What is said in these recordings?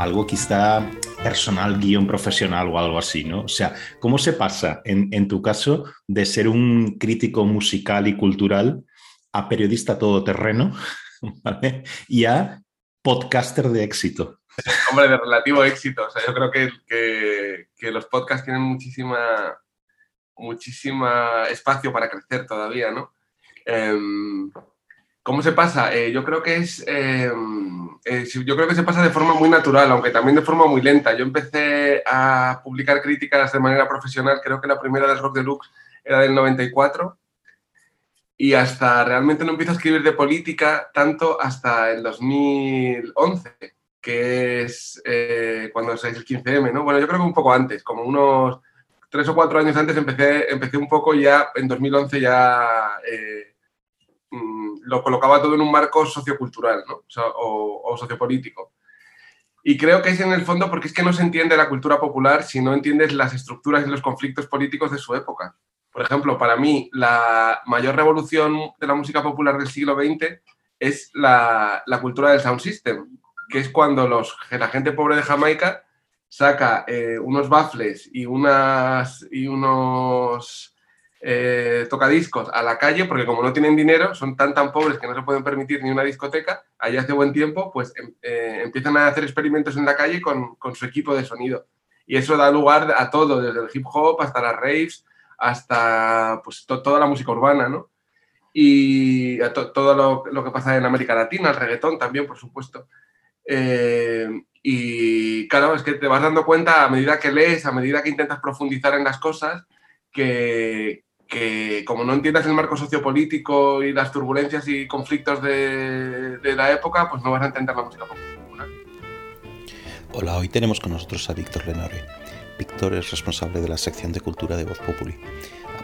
algo quizá personal, guion profesional o algo así, ¿no? O sea, ¿cómo se pasa en, tu caso de ser un crítico musical y cultural a periodista todoterreno ¿vale? y a podcaster de éxito? Hombre, de relativo éxito. O sea, yo creo que, que, los podcasts tienen muchísima, muchísima espacio para crecer todavía, ¿no? Em, ¿Cómo se pasa? Eh, yo creo que es. Eh, eh, yo creo que se pasa de forma muy natural, aunque también de forma muy lenta. Yo empecé a publicar críticas de manera profesional, creo que la primera del Rock Deluxe era del 94. Y hasta realmente no empiezo a escribir de política tanto hasta el 2011, que es cuando es el 15M, ¿no? Bueno, yo creo que un poco antes, como unos tres o cuatro años antes empecé, empecé un poco ya, en 2011 ya Mm, lo colocaba todo en un marco sociocultural o, sociopolítico. Y creo que es en el fondo porque es que no se entiende la cultura popular si no entiendes las estructuras y los conflictos políticos de su época. Por ejemplo, para mí la mayor revolución de la música popular del siglo XX es la, cultura del sound system, que es cuando la gente pobre de Jamaica saca eh, unos baffles y, unas, y unos eh, tocadiscos a la calle, porque como no tienen dinero, son tan tan pobres que no se pueden permitir ni una discoteca, allí hace buen tiempo, pues em, eh, empiezan a hacer experimentos en la calle con, su equipo de sonido. Y eso da lugar a todo, desde el hip hop hasta las raves, hasta pues, toda la música urbana, ¿no? Y todo lo, que pasa en América Latina, el reggaetón también, por supuesto. Eh, y claro, es que te vas dando cuenta a medida que lees, a medida que intentas profundizar en las cosas, que, que como no entiendas el marco sociopolítico y las turbulencias y conflictos de, la época, pues no vas a entender la música popular. Hola, hoy tenemos con nosotros a Víctor Lenore. Víctor es responsable de la sección de cultura de Voz Populi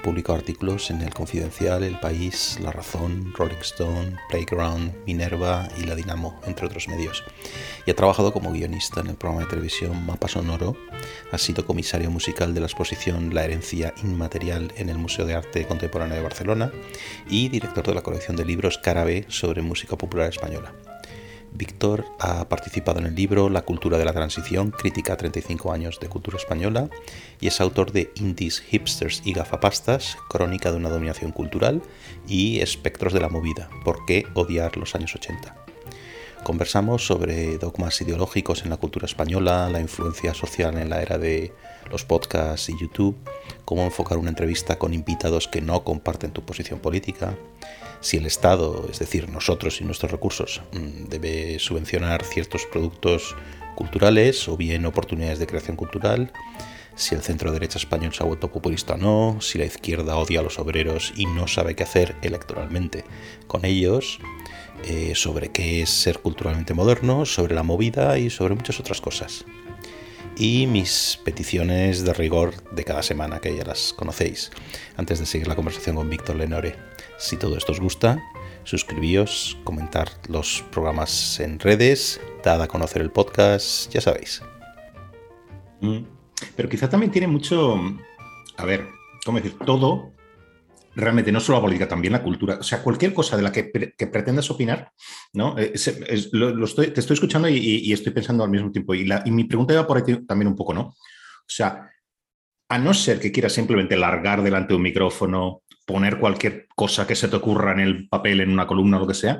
publicado artículos en El Confidencial, El País, La Razón, Rolling Stone, Playground, Minerva y La Dinamo, entre otros medios. Y ha trabajado como guionista en el programa de televisión Mapa Sonoro, ha sido comisario musical de la exposición La herencia inmaterial en el Museo de Arte Contemporáneo de Barcelona y director de la colección de libros Carabe sobre música popular española. Víctor ha participado en el libro La cultura de la transición, crítica a 35 años de cultura española, y es autor de Indies, Hipsters y Gafapastas, crónica de una dominación cultural, y Espectros de la movida, ¿por qué odiar los años 80? Conversamos sobre dogmas ideológicos en la cultura española, la influencia social en la era de los podcasts y YouTube, cómo enfocar una entrevista con invitados que no comparten tu posición política, si el Estado, es decir, nosotros y nuestros recursos, mm, debe subvencionar ciertos productos culturales o bien oportunidades de creación cultural, si el centro derecha español se ha vuelto populista o no, si la izquierda odia a los obreros y no sabe qué hacer electoralmente con ellos, eh, sobre qué es ser culturalmente moderno, sobre la movida y sobre muchas otras cosas. Y mis peticiones de rigor de cada semana, que ya las conocéis, antes de seguir la conversación con Víctor Lenore. Si todo esto os gusta, suscribíos, comentar los programas en redes, dad a conocer el podcast, ya sabéis. Mm. Pero quizá también tiene mucho, a ver, ¿cómo decir? Todo, realmente no solo la política, también la cultura. O sea, cualquier cosa de la que, pretendas opinar, ¿no? Eh, lo, estoy, te estoy escuchando y, estoy pensando al mismo tiempo. Y, y mi pregunta iba por ahí también un poco, ¿no? O sea, a no ser que quieras simplemente largar delante de un micrófono, poner cualquier cosa que se te ocurra en el papel, en una columna o lo que sea,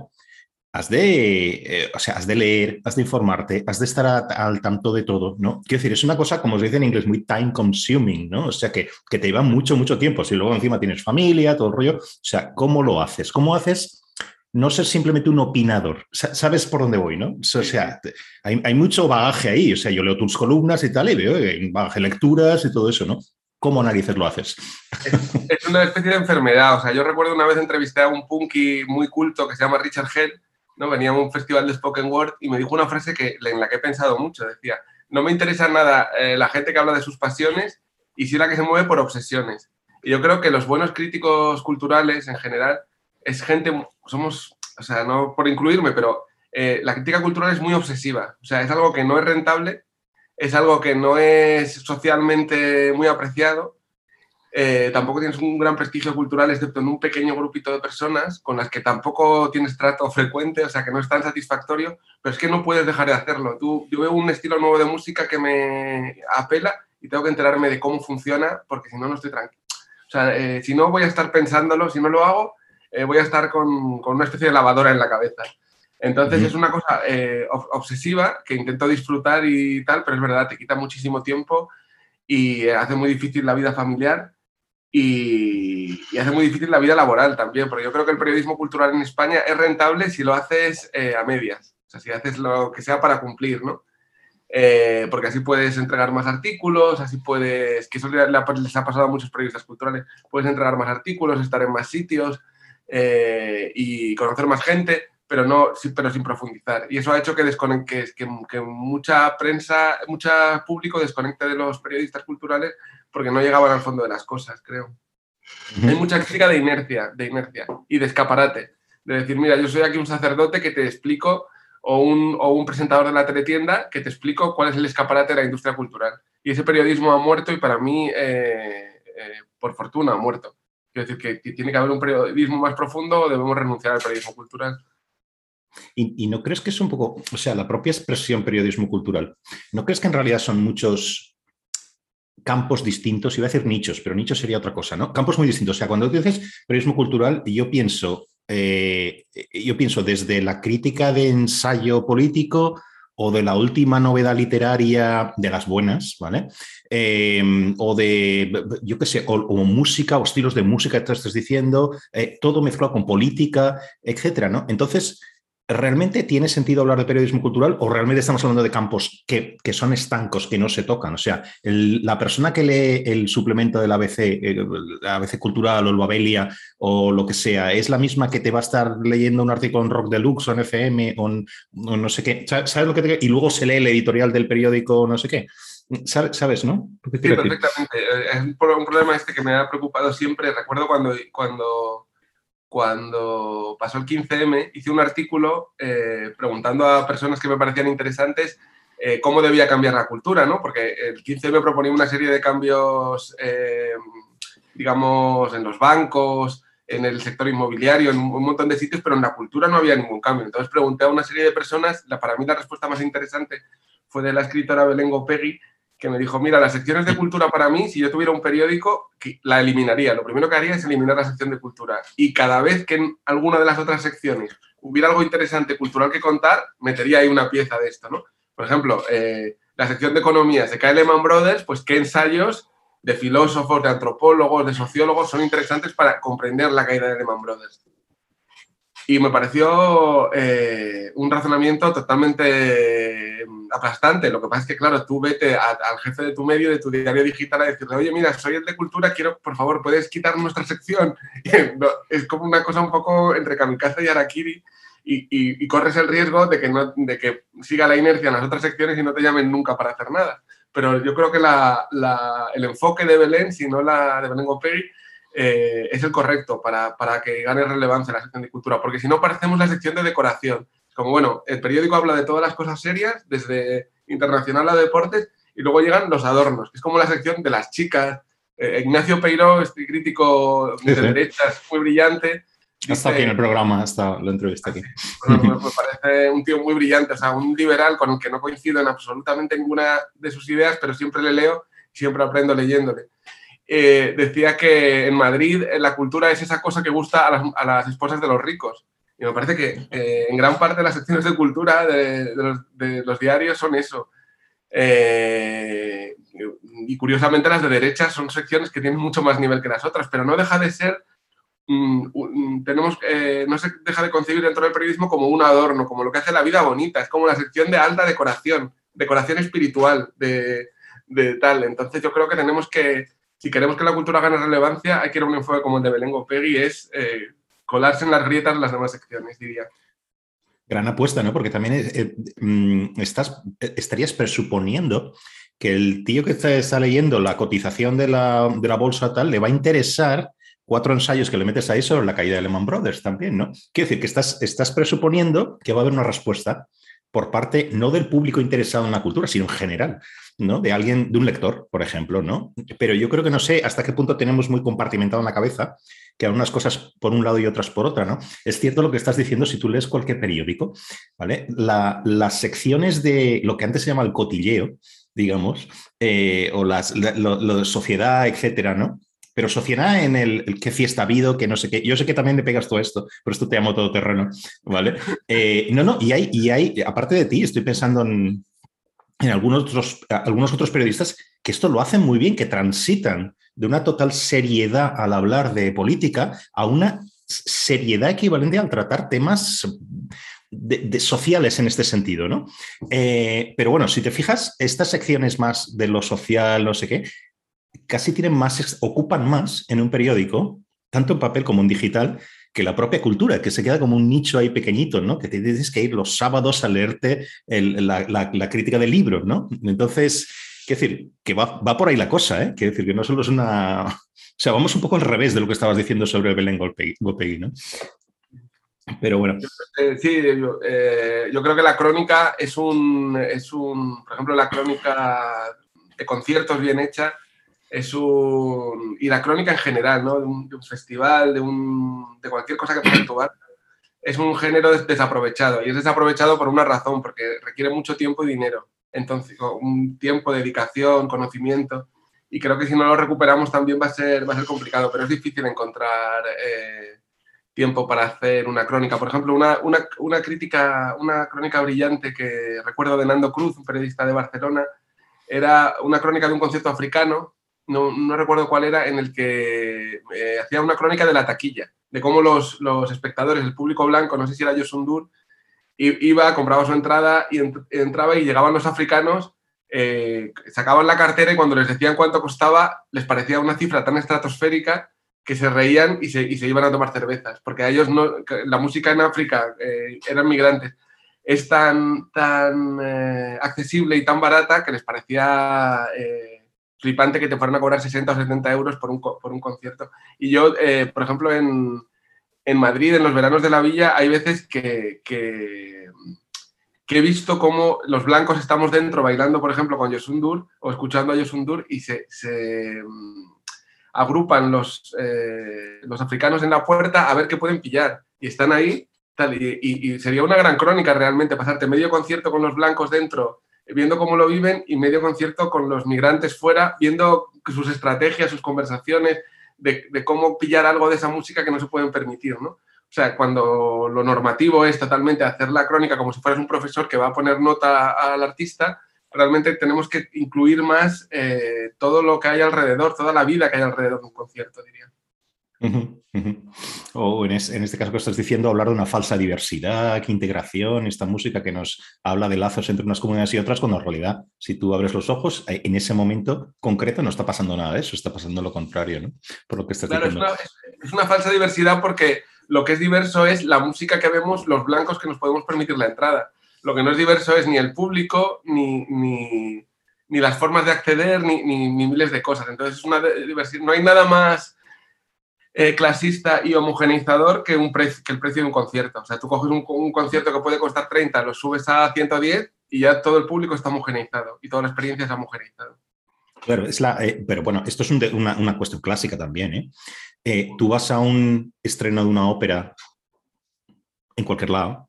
has de, eh, o sea, has de leer, has de informarte, has de estar al tanto de todo, ¿no? Quiero decir, es una cosa, como se dice en inglés, muy time consuming, ¿no? O sea, que, que te lleva mucho, mucho tiempo. Si luego encima tienes familia, todo el rollo, o sea, ¿cómo lo haces? ¿Cómo haces? No ser simplemente un opinador. Sabes por dónde voy, ¿no? O sea, hay, hay mucho bagaje ahí. O sea, yo leo tus columnas y tal, y veo eh, bagaje lecturas y todo eso, ¿no? ¿Cómo narices lo haces? Es, una especie de enfermedad. O sea, yo recuerdo una vez entrevisté a un punky muy culto que se llama Richard Hell, ¿no? Venía a un festival de spoken word y me dijo una frase que, en la que he pensado mucho. Decía, no me interesa nada eh, la gente que habla de sus pasiones y sí la que se mueve por obsesiones. Y yo creo que los buenos críticos culturales en general es gente, somos, o sea, no por incluirme, pero eh, la crítica cultural es muy obsesiva. O sea, es algo que no es rentable es algo que no es socialmente muy apreciado eh, tampoco tienes un gran prestigio cultural, excepto en un pequeño grupito de personas con las que tampoco tienes trato frecuente, o sea que no es tan satisfactorio, pero es que no puedes dejar de hacerlo. Tú, yo veo un estilo nuevo de música que me apela y tengo que enterarme de cómo funciona, porque si no, no estoy tranquilo. O sea, eh, si no voy a estar pensándolo, si no lo hago, eh, voy a estar con, con, una especie de lavadora en la cabeza. Entonces es una cosa obsesiva que intento disfrutar y tal, pero es verdad, te quita muchísimo tiempo y hace muy difícil la vida familiar y, hace muy difícil la vida laboral también, porque yo creo que el periodismo cultural en España es rentable si lo haces eh, a medias, o sea, si haces lo que sea para cumplir, ¿no? Eh, porque así puedes entregar más artículos, así puedes, que eso les ha pasado a muchos periodistas culturales, puedes entregar más artículos, estar en más sitios eh, y conocer más gente, pero, no, pero sin profundizar. Y eso ha hecho que, que, que, mucha prensa, mucho público desconecte de los periodistas culturales porque no llegaban al fondo de las cosas, creo. Hay mucha crítica de inercia, de inercia y de escaparate. De decir, mira, yo soy aquí un sacerdote que te explico, o un, o un presentador de la teletienda que te explico cuál es el escaparate de la industria cultural. Y ese periodismo ha muerto y para mí, eh, eh, por fortuna, ha muerto. Quiero decir que tiene que haber un periodismo más profundo o debemos renunciar al periodismo cultural. ¿Y, ¿Y, no crees que es un poco, o sea, la propia expresión periodismo cultural, ¿no crees que en realidad son muchos campos distintos, iba a decir nichos, pero nichos sería otra cosa, ¿no? Campos muy distintos. O sea, cuando dices periodismo cultural, yo pienso, eh, yo pienso desde la crítica de ensayo político o de la última novedad literaria de las buenas, ¿vale? Em, o de, yo qué sé, o, música o estilos de música que te estás diciendo, eh, todo mezclado con política, etcétera, ¿no? Entonces, ¿realmente tiene sentido hablar de periodismo cultural o realmente estamos hablando de campos que, son estancos, que no se tocan? O sea, la persona que lee el suplemento del ABC, el eh, ABC Cultural o el Babelia o lo que sea, ¿es la misma que te va a estar leyendo un artículo en Rock Deluxe o en FM o, no sé qué? ¿Sabes lo que te... Y luego se lee el editorial del periódico no sé qué. ¿Sabes, no? Sí, perfectamente. Eh, es un problema este que me ha preocupado siempre. Recuerdo cuando, cuando cuando pasó el 15M, hice un artículo eh, preguntando a personas que me parecían interesantes eh, cómo debía cambiar la cultura, ¿no? Porque el 15M proponía una serie de cambios, eh, digamos, en los bancos, en el sector inmobiliario, en un montón de sitios, pero en la cultura no había ningún cambio. Entonces pregunté a una serie de personas, la, para mí la respuesta más interesante fue de la escritora Belén Gopegui, que me dijo, mira, las secciones de cultura para mí, si yo tuviera un periódico, la eliminaría. Lo primero que haría es eliminar la sección de cultura. Y cada vez que en alguna de las otras secciones hubiera algo interesante cultural que contar, metería ahí una pieza de esto, ¿no? Por ejemplo, eh, la sección de economía se cae Lehman Brothers, pues qué ensayos de filósofos, de antropólogos, de sociólogos son interesantes para comprender la caída de Lehman Brothers. Y me pareció eh, un razonamiento totalmente mm, aplastante. Lo que pasa es que, claro, tú vete al jefe de tu medio, de tu diario digital, a decirle, oye, mira, soy el de cultura, quiero, por favor, ¿puedes quitar nuestra sección? es como una cosa un poco entre kamikaze y arakiri. Y, y, corres el riesgo de que, no, de que siga la inercia en las otras secciones y no te llamen nunca para hacer nada. Pero yo creo que la, la, el enfoque de Belén, si no la de Belén Gopegui, eh, es el correcto para, para, que gane relevancia la sección de cultura, porque si no parecemos la sección de decoración. Como bueno, el periódico habla de todas las cosas serias, desde internacional a deportes, y luego llegan los adornos, que es como la sección de las chicas. Eh, Ignacio Peiro, este crítico de derechas, muy brillante. Está aquí en el programa, hasta lo entrevista aquí. me parece un tío muy brillante, o sea, un liberal con el que no coincido en absolutamente ninguna de sus ideas, pero siempre le leo siempre aprendo leyéndole. Eh, decía que en Madrid eh, la cultura es esa cosa que gusta a las, esposas de los ricos. Y me parece que eh, en gran parte las secciones de cultura de, los, diarios son eso. y curiosamente las de derecha son secciones que tienen mucho más nivel que las otras, pero no deja de ser, mm, tenemos, no se deja de concebir dentro del periodismo como un adorno, como lo que hace la vida bonita, es como la sección de alta decoración, decoración espiritual, de, de tal. Entonces yo creo que tenemos que si queremos que la cultura gane relevancia, hay que ir a un enfoque como el de Belén Gopegui, es eh, colarse en las grietas de las demás secciones, diría. Gran apuesta, ¿no? Porque también eh, mm, estás, estarías presuponiendo que el tío que está, leyendo la cotización de la, bolsa tal le va a interesar cuatro ensayos que le metes ahí sobre la caída de Lehman Brothers también, ¿no? Quiero decir que estás presuponiendo que va a haber una respuesta por parte no del público interesado en la cultura, sino en general. ¿No? De alguien, de un lector, por ejemplo, ¿no? Pero yo creo que no sé hasta qué punto tenemos muy compartimentado en la cabeza que unas cosas por un lado y otras por otra, ¿no? Es cierto lo que estás diciendo si tú lees cualquier periódico, ¿vale? las secciones de lo que antes se llama el cotilleo, digamos, eh, o las, lo, de sociedad, etcétera, ¿no? Pero sociedad en el, qué fiesta ha habido, que no sé qué. Yo sé que también le pegas todo esto, pero esto te llamo todo terreno, ¿vale? Eh, no, no, y hay, y hay, aparte de ti, estoy pensando en, en algunos otros, algunos otros periodistas que esto lo hacen muy bien, que transitan de una total seriedad al hablar de política a una seriedad equivalente al tratar temas de, sociales en este sentido, ¿no? Eh, pero bueno, si te fijas, estas secciones más de lo social, no sé qué, casi tienen más, ocupan más en un periódico, tanto en papel como en digital, que la propia cultura, que se queda como un nicho ahí pequeñito, ¿no? Que tienes que ir los sábados a leerte la, crítica de libros, ¿no? Entonces, quiero decir, que va, por ahí la cosa, ¿eh? Quiero decir, que no solo es una... O sea, vamos un poco al revés de lo que estabas diciendo sobre Belén Gopegui, ¿no? Pero bueno. Sí, eh, yo, creo que la crónica es un, es un, por ejemplo, la crónica de conciertos bien hecha es un, y la crónica en general, ¿no? De un, festival, de, un, de cualquier cosa que pueda actuar, es un género desaprovechado y es desaprovechado por una razón, porque requiere mucho tiempo y dinero. Entonces, un tiempo, dedicación, conocimiento. Y creo que si no lo recuperamos también va a ser, va a ser complicado, pero es difícil encontrar eh, tiempo para hacer una crónica. Por ejemplo, una, una, una, crítica, una crónica brillante que recuerdo de Nando Cruz, un periodista de Barcelona, era una crónica de un concierto africano, no, no recuerdo cuál era, en el que eh, hacía una crónica de la taquilla, de cómo los, los, espectadores, el público blanco, no sé si era Yosundur, iba, compraba su entrada y entraba y llegaban los africanos, eh, sacaban la cartera y cuando les decían cuánto costaba, les parecía una cifra tan estratosférica que se reían y se, y se, iban a tomar cervezas, porque a ellos no, la música en África, eh, eran migrantes, es tan, tan eh, accesible y tan barata que les parecía eh, flipante que te fueran a cobrar 60 o 70 euros por un, por un concierto. Y yo, por ejemplo, en, en, Madrid, en los veranos de la villa, hay veces que, que, he visto cómo los blancos estamos dentro bailando, por ejemplo, con Yosundur o escuchando a Yosundur y se, se agrupan los, eh, los africanos en la puerta a ver qué pueden pillar. Y están ahí, y, sería una gran crónica realmente pasarte medio concierto con los blancos dentro, viendo cómo lo viven, y medio concierto con los migrantes fuera, viendo sus estrategias, sus conversaciones, de, cómo pillar algo de esa música que no se pueden permitir, ¿no? O sea, cuando lo normativo es totalmente hacer la crónica como si fueras un profesor que va a poner nota al artista, realmente tenemos que incluir más eh, todo lo que hay alrededor, toda la vida que hay alrededor de un concierto, diría. O en, este caso que estás diciendo, hablar de una falsa diversidad, qué integración, esta música que nos habla de lazos entre unas comunidades y otras, cuando en realidad, si tú abres los ojos, eh, en ese momento concreto no está pasando nada de eso, está pasando lo contrario, ¿no? Por lo que estás diciendo. Es una, es una falsa diversidad porque lo que es diverso es la música que vemos los blancos que nos podemos permitir la entrada. Lo que no es diverso es ni el público, ni, ni, ni las formas de acceder, ni, ni, miles de cosas. Entonces, es una diversidad. No hay nada más eh, clasista y homogeneizador que, un que el precio de un concierto. O sea, tú coges un, concierto que puede costar 30, lo subes a 110 y ya todo el público está homogeneizado y toda la experiencia está homogeneizada. Claro, es la, eh, pero bueno, esto es una, una, cuestión clásica también. ¿eh? ¿eh? Tú vas a un estreno de una ópera en cualquier lado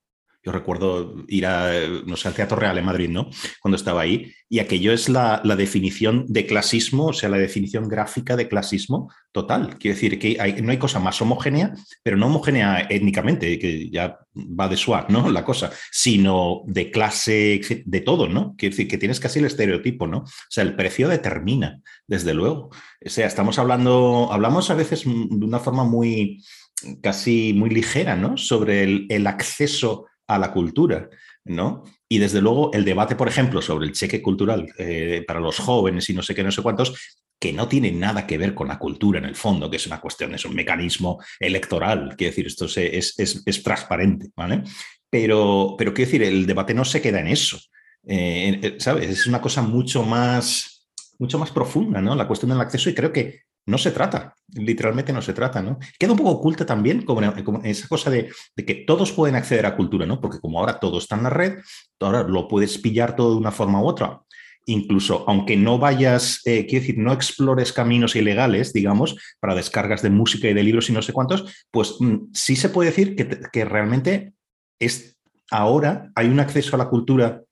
yo recuerdo ir a, no sé, al Teatro Real en Madrid, ¿no? Cuando estaba ahí. Y aquello es la, definición de clasismo, o sea, la definición gráfica de clasismo total. Quiere decir que no hay cosa más homogénea, pero no homogénea étnicamente, que ya va de suave, ¿no? La cosa, sino de clase, de todo, ¿no? Quiere decir que tienes casi el estereotipo, ¿no? O sea, el precio determina, desde luego. O sea, estamos hablando, hablamos a veces de una forma muy, casi muy ligera, ¿no? Sobre el acceso a la cultura, ¿no? Y desde luego el debate, por ejemplo, sobre el cheque cultural eh, para los jóvenes y no sé qué, no sé cuántos, que no tiene nada que ver con la cultura en el fondo, que es una cuestión, es un mecanismo electoral, quiero decir, esto es, es, transparente, ¿vale? Pero, pero quiero decir, el debate no se queda en eso, eh, eh, ¿sabes? Es una cosa mucho más, mucho más profunda, ¿no? La cuestión del acceso y creo que no se trata, literalmente no se trata, ¿no? Queda un poco oculta también como, esa cosa de, que todos pueden acceder a cultura, ¿no? Porque como ahora todo está en la red, ahora lo puedes pillar todo de una forma u otra. incluso aunque no vayas, eh, quiero decir, no explores caminos ilegales, digamos, para descargas de música y de libros y no sé cuántos, pues mm, sí se puede decir que, que realmente es ahora hay un acceso a la cultura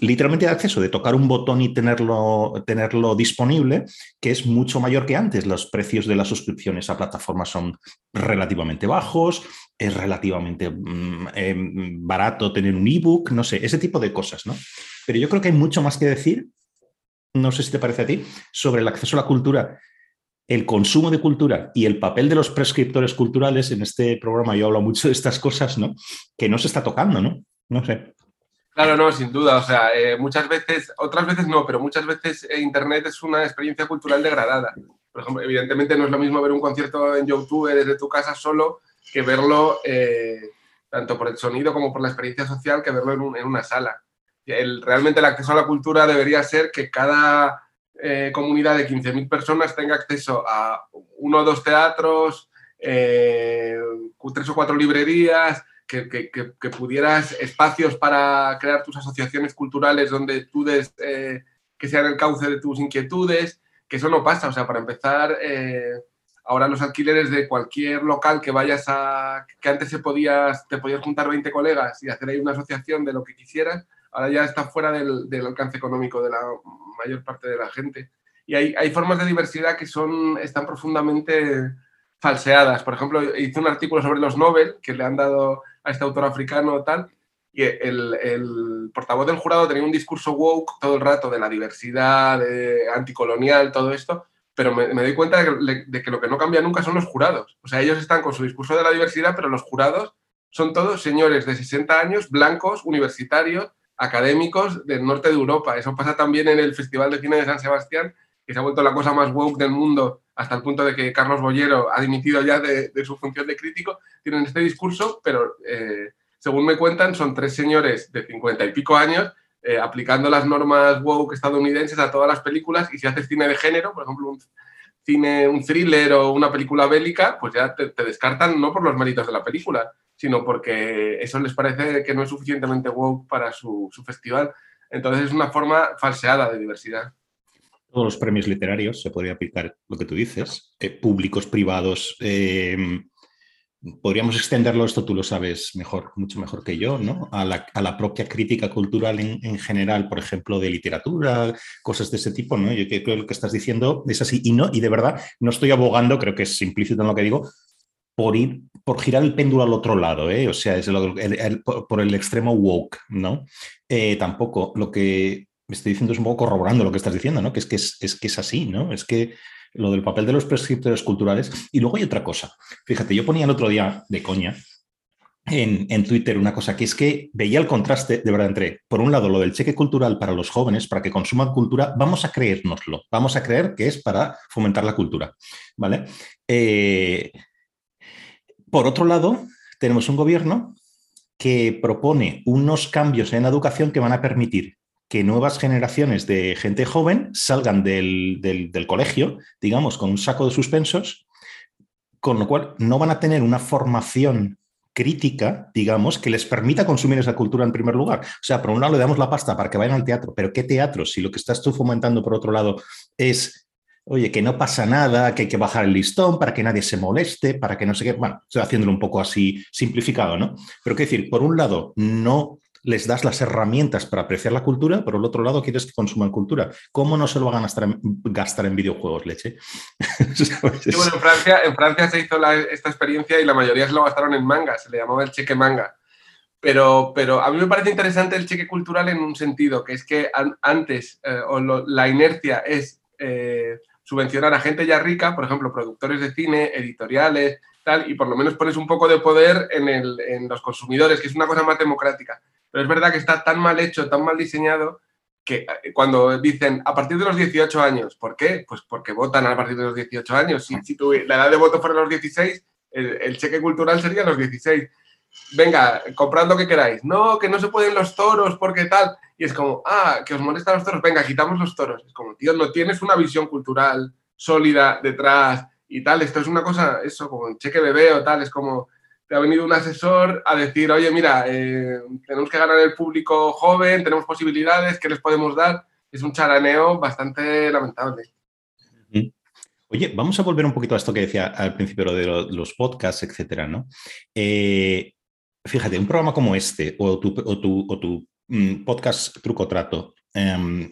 literalmente de acceso, de tocar un botón y tenerlo, tenerlo disponible, que es mucho mayor que antes. Los precios de las suscripciones a plataformas son relativamente bajos, es relativamente mm, em, barato tener un ebook, no sé, ese tipo de cosas, ¿no? Pero yo creo que hay mucho más que decir, no sé si te parece a ti, sobre el acceso a la cultura el consumo de cultura y el papel de los prescriptores culturales, en este programa yo hablo mucho de estas cosas, ¿no? Que no se está tocando, ¿no? No sé. Claro, no, sin duda. O sea, eh, muchas veces, otras veces no, pero muchas veces eh, Internet es una experiencia cultural degradada. Por ejemplo, evidentemente no es lo mismo ver un concierto en YouTube desde tu casa solo que verlo eh, tanto por el sonido como por la experiencia social que verlo en, una sala. El, realmente el acceso a la cultura debería ser que cada comunidad de 15.000 personas tenga acceso a uno o dos teatros, tres o cuatro librerías, que, pudieras espacios para crear tus asociaciones culturales donde tú des, eh, que sean el cauce de tus inquietudes, que eso no pasa. O sea, para empezar, eh, ahora los alquileres de cualquier local que vayas a, que antes se podías, te podías juntar 20 colegas y hacer ahí una asociación de lo que quisieras, ahora ya está fuera del, del alcance económico de la mayor parte de la gente. Y hay, hay formas de diversidad que son, están profundamente falseadas. Por ejemplo, hice un artículo sobre los Nobel que le han dado a este autor africano tal, y el, portavoz del jurado tenía un discurso woke todo el rato de la diversidad, de anticolonial, todo esto, pero me, doy cuenta de que, lo que no cambia nunca son los jurados. O sea, ellos están con su discurso de la diversidad, pero los jurados son todos señores de 60 años, blancos, universitarios, académicos del norte de Europa. Eso pasa también en el Festival de Cine de San Sebastián, que se ha vuelto la cosa más woke del mundo hasta el punto de que Carlos Bollero ha dimitido ya de, su función de crítico, tienen este discurso, pero eh, según me cuentan, son tres señores de cincuenta y pico años eh, aplicando las normas woke estadounidenses a todas las películas y si haces cine de género, por ejemplo, un cine, un thriller o una película bélica, pues ya te, descartan no por los méritos de la película, sino porque eso les parece que no es suficientemente woke para su, su festival. Entonces es una forma falseada de diversidad todos los premios literarios se podría aplicar lo que tú dices, eh, públicos, privados. Em, podríamos extenderlo, esto tú lo sabes mejor, mucho mejor que yo, ¿no? A la, propia crítica cultural en, general, por ejemplo, de literatura, cosas de ese tipo, ¿no? Yo creo que lo que estás diciendo es así. Y, no, y de verdad, no estoy abogando, creo que es implícito en lo que digo, por ir, por girar el péndulo al otro lado, ¿eh? o sea, es por el extremo woke, ¿no? Eh, tampoco. Lo que estoy diciendo es un poco corroborando lo que estás diciendo, ¿no? Que es que es, que es así, ¿no? Es que lo del papel de los prescriptores culturales. Y luego hay otra cosa. Fíjate, yo ponía el otro día de coña en, Twitter una cosa que es que veía el contraste, de verdad, entre, por un lado, lo del cheque cultural para los jóvenes, para que consuman cultura, vamos a creérnoslo, vamos a creer que es para fomentar la cultura, ¿vale? Eh, por otro lado, tenemos un gobierno que propone unos cambios en educación que van a permitir que nuevas generaciones de gente joven salgan del, colegio, digamos, con un saco de suspensos, con lo cual no van a tener una formación crítica, digamos, que les permita consumir esa cultura en primer lugar. O sea, por un lado le damos la pasta para que vayan al teatro, pero ¿qué teatro? Si lo que estás tú fomentando por otro lado es, oye, que no pasa nada, que hay que bajar el listón para que nadie se moleste, para que no sé qué, bueno, estoy haciéndolo un poco así simplificado, ¿no? Pero qué decir, por un lado, no les das las herramientas para apreciar la cultura, por el otro lado quieres que consuman cultura. ¿Cómo no se lo van a gastar en, videojuegos, leche? bueno, en Francia, se hizo esta experiencia y la mayoría se lo gastaron en manga, se le llamaba el cheque manga. Pero, pero a mí me parece interesante el cheque cultural en un sentido, que es que antes eh, la inercia es eh, subvencionar a gente ya rica, por ejemplo, productores de cine, editoriales, tal, y por lo menos pones un poco de poder en los consumidores, que es una cosa más democrática. Pero es verdad que está tan mal hecho, tan mal diseñado, que eh, cuando dicen a partir de los 18 años, ¿por qué? Pues porque votan a partir de los 18 años. Si, la edad de voto fuera los 16, el, cheque cultural sería los 16. Venga, comprad lo que queráis. No, que no se pueden los toros porque tal. Y es como, ah, que os molestan los toros. Venga, quitamos los toros. Es como, tío, no tienes una visión cultural sólida detrás y tal. Esto es una cosa, eso, como un cheque bebé o tal. Es como, te ha venido un asesor a decir, oye, mira, eh, tenemos que ganar el público joven, tenemos posibilidades, ¿qué les podemos dar? es un charaneo bastante lamentable. Oye, vamos a volver un poquito a esto que decía al principio de los podcasts, etcétera, ¿no? Eh, fíjate, un programa como este o tu, o tu, mm, podcast Truco Trato, em,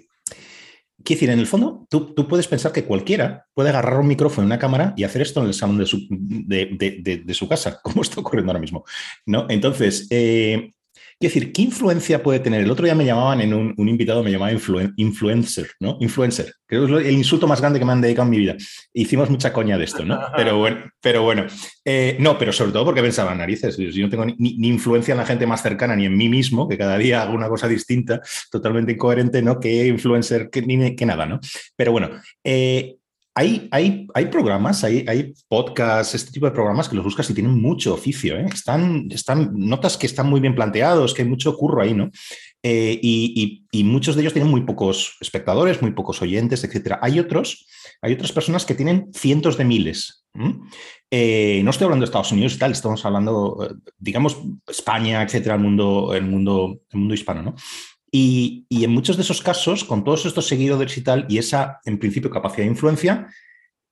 Quiero decir, en el fondo, tú, puedes pensar que cualquiera puede agarrar un micrófono y una cámara y hacer esto en el salón de su, de, su casa, como está ocurriendo ahora mismo. ¿no? Entonces, eh, Quiero decir, ¿qué influencia puede tener? El otro día me llamaban en un, invitado, me llamaba influencer, ¿no? Influencer. Creo que es el insulto más grande que me han dedicado en mi vida. Hicimos mucha coña de esto, ¿no? Pero bueno, pero bueno. Eh, no, pero sobre todo porque pensaba, narices, yo no tengo ni, influencia en la gente más cercana ni en mí mismo, que cada día hago una cosa distinta, totalmente incoherente, ¿no? Que influencer, que, ni, que nada, ¿no? Pero bueno, eh, hay, hay, hay, programas, hay, hay, podcasts, este tipo de programas que los buscas y tienen mucho oficio. ¿eh? Están, están, notas que están muy bien planteados, que hay mucho curro ahí, ¿no? Eh, y, muchos de ellos tienen muy pocos espectadores, muy pocos oyentes, etc. Hay otros, hay otras personas que tienen cientos de miles. Eh, no estoy hablando de Estados Unidos y tal, estamos hablando, digamos, España, etcétera, el mundo, el mundo, el mundo hispano, ¿no? Y, en muchos de esos casos, con todos estos seguidores y tal, y esa, en principio, capacidad de influencia,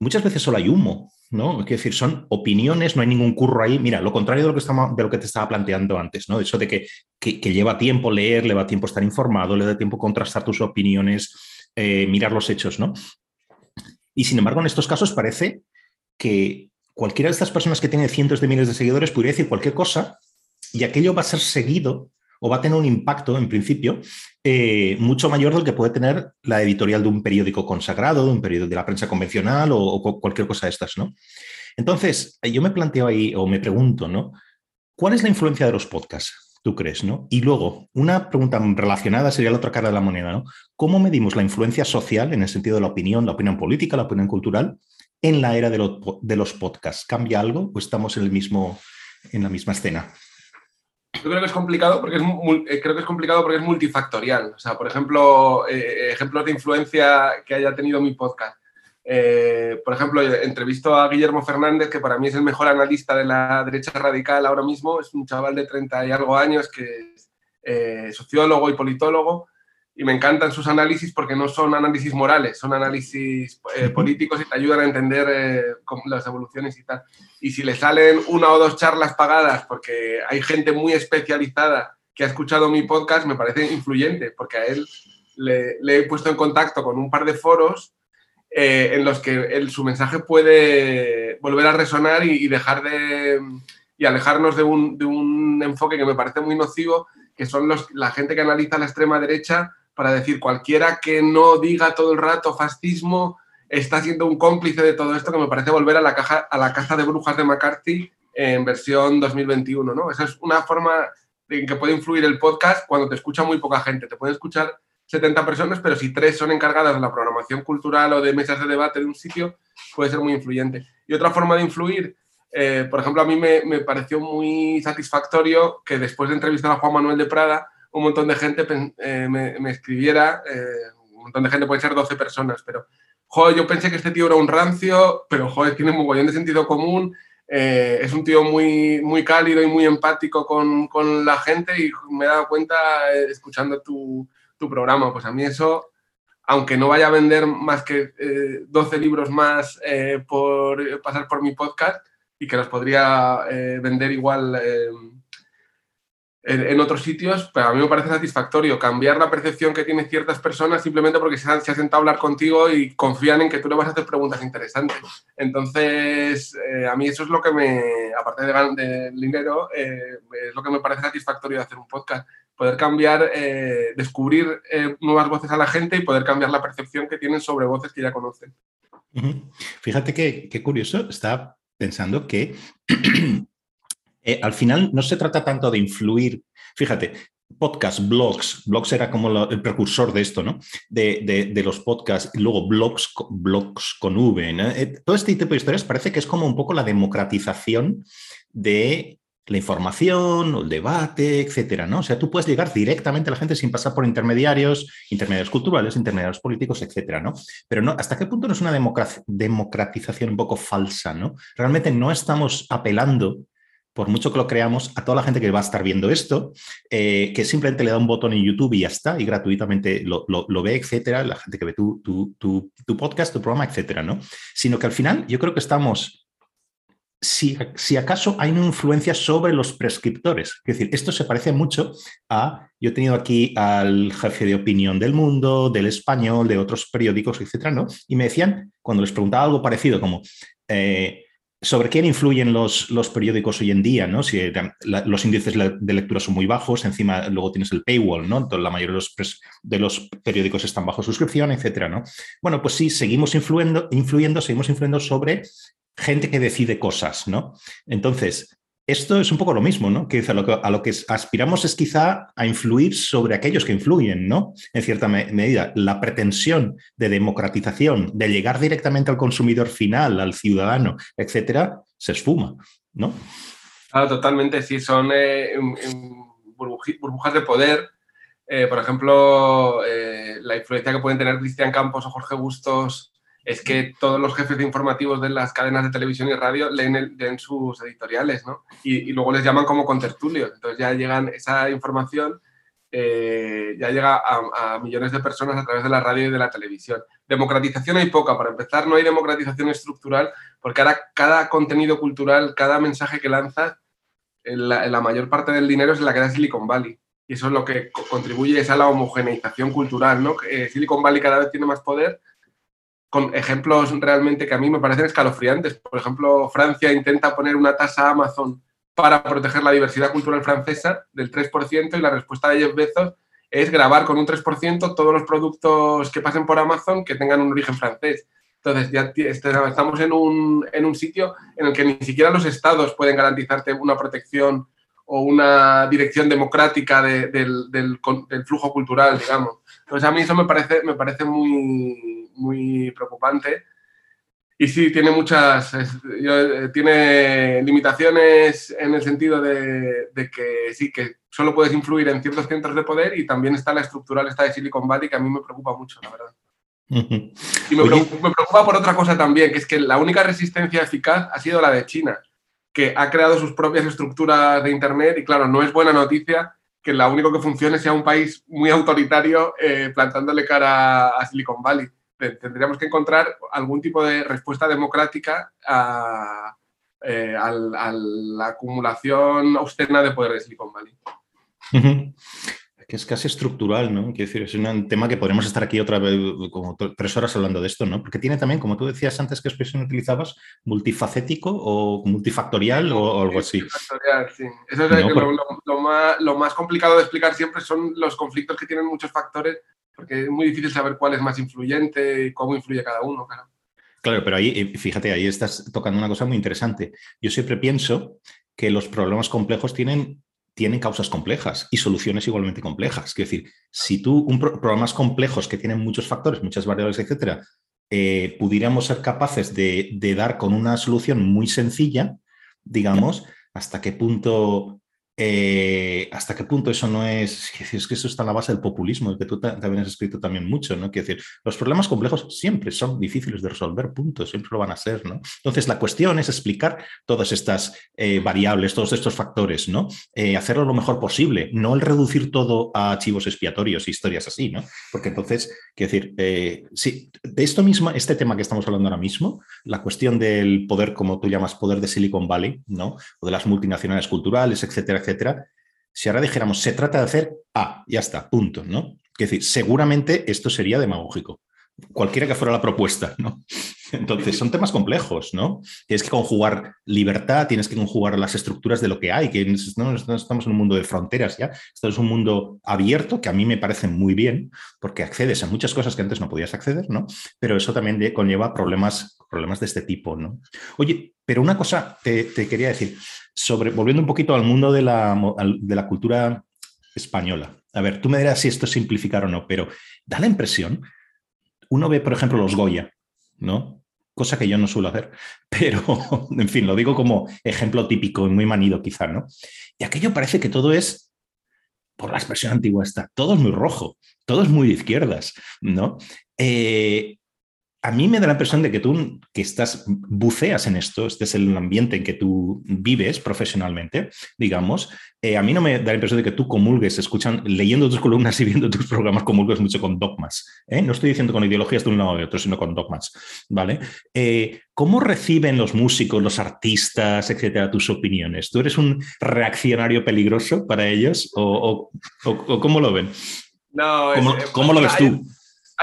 muchas veces solo hay humo, ¿no? Es decir, son opiniones, no hay ningún curro ahí. Mira, lo contrario de lo que, de lo que te estaba planteando antes, ¿no? Eso de que, que, lleva tiempo leer, le va tiempo estar informado, le da tiempo contrastar tus opiniones, eh, mirar los hechos, ¿no? Y sin embargo, en estos casos parece que cualquiera de estas personas que tiene cientos de miles de seguidores podría decir cualquier cosa y aquello va a ser seguido o va a tener un impacto, en principio, eh, mucho mayor del que puede tener la editorial de un periódico consagrado, de un periódico de la prensa convencional o, cualquier cosa de estas, ¿no? Entonces, yo me planteo ahí o me pregunto, ¿no? ¿Cuál es la influencia de los podcasts? ¿Tú crees, no? Y luego, una pregunta relacionada sería la otra cara de la moneda, ¿no? ¿Cómo medimos la influencia social en el sentido de la opinión, la opinión política, la opinión cultural en la era de, de los podcasts? ¿Cambia algo o estamos en, el mismo, en la misma escena? Yo creo que es complicado porque es, eh, creo que es complicado porque es multifactorial. O sea, por ejemplo, eh, ejemplos de influencia que haya tenido mi podcast. Eh, por ejemplo, entrevisto a Guillermo Fernández, que para mí es el mejor analista de la derecha radical ahora mismo. Es un chaval de 30 y algo años que es sociólogo y politólogo y me encantan sus análisis porque no son análisis morales, son análisis eh, políticos y te ayudan a entender eh, las evoluciones y tal. Y si le salen una o dos charlas pagadas porque hay gente muy especializada que ha escuchado mi podcast, me parece influyente porque a él le, he puesto en contacto con un par de foros eh, en los que su mensaje puede volver a resonar y, dejar de y alejarnos de un, de un, enfoque que me parece muy nocivo, que son los, la gente que analiza la extrema derecha para decir cualquiera que no diga todo el rato fascismo está siendo un cómplice de todo esto que me parece volver a la, caja, a la caja de brujas de McCarthy en versión 2021. ¿no? Esa es una forma en que puede influir el podcast cuando te escucha muy poca gente. Te pueden escuchar 70 personas, pero si tres son encargadas de la programación cultural o de mesas de debate de un sitio, puede ser muy influyente. Y otra forma de influir, eh, por ejemplo, a mí me, me, pareció muy satisfactorio que después de entrevistar a Juan Manuel de Prada, un montón de gente eh, me, escribiera, eh, un montón de gente, puede ser 12 personas, pero, joder, yo pensé que este tío era un rancio, pero, joder, tiene un mogollón de sentido común, eh, es un tío muy, muy cálido y muy empático con, con la gente y me he dado cuenta escuchando tu, tu, programa. Pues a mí eso, aunque no vaya a vender más que 12 libros más por pasar por mi podcast y que los podría vender igual en, otros sitios, pero a mí me parece satisfactorio cambiar la percepción que tienen ciertas personas simplemente porque se han, se sentado a hablar contigo y confían en que tú le vas a hacer preguntas interesantes. Entonces, eh, a mí eso es lo que me, aparte del de dinero, eh, es lo que me parece satisfactorio de hacer un podcast. Poder cambiar, eh, descubrir nuevas voces a la gente y poder cambiar la percepción que tienen sobre voces que ya conocen. Fíjate qué curioso, está pensando que Eh, al final no se trata tanto de influir, fíjate, podcast, blogs, blogs era como el precursor de esto, ¿no? De, los podcasts, y luego blogs, blogs con V, eh, todo este tipo de historias parece que es como un poco la democratización de la información, el debate, etcétera, ¿no? O sea, tú puedes llegar directamente a la gente sin pasar por intermediarios, intermediarios culturales, intermediarios políticos, etcétera, ¿no? Pero no, ¿hasta qué punto no es una democratización un poco falsa, ¿no? Realmente no estamos apelando por mucho que lo creamos, a toda la gente que va a estar viendo esto, eh, que simplemente le da un botón en YouTube y ya está, y gratuitamente lo, ve, etcétera, la gente que ve tu, podcast, tu programa, etcétera, ¿no? Sino que al final yo creo que estamos, si, si, acaso hay una influencia sobre los prescriptores. Es decir, esto se parece mucho a, yo he tenido aquí al jefe de opinión del mundo, del español, de otros periódicos, etcétera, ¿no? Y me decían, cuando les preguntaba algo parecido, como, eh, sobre quién influyen los, los, periódicos hoy en día, ¿no? Si los índices de lectura son muy bajos, encima luego tienes el paywall, ¿no? Entonces, la mayoría de los, de los periódicos están bajo suscripción, etcétera, ¿no? Bueno, pues sí, seguimos influyendo, influyendo, seguimos influyendo sobre gente que decide cosas, ¿no? Entonces, esto es un poco lo mismo, ¿no? Que a lo que, a lo que aspiramos es quizá a influir sobre aquellos que influyen, ¿no? En cierta medida, la pretensión de democratización, de llegar directamente al consumidor final, al ciudadano, etcétera, se esfuma, ¿no? Claro, totalmente, sí, son eh, burbujas de poder. Eh, por ejemplo, eh, la influencia que pueden tener Cristian Campos o Jorge Bustos es que todos los jefes de informativos de las cadenas de televisión y radio leen, sus editoriales, ¿no? Y, luego les llaman como contertulios. Entonces ya llegan esa información, eh, ya llega a, millones de personas a través de la radio y de la televisión. Democratización hay poca. Para empezar, no hay democratización estructural, porque ahora cada contenido cultural, cada mensaje que lanzas, la, mayor parte del dinero es la que da Silicon Valley. Y eso es lo que contribuye a la homogeneización cultural, ¿no? Eh, Silicon Valley cada vez tiene más poder con ejemplos realmente que a mí me parecen escalofriantes. Por ejemplo, Francia intenta poner una tasa a Amazon para proteger la diversidad cultural francesa del 3% y la respuesta de Jeff Bezos es grabar con un 3% todos los productos que pasen por Amazon que tengan un origen francés. Entonces, ya este, estamos en un, en un sitio en el que ni siquiera los estados pueden garantizarte una protección o una dirección democrática del, del, flujo cultural, digamos. Entonces, a mí eso me parece, me parece muy, muy preocupante. Y sí, tiene muchas, eh, tiene limitaciones en el sentido de, que sí, que solo puedes influir en ciertos centros de poder y también está la estructural, esta de Silicon Valley, que a mí me preocupa mucho, la verdad. Y me preocupa, por otra cosa también, que es que la única resistencia eficaz ha sido la de China, que ha creado sus propias estructuras de Internet y claro, no es buena noticia que la único que funcione sea un país muy autoritario eh, plantándole cara a Silicon Valley tendríamos que encontrar algún tipo de respuesta democrática a, eh, la acumulación obscena de poder de Silicon Valley. Que es casi estructural, ¿no? Quiero decir, es un tema que podremos estar aquí otra vez como tres horas hablando de esto, ¿no? Porque tiene también, como tú decías antes, ¿qué expresión utilizabas? ¿Multifacético o multifactorial o, algo así? Multifactorial, sí. Eso es lo, más, lo más complicado de explicar siempre son los conflictos que tienen muchos factores porque es muy difícil saber cuál es más influyente y cómo influye cada uno. Claro. claro, pero ahí, eh, fíjate, ahí estás tocando una cosa muy interesante. Yo siempre pienso que los problemas complejos tienen, tienen causas complejas y soluciones igualmente complejas. Es decir, si tú, un problemas complejos que tienen muchos factores, muchas variables, etcétera, eh, pudiéramos ser capaces de, de, dar con una solución muy sencilla, digamos, hasta qué punto eh, ¿Hasta qué punto eso no es, es que eso está en la base del populismo, que tú también has escrito también mucho, ¿no? Quiero decir, los problemas complejos siempre son difíciles de resolver, punto, siempre lo van a ser, ¿no? Entonces, la cuestión es explicar todas estas eh, variables, todos estos factores, ¿no? Eh, hacerlo lo mejor posible, no el reducir todo a archivos expiatorios, historias así, ¿no? Porque entonces, quiero decir, sí, de esto mismo, este tema que estamos hablando ahora mismo, la cuestión del poder, como tú llamas, poder de Silicon Valley, ¿no? O de las multinacionales culturales, etcétera, etcétera, si ahora dijéramos, se trata de hacer A, ya está, punto, ¿no? Es decir, seguramente esto sería demagógico, cualquiera que fuera la propuesta, ¿no? Entonces, son temas complejos, ¿no? Tienes que conjugar libertad, tienes que conjugar las estructuras de lo que hay, que no, estamos en un mundo de fronteras ya, esto es un mundo abierto que a mí me parece muy bien, porque accedes a muchas cosas que antes no podías acceder, ¿no? Pero eso también conlleva problemas, problemas de este tipo, ¿no? Oye, pero una cosa te quería decir, sobre, volviendo un poquito al mundo de la, de la cultura española. A ver, tú me dirás si esto es simplificar o no, pero da la impresión, uno ve, por ejemplo, los Goya, ¿no? Cosa que yo no suelo hacer, pero, en fin, lo digo como ejemplo típico y muy manido quizá, ¿no? Y aquello parece que todo es, por la expresión antigua está, todo es muy rojo, todo es muy de izquierdas, ¿no? Eh, a mí me da la impresión de que tú que estás, buceas en esto, este es el ambiente en que tú vives profesionalmente, digamos, eh, a mí no me da la impresión de que tú comulgues, escuchan, leyendo tus columnas y viendo tus programas, comulgues mucho con dogmas. ¿eh? No estoy diciendo con ideologías de un lado o de otro, sino con dogmas, ¿vale? Eh, ¿Cómo reciben los músicos, los artistas, etcétera, tus opiniones? ¿Tú eres un reaccionario peligroso para ellos o, cómo lo ven? No, ¿Cómo, lo ves tú?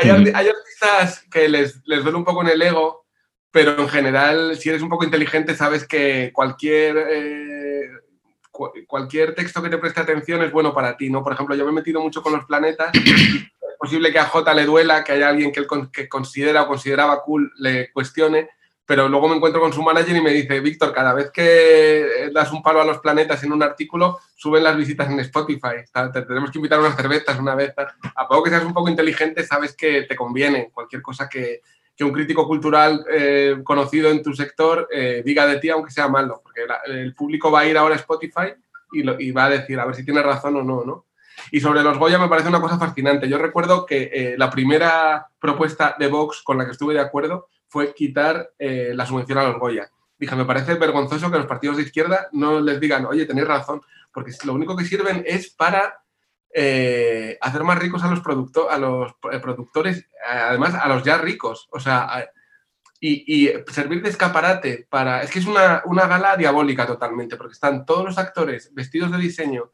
Hay, artistas que les, les duele un poco en el ego, pero en general, si eres un poco inteligente, sabes que cualquier, eh, cualquier texto que te preste atención es bueno para ti, ¿no? Por ejemplo, yo me he metido mucho con los planetas. es posible que a J le duela, que haya alguien que él que considera o consideraba cool le cuestione, pero luego me encuentro con su manager y me dice, Víctor, cada vez que das un palo a los planetas en un artículo, suben las visitas en Spotify. Te tenemos que invitar unas cervezas una vez. A poco que seas un poco inteligente, sabes que te conviene cualquier cosa que, un crítico cultural eh, conocido en tu sector eh, diga de ti, aunque sea malo, porque el público va a ir ahora a Spotify y, va a decir a ver si tiene razón o no, ¿no? Y sobre los Goya me parece una cosa fascinante. Yo recuerdo que eh, la primera propuesta de Vox con la que estuve de acuerdo fue quitar eh, la subvención a los Goya. Dije, me parece vergonzoso que los partidos de izquierda no les digan, oye, tenéis razón, porque lo único que sirven es para eh, hacer más ricos a los, a los eh, productores, además a los ya ricos. O sea, y, servir de escaparate para... Es que es una, una gala diabólica totalmente, porque están todos los actores vestidos de diseño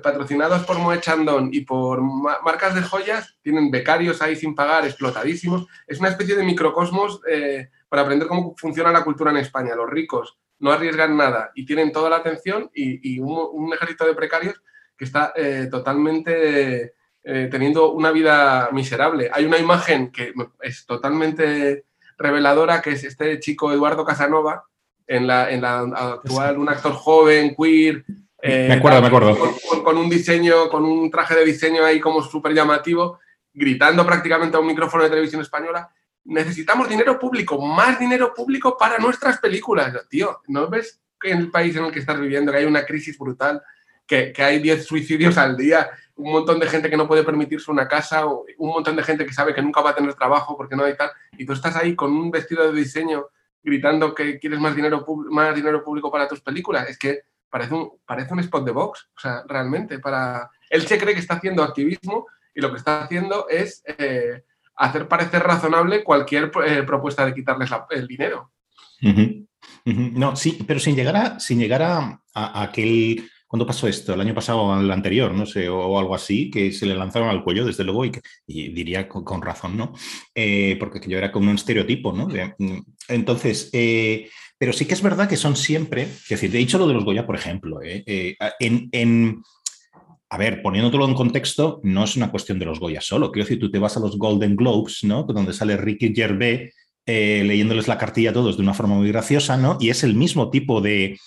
patrocinados por Moe Chandon y por marcas de joyas, tienen becarios ahí sin pagar, explotadísimos. Es una especie de microcosmos eh, para aprender cómo funciona la cultura en España. Los ricos no arriesgan nada y tienen toda la atención y, un, ejército de precarios que está eh, totalmente eh, teniendo una vida miserable. Hay una imagen que es totalmente reveladora, que es este chico Eduardo Casanova, en la, en la actual, un actor joven, queer, me eh, acuerdo, me acuerdo. Con, un diseño, con un traje de diseño ahí como súper llamativo, gritando prácticamente a un micrófono de televisión española, necesitamos dinero público, más dinero público para nuestras películas. Tío, ¿no ves que en el país en el que estás viviendo que hay una crisis brutal, que, que hay 10 suicidios al día, un montón de gente que no puede permitirse una casa, un montón de gente que sabe que nunca va a tener trabajo porque no hay tal, y tú estás ahí con un vestido de diseño gritando que quieres más dinero, más dinero público para tus películas? Es que parece un, parece un spot de Vox, o sea, realmente, para... Él se cree que está haciendo activismo y lo que está haciendo es eh, hacer parecer razonable cualquier eh, propuesta de quitarles el dinero. No, sí, pero sin llegar a, sin llegar a, aquel... ¿Cuándo pasó esto? El año pasado o el anterior, no sé, o, algo así, que se le lanzaron al cuello, desde luego, y, diría con, razón, ¿no? Eh, porque yo era como un estereotipo, ¿no? Mm, entonces, pero sí que es verdad que son siempre, es decir, he dicho lo de los Goya, por ejemplo, ¿eh? Eh, en, a ver, poniéndolo en contexto, no es una cuestión de los Goya solo. Quiero decir, tú te vas a los Golden Globes, ¿no? Donde sale Ricky Gervais eh, leyéndoles la cartilla a todos de una forma muy graciosa, ¿no? Y es el mismo tipo de...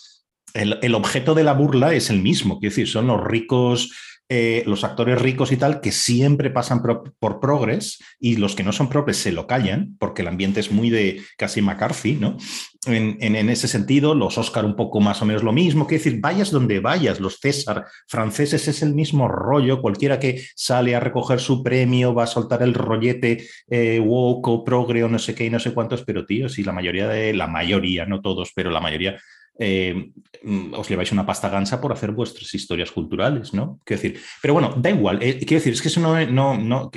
El, el objeto de la burla es el mismo, quiero decir, son los ricos eh, los actores ricos y tal que siempre pasan por progres y los que no son progres se lo callan porque el ambiente es muy de casi McCarthy, ¿no? En, ese sentido, los Oscar un poco más o menos lo mismo, que decir, vayas donde vayas, los César franceses es el mismo rollo, cualquiera que sale a recoger su premio va a soltar el rollete eh, o progre o no sé qué y no sé cuántos, pero tío, si la mayoría de, la mayoría, no todos, pero la mayoría eh, mm, os lleváis una pasta gansa por hacer vuestras historias culturales, ¿no? Quiero decir, pero bueno, da igual. Eh, quiero decir, es que eso no, no, no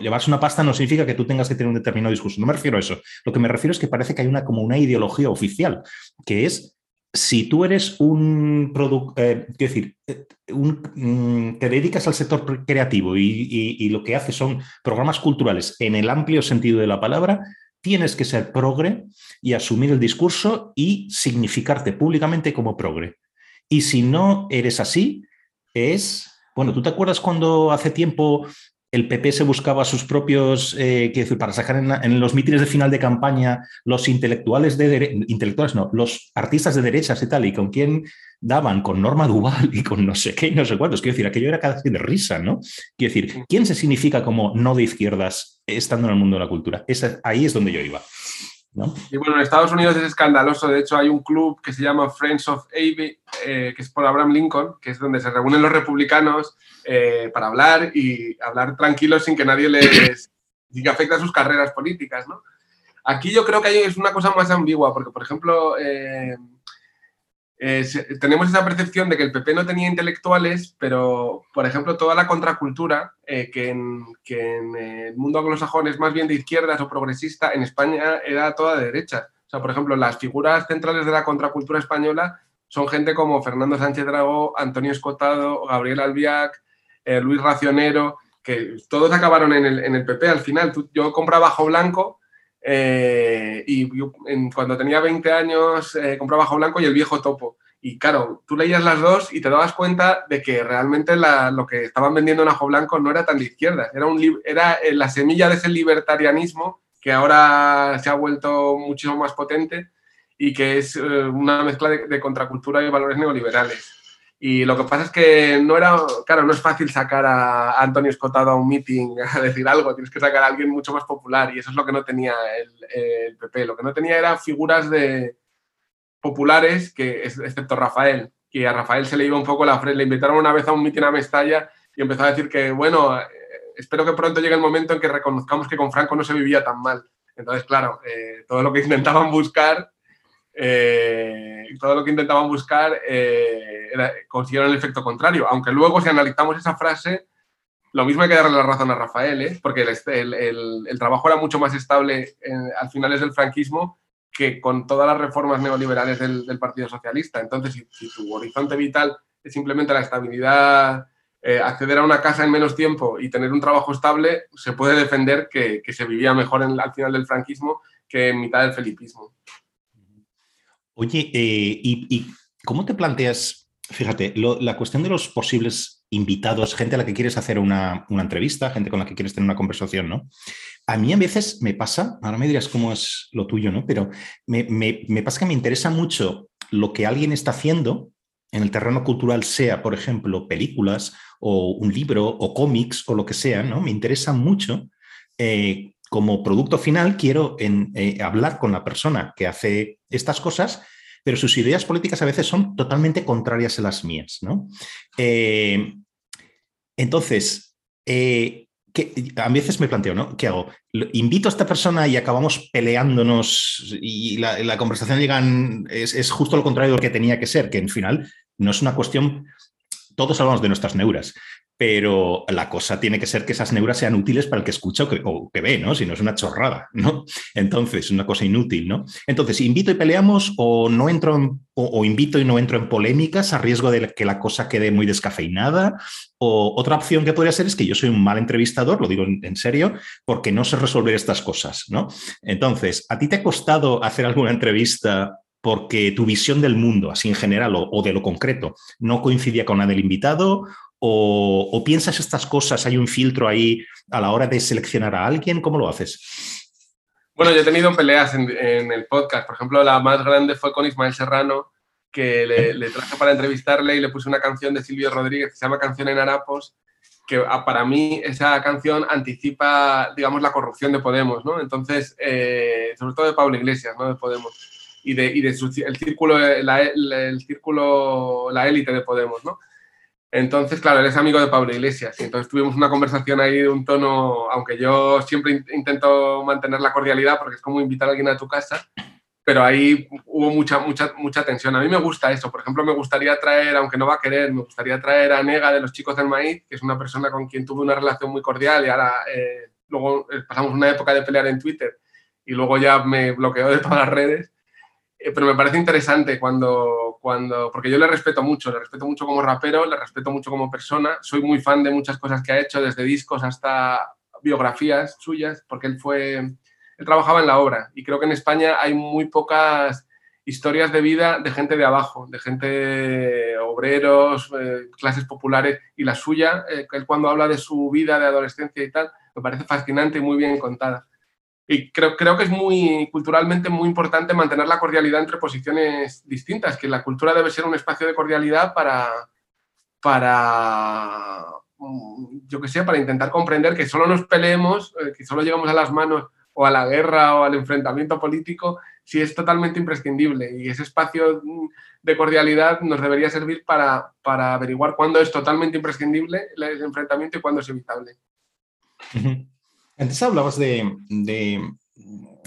llevarse una pasta no significa que tú tengas que tener un determinado discurso. No me refiero a eso. Lo que me refiero es que parece que hay una como una ideología oficial, que es si tú eres un producto, eh, quiero decir, mm, te dedicas al sector creativo y, lo que haces son programas culturales en el amplio sentido de la palabra, tienes que ser progre y asumir el discurso y significarte públicamente como progre. Y si no eres así, es, bueno, ¿tú te acuerdas cuando hace tiempo el PP se buscaba sus propios, eh, para sacar en, los mítines de final de campaña los intelectuales de intelectuales, no, los artistas de derechas y tal, y con quién daban, con Norma Duval y con no sé qué y no sé cuántos. Quiero decir, aquello era casi de risa, ¿no? Quiero decir, ¿quién se significa como no de izquierdas estando en el mundo de la cultura? ahí es donde yo iba. Y bueno, en Estados Unidos es escandaloso. De hecho, hay un club que se llama Friends of Abbey, eh, que es por Abraham Lincoln, que es donde se reúnen los republicanos eh, para hablar y hablar tranquilos sin que nadie les afecte a sus carreras políticas. ¿no? Aquí yo creo que hay, es una cosa más ambigua, porque, por ejemplo, eh, eh, tenemos esa percepción de que el PP no tenía intelectuales, pero, por ejemplo, toda la contracultura, eh, que, en, el mundo anglosajón es más bien de izquierdas o progresista, en España era toda de derechas. O sea, por ejemplo, las figuras centrales de la contracultura española son gente como Fernando Sánchez Dragó, Antonio Escotado, Gabriel Albiac, Luis Racionero, que todos acabaron en el, en el PP al final. yo compraba Bajo Blanco eh, y cuando tenía 20 años eh, compraba Bajo Blanco y el viejo Topo. Y claro, tú leías las dos y te dabas cuenta de que realmente lo que estaban vendiendo en Ajo Blanco no era tan de izquierda, era, un, era eh, la semilla de ese libertarianismo que ahora se ha vuelto muchísimo más potente y que es una mezcla de contracultura y valores neoliberales. Y lo que pasa es que no era, claro, no es fácil sacar a Antonio Escotado a un meeting a decir algo, tienes que sacar a alguien mucho más popular y eso es lo que no tenía el, PP. Lo que no tenía era figuras de populares, que excepto Rafael, que a Rafael se le iba un poco la frente. Le invitaron una vez a un meeting a Mestalla y empezó a decir que, bueno, eh, espero que pronto llegue el momento en que reconozcamos que con Franco no se vivía tan mal. Entonces, claro, eh, todo lo que intentaban buscar eh, todo lo que intentaban buscar eh, consiguieron el efecto contrario. Aunque luego, si analizamos esa frase, lo mismo hay que darle la razón a Rafael, ¿eh? porque el, trabajo era mucho más estable al finales del franquismo que con todas las reformas neoliberales del, Partido Socialista. Entonces, si, tu horizonte vital es simplemente la estabilidad, acceder a una casa en menos tiempo y tener un trabajo estable, se puede defender que, se vivía mejor al final del franquismo que en mitad del felipismo. Oye, eh, y, cómo te planteas, fíjate, la cuestión de los posibles invitados, gente a la que quieres hacer una, entrevista, gente con la que quieres tener una conversación, ¿no? A mí a veces me pasa, ahora me dirás cómo es lo tuyo, ¿no? Pero me, pasa que me interesa mucho lo que alguien está haciendo en el terreno cultural, sea, por ejemplo, películas o un libro o cómics o lo que sea, ¿no? Me interesa mucho eh, como producto final quiero eh, hablar con la persona que hace estas cosas, pero sus ideas políticas a veces son totalmente contrarias a las mías. ¿no? Eh, entonces, eh, a veces me planteo, ¿no? ¿Qué hago? ¿Invito a esta persona y acabamos peleándonos y la, conversación llegan, es, es, justo lo contrario de lo que tenía que ser, que en final no es una cuestión, todos hablamos de nuestras neuras, pero la cosa tiene que ser que esas neuras sean útiles para el que escucha o que, ve, ¿no? Si no es una chorrada, ¿no? Entonces, es una cosa inútil, ¿no? Entonces, invito y peleamos o no entro o, invito y no entro en polémicas a riesgo de que la cosa quede muy descafeinada. O otra opción que podría ser es que yo soy un mal entrevistador, lo digo en, serio, porque no sé resolver estas cosas, ¿no? Entonces, ¿a ti te ha costado hacer alguna entrevista porque tu visión del mundo, así en general o, o, de lo concreto, no coincidía con la del invitado o, piensas estas cosas? ¿Hay un filtro ahí a la hora de seleccionar a alguien? ¿Cómo lo haces? Bueno, yo he tenido peleas en, el podcast. Por ejemplo, la más grande fue con Ismael Serrano, que le, traje para entrevistarle y le puse una canción de Silvio Rodríguez que se llama Canción en Harapos, que ah, para mí esa canción anticipa, digamos, la corrupción de Podemos, ¿no? Entonces, eh, sobre todo de Pablo Iglesias, ¿no? De Podemos. Y de, y de el círculo, la, el círculo, la élite de Podemos, ¿no? Entonces, claro, él es amigo de Pablo Iglesias y entonces tuvimos una conversación ahí de un tono, aunque yo siempre intento mantener la cordialidad porque es como invitar a alguien a tu casa, pero ahí hubo mucha, mucha, mucha tensión. A mí me gusta eso, por ejemplo, me gustaría traer, aunque no va a querer, me gustaría traer a Nega de los Chicos del Maíz, que es una persona con quien tuve una relación muy cordial y ahora eh, luego eh, pasamos una época de pelear en Twitter y luego ya me bloqueó de todas las redes pero me parece interesante cuando, cuando, porque yo le respeto mucho, le respeto mucho como rapero, le respeto mucho como persona, soy muy fan de muchas cosas que ha hecho, desde discos hasta biografías suyas, porque él fue, él trabajaba en la obra y creo que en España hay muy pocas historias de vida de gente de abajo, de gente obreros, eh, clases populares y la suya, eh, él cuando habla de su vida de adolescencia y tal, me parece fascinante y muy bien contada. Y creo, creo que es muy culturalmente muy importante mantener la cordialidad entre posiciones distintas, que la cultura debe ser un espacio de cordialidad para, para yo que sé, para intentar comprender que solo nos peleemos, eh, que solo llegamos a las manos o a la guerra o al enfrentamiento político si es totalmente imprescindible. Y ese espacio de cordialidad nos debería servir para, para averiguar cuándo es totalmente imprescindible el enfrentamiento y cuándo es evitable. Antes hablabas de,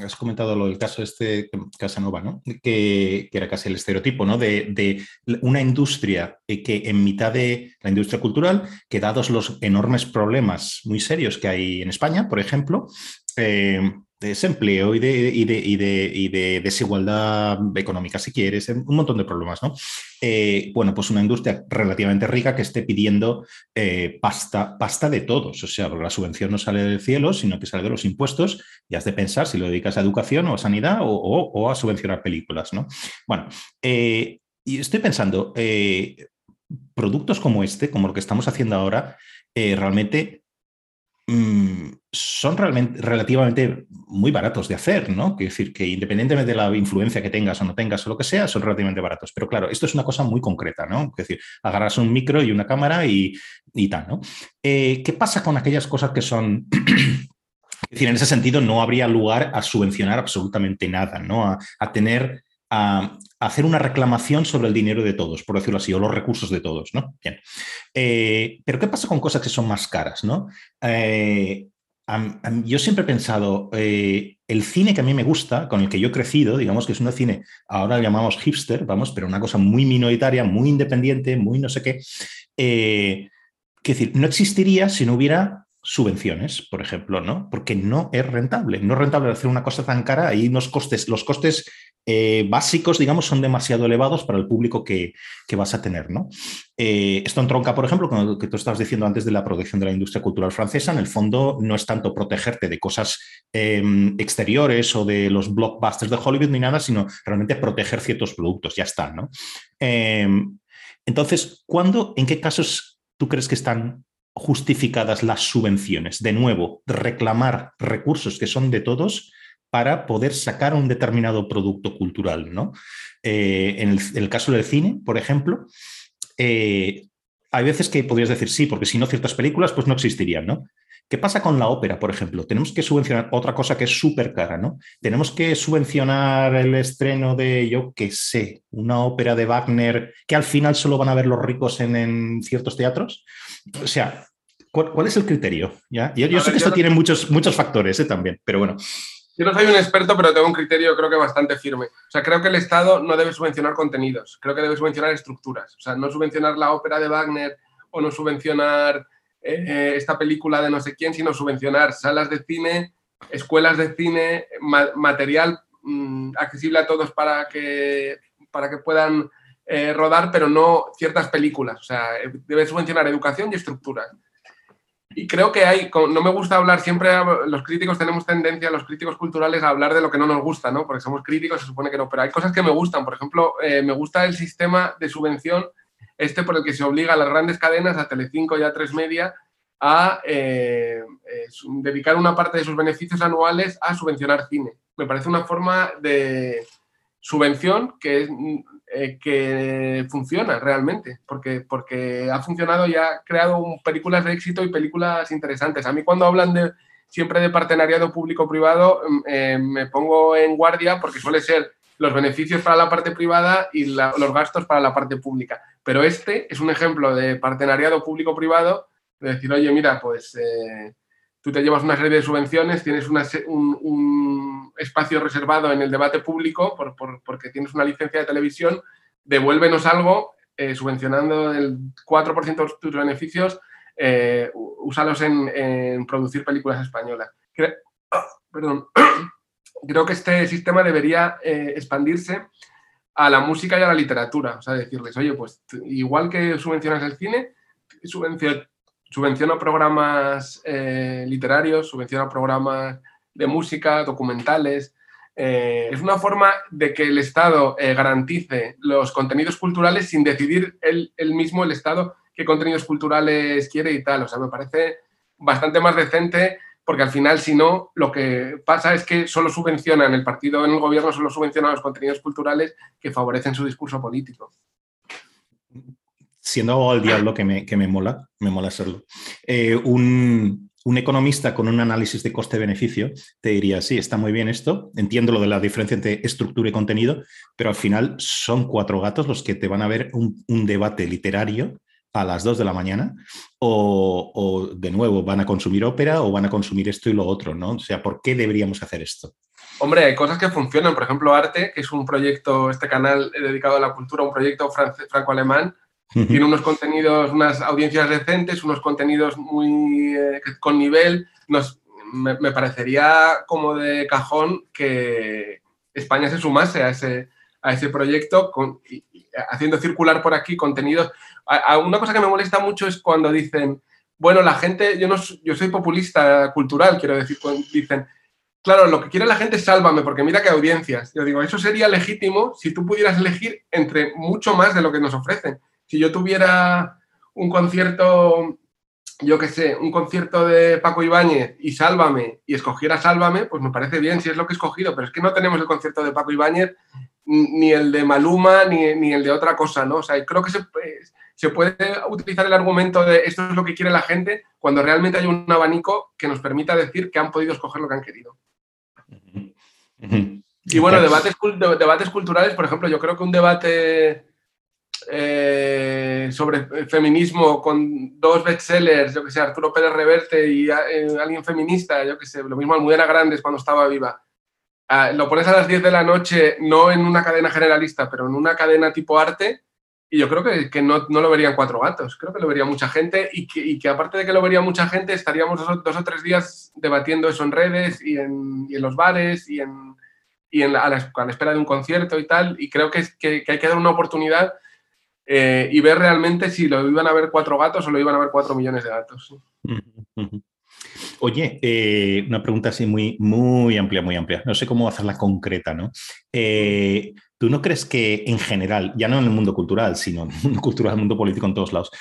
has comentado lo del caso este Casanova, ¿no? Que, era casi el estereotipo, ¿no? De, una industria que en mitad de la industria cultural, que dados los enormes problemas muy serios que hay en España, por ejemplo, eh, de desempleo y de, y, de, desigualdad económica, si quieres, un montón de problemas, ¿no? Eh, bueno, pues una industria relativamente rica que esté pidiendo eh, pasta, pasta de todos, o sea, la subvención no sale del cielo, sino que sale de los impuestos y has de pensar si lo dedicas a educación o a sanidad o, a subvencionar películas, ¿no? Bueno, eh, y estoy pensando, productos como este, como lo que estamos haciendo ahora, realmente Mm, son realmente, relativamente muy baratos de hacer, ¿no? Quiero decir que independientemente de la influencia que tengas o no tengas o lo que sea, son relativamente baratos. Pero claro, esto es una cosa muy concreta, ¿no? Es decir, agarras un micro y una cámara y, tal, ¿no? Eh, ¿Qué pasa con aquellas cosas que son... es decir, en ese sentido no habría lugar a subvencionar absolutamente nada, ¿no? a tener a, hacer una reclamación sobre el dinero de todos, por decirlo así, o los recursos de todos, ¿no? Bien. Eh, pero ¿qué pasa con cosas que son más caras, ¿no? Eh, yo siempre he pensado, eh, el cine que a mí me gusta, con el que yo he crecido, digamos que es un cine, ahora lo llamamos hipster, vamos, pero una cosa muy minoritaria, muy independiente, muy no sé qué, eh, decir, no existiría si no hubiera subvenciones, por ejemplo, ¿no? Porque no es rentable. No es rentable hacer una cosa tan cara. Ahí los costes, los costes eh, básicos, digamos, son demasiado elevados para el público que, vas a tener, ¿no? Eh, esto entronca, por ejemplo, con lo que tú estabas diciendo antes de la protección de la industria cultural francesa. En el fondo, no es tanto protegerte de cosas em, exteriores o de los blockbusters de Hollywood ni nada, sino realmente proteger ciertos productos. Ya está, ¿no? Em, entonces, ¿cuándo, en qué casos tú crees que están justificadas las subvenciones? De nuevo, reclamar recursos que son de todos para poder sacar un determinado producto cultural. ¿no? Eh, en, el, caso del cine, por ejemplo, eh, hay veces que podrías decir sí, porque si no ciertas películas pues no existirían, ¿no? ¿Qué pasa con la ópera, por ejemplo? Tenemos que subvencionar otra cosa que es súper cara, ¿no? Tenemos que subvencionar el estreno de, yo qué sé, una ópera de Wagner que al final solo van a ver los ricos en, ciertos teatros. O sea, ¿cuál, es el criterio? ¿Ya? Yo, sé que esto tiene muchos, muchos factores ¿eh? también, pero bueno. Yo no soy un experto, pero tengo un criterio creo que bastante firme. O sea, creo que el Estado no debe subvencionar contenidos, creo que debe subvencionar estructuras. O sea, no subvencionar la ópera de Wagner o no subvencionar eh, esta película de no sé quién, sino subvencionar salas de cine, escuelas de cine, material mm, accesible a todos para que, para que puedan eh, rodar, pero no ciertas películas. O sea, debe subvencionar educación y estructuras. Y creo que hay, no me gusta hablar siempre, los críticos tenemos tendencia, los críticos culturales, a hablar de lo que no nos gusta, ¿no? Porque somos críticos, se supone que no, pero hay cosas que me gustan. Por ejemplo, eh, me gusta el sistema de subvención, este por el que se obliga a las grandes cadenas, a Telecinco y a Tres Media, a eh, eh, dedicar una parte de sus beneficios anuales a subvencionar cine. Me parece una forma de subvención que es eh, que funciona realmente, porque, porque ha funcionado y ha creado películas de éxito y películas interesantes. A mí cuando hablan de siempre de partenariado público-privado mm, eh, me pongo en guardia porque suele ser los beneficios para la parte privada y los gastos para la parte pública. Pero este es un ejemplo de partenariado público-privado, de decir, oye, mira, pues eh, tú te llevas una serie de subvenciones, tienes un, espacio reservado en el debate público porque tienes una licencia de televisión, devuélvenos algo eh, subvencionando el 4% de tus beneficios, eh, úsalos en, producir películas españolas. perdón. Creo que este sistema debería eh, expandirse a la música y a la literatura. O sea, decirles, oye, pues igual que subvencionas el cine, subvención subvenciono programas eh, literarios, subvenciono programas de música, documentales. Eh, es una forma de que el Estado eh, garantice los contenidos culturales sin decidir él, mismo, el Estado, qué contenidos culturales quiere y tal. O sea, me parece bastante más decente porque al final, si no, lo que pasa es que solo subvencionan, el partido en el gobierno solo subvenciona los contenidos culturales que favorecen su discurso político siendo al diablo que me, que me mola, me mola serlo, eh, un, economista con un análisis de coste-beneficio te diría, sí, está muy bien esto, entiendo lo de la diferencia entre estructura y contenido, pero al final son cuatro gatos los que te van a ver un, debate literario a las 2 de la mañana, o, de nuevo van a consumir ópera o van a consumir esto y lo otro, ¿no? O sea, ¿por qué deberíamos hacer esto? Hombre, hay cosas que funcionan. Por ejemplo, Arte, que es un proyecto, este canal dedicado a la cultura, un proyecto franco-alemán, tiene unos contenidos, unas audiencias decentes, unos contenidos muy eh, con nivel. Nos, me, parecería como de cajón que España se sumase a ese, a ese proyecto con, haciendo circular por aquí contenidos. una cosa que me molesta mucho es cuando dicen, bueno, la gente, yo, no, yo soy populista cultural, quiero decir, dicen, claro, lo que quiere la gente es sálvame, porque mira qué audiencias. Yo digo, eso sería legítimo si tú pudieras elegir entre mucho más de lo que nos ofrecen. Si yo tuviera un concierto, yo qué sé, un concierto de Paco Ibáñez y Sálvame, y escogiera Sálvame, pues me parece bien si es lo que he escogido, pero es que no tenemos el concierto de Paco Ibáñez ni el de Maluma, ni, el de otra cosa, ¿no? O sea, creo que se, se, puede utilizar el argumento de esto es lo que quiere la gente cuando realmente hay un abanico que nos permita decir que han podido escoger lo que han querido. Y bueno, debates, debates culturales, por ejemplo, yo creo que un debate eh, sobre feminismo con dos bestsellers, yo que sé, Arturo Pérez Reverte y eh, alguien feminista, yo que sé, lo mismo Almudena Grandes cuando estaba viva, Ah, lo pones a las 10 de la noche, no en una cadena generalista, pero en una cadena tipo arte, y yo creo que, que no, no, lo verían cuatro gatos, creo que lo vería mucha gente y que, aparte de que lo vería mucha gente, estaríamos dos, o tres días debatiendo eso en redes y en, los bares y, en, en a, la, espera de un concierto y tal, y creo que hay que dar una oportunidad eh, y ver realmente si lo iban a ver cuatro gatos o lo iban a ver cuatro millones de gatos. Oye, eh, una pregunta así muy, muy amplia, muy amplia. No sé cómo hacerla concreta, ¿no? Eh, ¿Tú no crees que en general, ya no en el mundo cultural, sino en el cultural, en el mundo político en todos lados,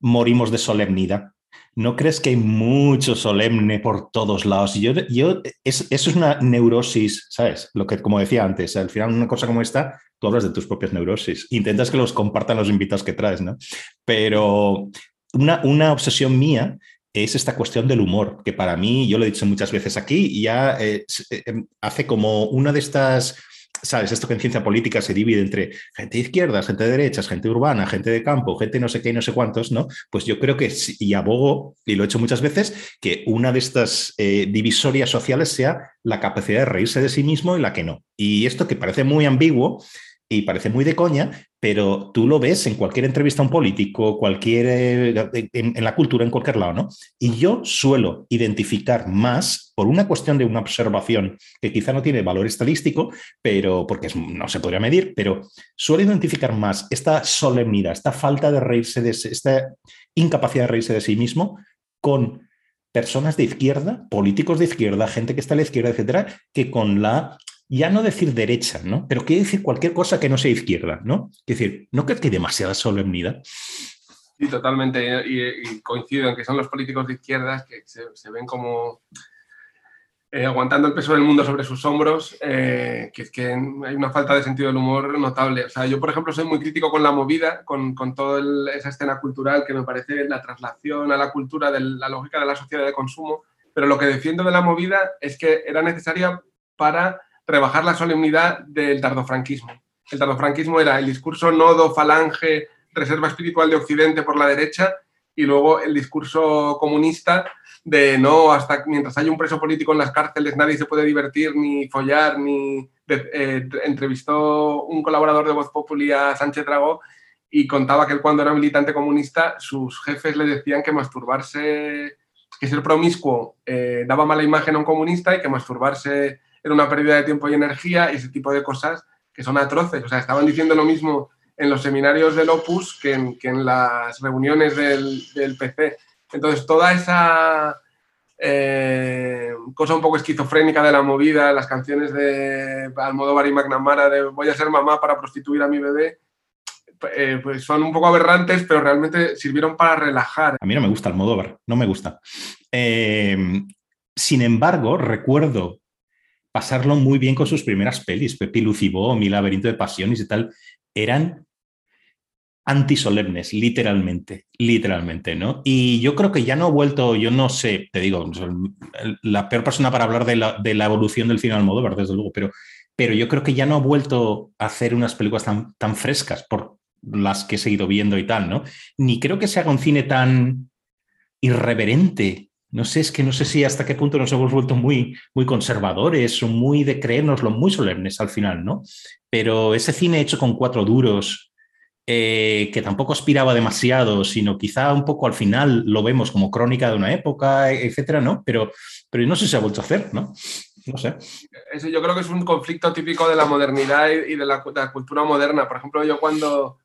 morimos de solemnidad? ¿No crees que hay mucho solemne por todos lados? Yo, yo eso es una neurosis, ¿sabes? Lo que, como decía antes, al final una cosa como esta, tú hablas de tus propias neurosis. Intentas que los compartan los invitados que traes, ¿no? Pero una, una obsesión mía es esta cuestión del humor, que para mí, yo lo he dicho muchas veces aquí, ya eh, eh, hace como una de estas, ¿sabes? Esto que en ciencia política se divide entre gente de izquierdas, gente de derechas, gente urbana, gente de campo, gente no sé qué y no sé cuántos, ¿no? Pues yo creo que, y abogo, y lo he hecho muchas veces, que una de estas eh, divisorias sociales sea la capacidad de reírse de sí mismo y la que no. Y esto que parece muy ambiguo, y parece muy de coña, pero tú lo ves en cualquier entrevista a un político, cualquier, eh, en, la cultura, en cualquier lado, ¿no? Y yo suelo identificar más por una cuestión de una observación que quizá no tiene valor estadístico, pero porque no se podría medir, pero suelo identificar más esta solemnidad, esta falta de reírse de esta incapacidad de reírse de sí mismo con personas de izquierda, políticos de izquierda, gente que está a la izquierda, etcétera, que con la ya no decir derecha, ¿no? Pero quiere decir cualquier cosa que no sea izquierda, ¿no? Es decir, ¿no creo que hay demasiada solemnidad? Sí, totalmente. Y, coincido en que son los políticos de izquierdas que se, ven como eh, aguantando el peso del mundo sobre sus hombros, eh, que es que hay una falta de sentido del humor notable. O sea, yo, por ejemplo, soy muy crítico con la movida, con, con toda esa escena cultural que me parece la traslación a la cultura de la lógica de la sociedad de consumo, pero lo que defiendo de la movida es que era necesaria para rebajar la solemnidad del tardofranquismo. El tardofranquismo era el discurso nodo, falange, reserva espiritual de Occidente por la derecha y luego el discurso comunista de no, hasta mientras haya un preso político en las cárceles nadie se puede divertir, ni follar, ni... Eh, entrevistó un colaborador de Voz Populi a Sánchez Dragó y contaba que él cuando era militante comunista sus jefes le decían que masturbarse, que ser promiscuo eh, daba mala imagen a un comunista y que masturbarse era una pérdida de tiempo y energía y ese tipo de cosas que son atroces. O sea, estaban diciendo lo mismo en los seminarios del Opus que en, las reuniones del, PC. Entonces, toda esa eh, cosa un poco esquizofrénica de la movida, las canciones de Almodóvar y McNamara de voy a ser mamá para prostituir a mi bebé, eh, pues son un poco aberrantes, pero realmente sirvieron para relajar. A mí no me gusta Almodóvar, no me gusta. Eh, sin embargo, recuerdo pasarlo muy bien con sus primeras pelis, Pepi Lucibó, Mi laberinto de pasiones y tal, eran antisolemnes, literalmente, literalmente, ¿no? Y yo creo que ya no he vuelto, yo no sé, te digo, la peor persona para hablar de la, de la evolución del cine Almodóvar, desde luego, pero, pero yo creo que ya no ha vuelto a hacer unas películas tan, tan frescas por, las que he seguido viendo y tal, ¿no? Ni creo que se haga un cine tan irreverente. No sé, es que no sé si hasta qué punto nos hemos vuelto muy, muy conservadores o muy de creérnoslo, muy solemnes al final, ¿no? Pero ese cine hecho con cuatro duros, eh, que tampoco aspiraba demasiado, sino quizá un poco al final lo vemos como crónica de una época, etcétera, ¿no? Pero, pero no sé si se ha vuelto a hacer, ¿no? No sé. Eso yo creo que es un conflicto típico de la modernidad y de la, de la cultura moderna. Por ejemplo, yo cuando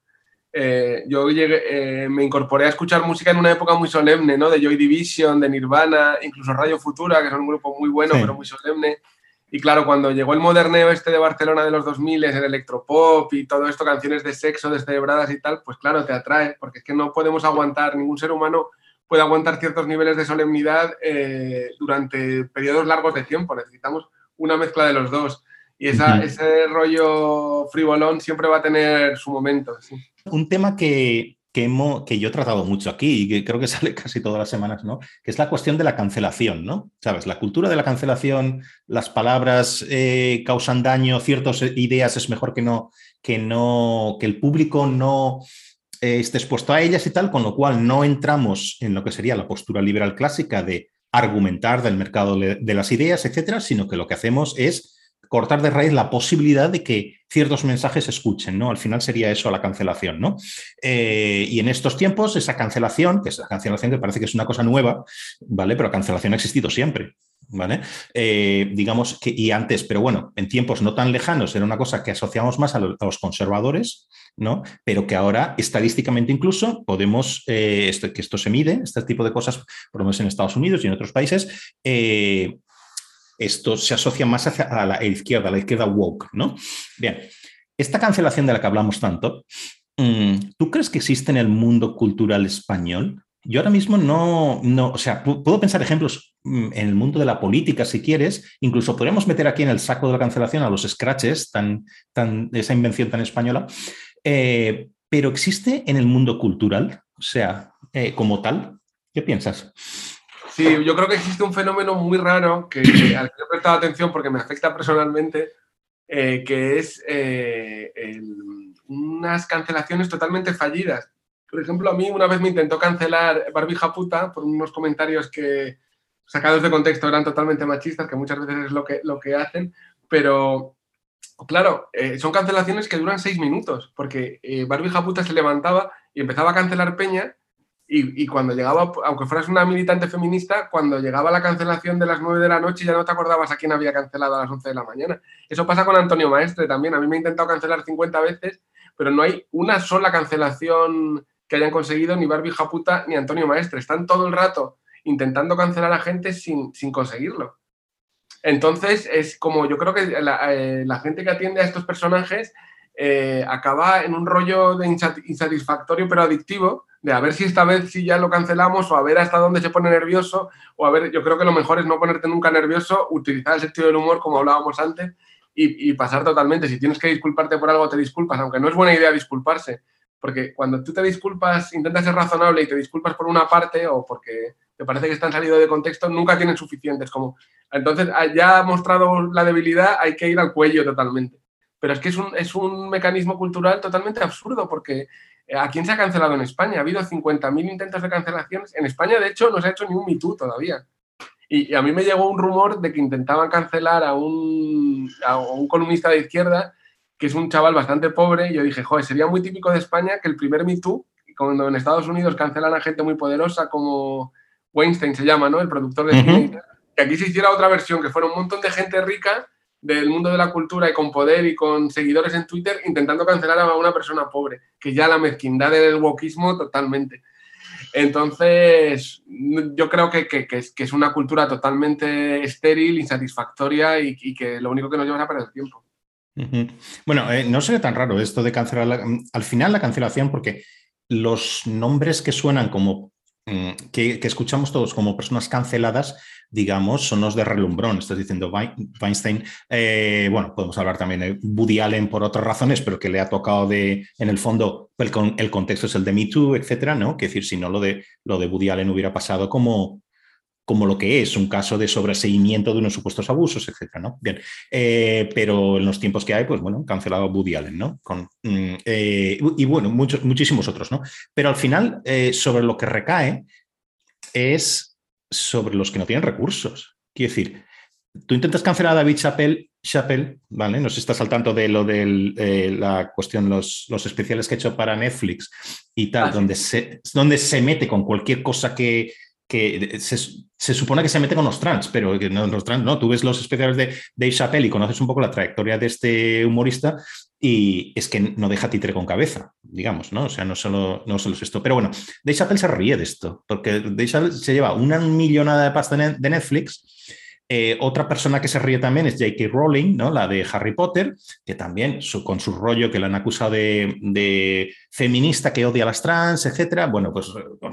eh, yo llegué, eh, me incorporé a escuchar música en una época muy solemne, ¿no? De Joy Division, de Nirvana, incluso Radio Futura, que son un grupo muy bueno, pero muy solemne. Y claro, cuando llegó el moderneo este de Barcelona de los 2000, el electropop y todo esto, canciones de sexo descerebradas y tal, pues claro, te atrae, porque es que no podemos aguantar, ningún ser humano puede aguantar ciertos niveles de solemnidad eh, durante periodos largos de tiempo. Necesitamos una mezcla de los dos. Y ese rollo frivolón siempre va a tener su momento. Un tema que, que, yo he tratado mucho aquí y que creo que sale casi todas las semanas, ¿no? Que es la cuestión de la cancelación, ¿no? ¿Sabes? La cultura de la cancelación, las palabras eh, causan daño, ciertas ideas es mejor que no, que no, que el público no eh, esté expuesto a ellas y tal, con lo cual no entramos en lo que sería la postura liberal clásica de argumentar del mercado de las ideas, etcétera, sino que lo que hacemos es cortar de raíz la posibilidad de que ciertos mensajes se escuchen, ¿no? Al final sería eso la cancelación, ¿no? Eh, y en estos tiempos, esa cancelación, que es la cancelación que parece que es una cosa nueva, ¿vale? Pero la cancelación ha existido siempre. ¿Vale? Eh, digamos que, y antes, pero bueno, en tiempos no tan lejanos era una cosa que asociamos más a, los conservadores, ¿no? Pero que ahora, estadísticamente incluso, podemos, eh, que esto se mide, este tipo de cosas, por lo menos en Estados Unidos y en otros países, esto se asocia más a la izquierda, a la izquierda woke, ¿no? Bien, esta cancelación de la que hablamos tanto, mm, ¿tú crees que existe en el mundo cultural español? Yo ahora mismo no, no, o sea, puedo pensar ejemplos mm, en el mundo de la política si quieres, incluso podríamos meter aquí en el saco de la cancelación a los scratches, tan, tan, esa invención tan española, eh, pero existe en el mundo cultural, o sea, eh, como tal, ¿qué piensas? Sí, yo creo que existe un fenómeno muy raro que, al que he prestado atención porque me afecta personalmente, eh, que es eh, unas cancelaciones totalmente fallidas. Por ejemplo, a mí una vez me intentó cancelar Barbija Puta por unos comentarios que, sacados de contexto, eran totalmente machistas, que muchas veces es lo que, lo que hacen, pero claro, eh, son cancelaciones que duran seis minutos, porque Barbija Puta se levantaba y empezaba a cancelar Peña y, cuando llegaba, aunque fueras una militante feminista, cuando llegaba la cancelación de las 9 de la noche ya no te acordabas a quién había cancelado a las 11 de la mañana. Eso pasa con Antonio Maestre también. A mí me he intentado cancelar 50 veces, pero no hay una sola cancelación que hayan conseguido ni Barbie Japuta ni Antonio Maestre. Están todo el rato intentando cancelar a gente sin, sin conseguirlo. Entonces, es como yo creo que la, eh, gente que atiende a estos personajes eh, acaba en un rollo de insatisfactorio pero adictivo de a ver si esta vez si ya lo cancelamos o a ver hasta dónde se pone nervioso o a ver, yo creo que lo mejor es no ponerte nunca nervioso, utilizar el sentido del humor como hablábamos antes y, pasar totalmente. Si tienes que disculparte por algo, te disculpas, aunque no es buena idea disculparse, porque cuando tú te disculpas, intentas ser razonable y te disculpas por una parte o porque te parece que están salido de contexto, nunca tienen suficientes. Como, entonces, ah, ya ha mostrado la debilidad, hay que ir al cuello totalmente. Pero es que es un, es un mecanismo cultural totalmente absurdo porque eh, ¿A quién se ha cancelado en España? Ha habido 50.000 intentos de cancelaciones. En España, de hecho, no se ha hecho ni un MeToo todavía. Y, a mí me llegó un rumor de que intentaban cancelar a un, a un columnista de izquierda, que es un chaval bastante pobre. Y yo dije, joder, sería muy típico de España que el primer MeToo, cuando en Estados Unidos cancelan a gente muy poderosa como Weinstein se llama, ¿no? El productor de cine, que aquí se hiciera otra versión, que fuera un montón de gente rica del mundo de la cultura y con poder y con seguidores en Twitter intentando cancelar a una persona pobre, que ya la mezquindad del wokismo totalmente. Entonces, yo creo que, es, una cultura totalmente estéril, insatisfactoria y, que lo único que nos lleva es a perder tiempo. Bueno, eh, no sería tan raro esto de cancelar, al final la cancelación, porque los nombres que suenan como Mm, que, escuchamos todos como personas canceladas, digamos, son los de relumbrón. Estás diciendo Weinstein, eh, bueno, podemos hablar también de Woody Allen por otras razones, pero que le ha tocado de, en el fondo, el, el contexto es el de Me Too, etcétera, ¿no? Que decir, si no, lo de, lo de Woody Allen hubiera pasado como, como lo que es un caso de sobreseimiento de unos supuestos abusos, etcétera, ¿no? Bien, eh, pero en los tiempos que hay, pues bueno, cancelado Woody Allen, ¿no? Con, mm, eh, y bueno, muchos, muchísimos otros, ¿no? Pero al final, sobre lo que recae es sobre los que no tienen recursos. Quiero decir, tú intentas cancelar a David Chappelle, Chappelle ¿vale? No se está saltando de lo de la cuestión, los, los especiales que ha hecho para Netflix y tal, ah, donde, se, donde se mete con cualquier cosa que, que se, supone que se mete con los trans, pero no, los trans, no, tú ves los especiales de Dave Chappelle y conoces un poco la trayectoria de este humorista y es que no deja titre con cabeza, digamos, ¿no? O sea, no solo, no solo es esto. Pero bueno, Dave Chappelle se ríe de esto, porque Dave Chappelle se lleva una millonada de pasta de Netflix eh, otra persona que se ríe también es J.K. Rowling, ¿no? la de Harry Potter, que también con su rollo que le han acusado de, feminista que odia a las trans, etcétera. Bueno, pues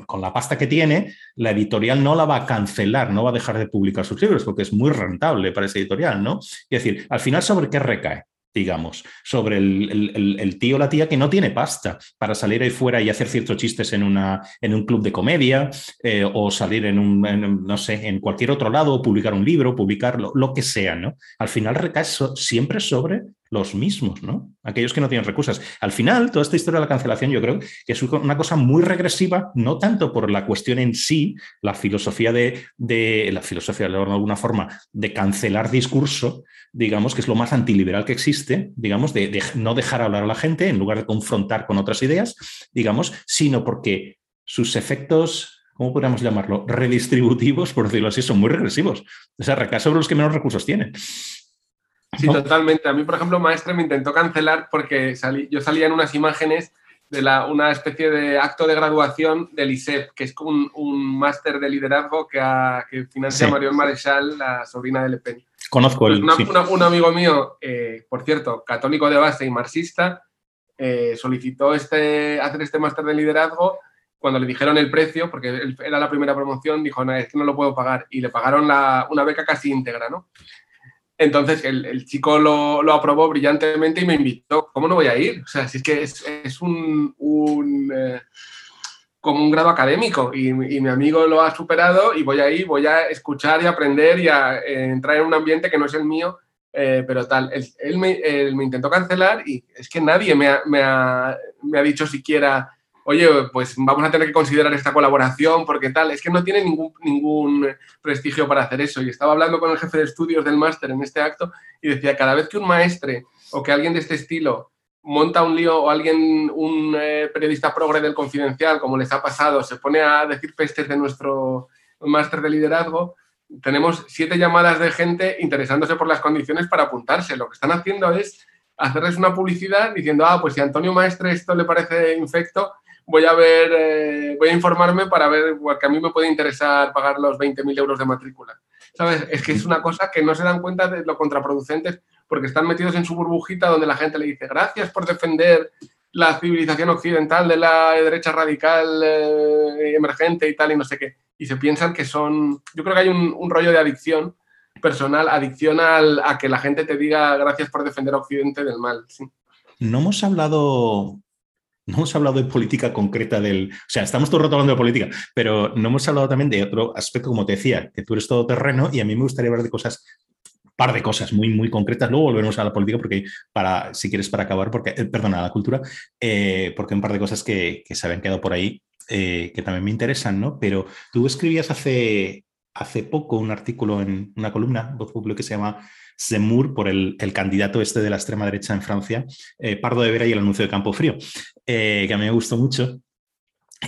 con, la pasta que tiene, la editorial no la va a cancelar, no va a dejar de publicar sus libros porque es muy rentable para esa editorial, ¿no? Es decir, al final, ¿sobre qué recae? Digamos, sobre el, tío o la tía que no tiene pasta para salir ahí fuera y hacer ciertos chistes en, una, en un club de comedia eh, o salir en un, no sé, en cualquier otro lado, publicar un libro, publicar lo, que sea, ¿no? Al final recae siempre sobre los mismos, ¿no? Aquellos que no tienen recursos. Al final, toda esta historia de la cancelación yo creo que es una cosa muy regresiva, no tanto por la cuestión en sí, la filosofía de, de la filosofía de alguna forma, de cancelar discurso, digamos, que es lo más antiliberal que existe, digamos, de, no dejar hablar a la gente en lugar de confrontar con otras ideas, digamos, sino porque sus efectos ¿cómo podríamos llamarlo? Redistributivos, por decirlo así, son muy regresivos. O sea, recae sobre los que menos recursos tienen. Sí, totalmente. A mí, por ejemplo, Maestre me intentó cancelar porque salí, yo salía en unas imágenes de la, una especie de acto de graduación del ISEP, que es un, un máster de liderazgo que, que financia Marion Marechal, la sobrina de Le Pen. Conozco pues un amigo mío, eh, por cierto, católico de base y marxista, eh, solicitó este, hacer este máster de liderazgo cuando le dijeron el precio, porque era la primera promoción, dijo, no, es que no lo puedo pagar. Y le pagaron la, una beca casi íntegra, ¿no? Entonces el, chico lo, aprobó brillantemente y me invitó. ¿Cómo no voy a ir? O sea, si es que es, un, eh, como un grado académico y, mi amigo lo ha superado y voy a ir, voy a escuchar y aprender y a eh, entrar en un ambiente que no es el mío, eh, pero tal. Él, me, intentó cancelar y es que nadie me me ha, me ha dicho siquiera oye, pues vamos a tener que considerar esta colaboración porque tal, es que no tiene ningún, ningún prestigio para hacer eso. Y estaba hablando con el jefe de estudios del máster en este acto y decía, cada vez que un maestre o que alguien de este estilo monta un lío o alguien, un eh, periodista progre del confidencial, como les ha pasado, se pone a decir pestes de nuestro máster de liderazgo, tenemos siete llamadas de gente interesándose por las condiciones para apuntarse. Lo que están haciendo es hacerles una publicidad diciendo, ah, pues si a Antonio Maestre esto le parece infecto, voy a ver, eh, voy a informarme para ver, porque a mí me puede interesar pagar los 20.000 euros de matrícula. ¿Sabes? Es que es una cosa que no se dan cuenta de lo contraproducentes porque están metidos en su burbujita donde la gente le dice gracias por defender la civilización occidental de la derecha radical eh, emergente y tal y no sé qué. Y se piensan que son... Yo creo que hay un, rollo de adicción personal, adicción a que la gente te diga gracias por defender a Occidente del mal. No hemos hablado no hemos hablado de política concreta del. O sea, estamos todo el rato hablando de política, pero no hemos hablado también de otro aspecto, como te decía, que tú eres todo terreno y a mí me gustaría hablar de cosas, par de cosas muy, muy concretas. Luego volveremos a la política, porque para, si quieres, para acabar, porque, eh, perdona, a la cultura, eh, porque un par de cosas que, se habían quedado por ahí eh, que también me interesan, ¿no? Pero tú escribías hace, hace poco un artículo en una columna, Voz Pública, que se llama Zemmour por el, candidato este de la extrema derecha en Francia, eh, Pardo de Vera y el anuncio de Campo Frío, que a mí me gustó mucho.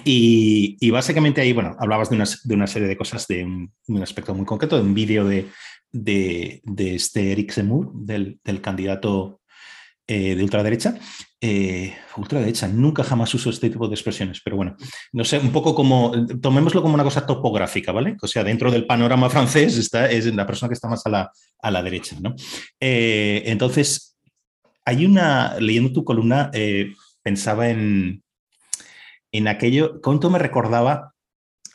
Y, básicamente ahí, bueno, hablabas de una, serie de cosas, de un, aspecto muy concreto, de un vídeo de, de, este Eric Zemmour, del, del candidato eh, de ultraderecha. Eh, ultraderecha, nunca jamás uso este tipo de expresiones, pero bueno, no sé, un poco como, tomémoslo como una cosa topográfica, ¿vale? O sea, dentro del panorama francés está, es la persona que está más a la, a la derecha, ¿no? Eh, entonces, hay una, leyendo tu columna, pensaba en, en aquello, ¿cuánto me recordaba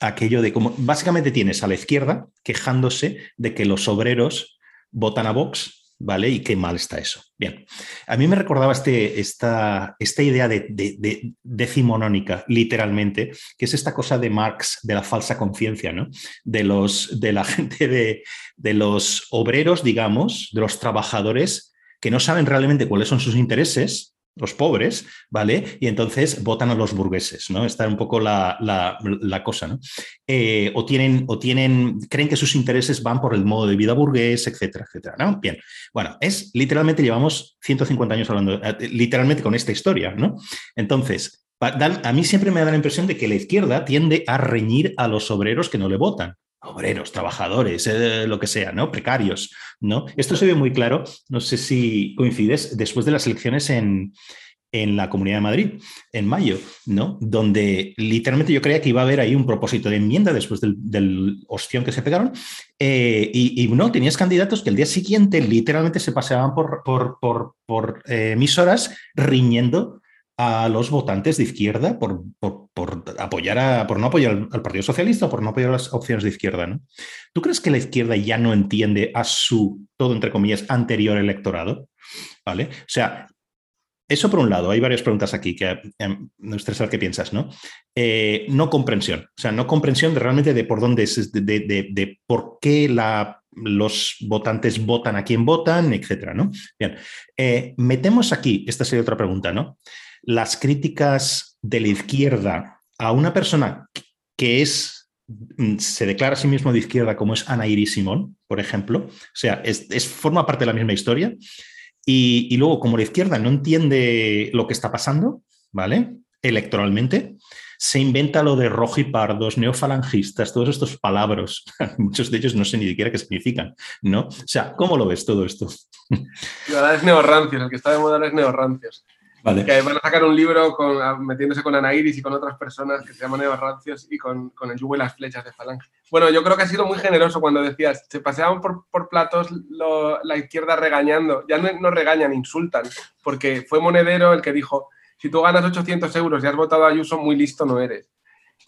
aquello de cómo, básicamente tienes a la izquierda quejándose de que los obreros votan a Vox ¿vale? Y qué mal está eso. Bien, a mí me recordaba este, esta, esta idea de, decimonónica, literalmente, que es esta cosa de Marx, de la falsa conciencia, ¿no? De, los, de la gente de, de los obreros, digamos, de los trabajadores que no saben realmente cuáles son sus intereses los pobres, ¿vale? Y entonces votan a los burgueses, ¿no? Está un poco la, cosa, ¿no? Eh, o, tienen, o tienen, creen que sus intereses van por el modo de vida burgués, etcétera, etcétera, ¿no? Bien, bueno, es literalmente, llevamos 150 años hablando, eh, literalmente con esta historia, ¿no? Entonces, a mí siempre me da la impresión de que la izquierda tiende a reñir a los obreros que no le votan obreros, trabajadores, eh, lo que sea, ¿no? Precarios, ¿no? Esto se ve muy claro, no sé si coincides, después de las elecciones en, la Comunidad de Madrid, en mayo, ¿no? Donde literalmente yo creía que iba a haber ahí un propósito de enmienda después del, del ostión que se pegaron, eh, y, no, tenías candidatos que el día siguiente literalmente se paseaban por, por, por, por eh, emisoras riñendo a los votantes de izquierda por, por, apoyar a, por no apoyar al, Partido Socialista por no apoyar las opciones de izquierda. ¿no? ¿Tú crees que la izquierda ya no entiende a su, todo entre comillas, anterior electorado? ¿Vale? O sea, eso por un lado, hay varias preguntas aquí que em, me gustaría saber qué piensas, ¿no? Eh, no comprensión, o sea, no comprensión de realmente de por dónde es, de, de, por qué la, los votantes votan a quién votan, etcétera, ¿no? Bien, eh, metemos aquí, esta sería otra pregunta, ¿no? Las críticas de la izquierda a una persona que es, mm, se declara a sí mismo de izquierda como es Ana Iris Simón, por ejemplo, o sea, es, forma parte de la misma historia, y, luego como la izquierda no entiende lo que está pasando, ¿vale? Electoralmente, se inventa lo de rojipardos, neofalangistas, todos estos palabras, muchos de ellos no sé ni siquiera qué significan, ¿no? O sea, ¿cómo lo ves todo esto? es neorrancios, el que está de moda es neorrancios. Que van a sacar un libro metiéndose con Ana Iris y con otras personas que se llaman Eva Rancios y con, el yugo y las flechas de Falange. Bueno, yo creo que ha sido muy generoso cuando decías, se paseaban por, platos la izquierda regañando. Ya no, regañan, insultan, porque fue Monedero el que dijo, si tú ganas 800 euros y has votado a Ayuso, muy listo no eres.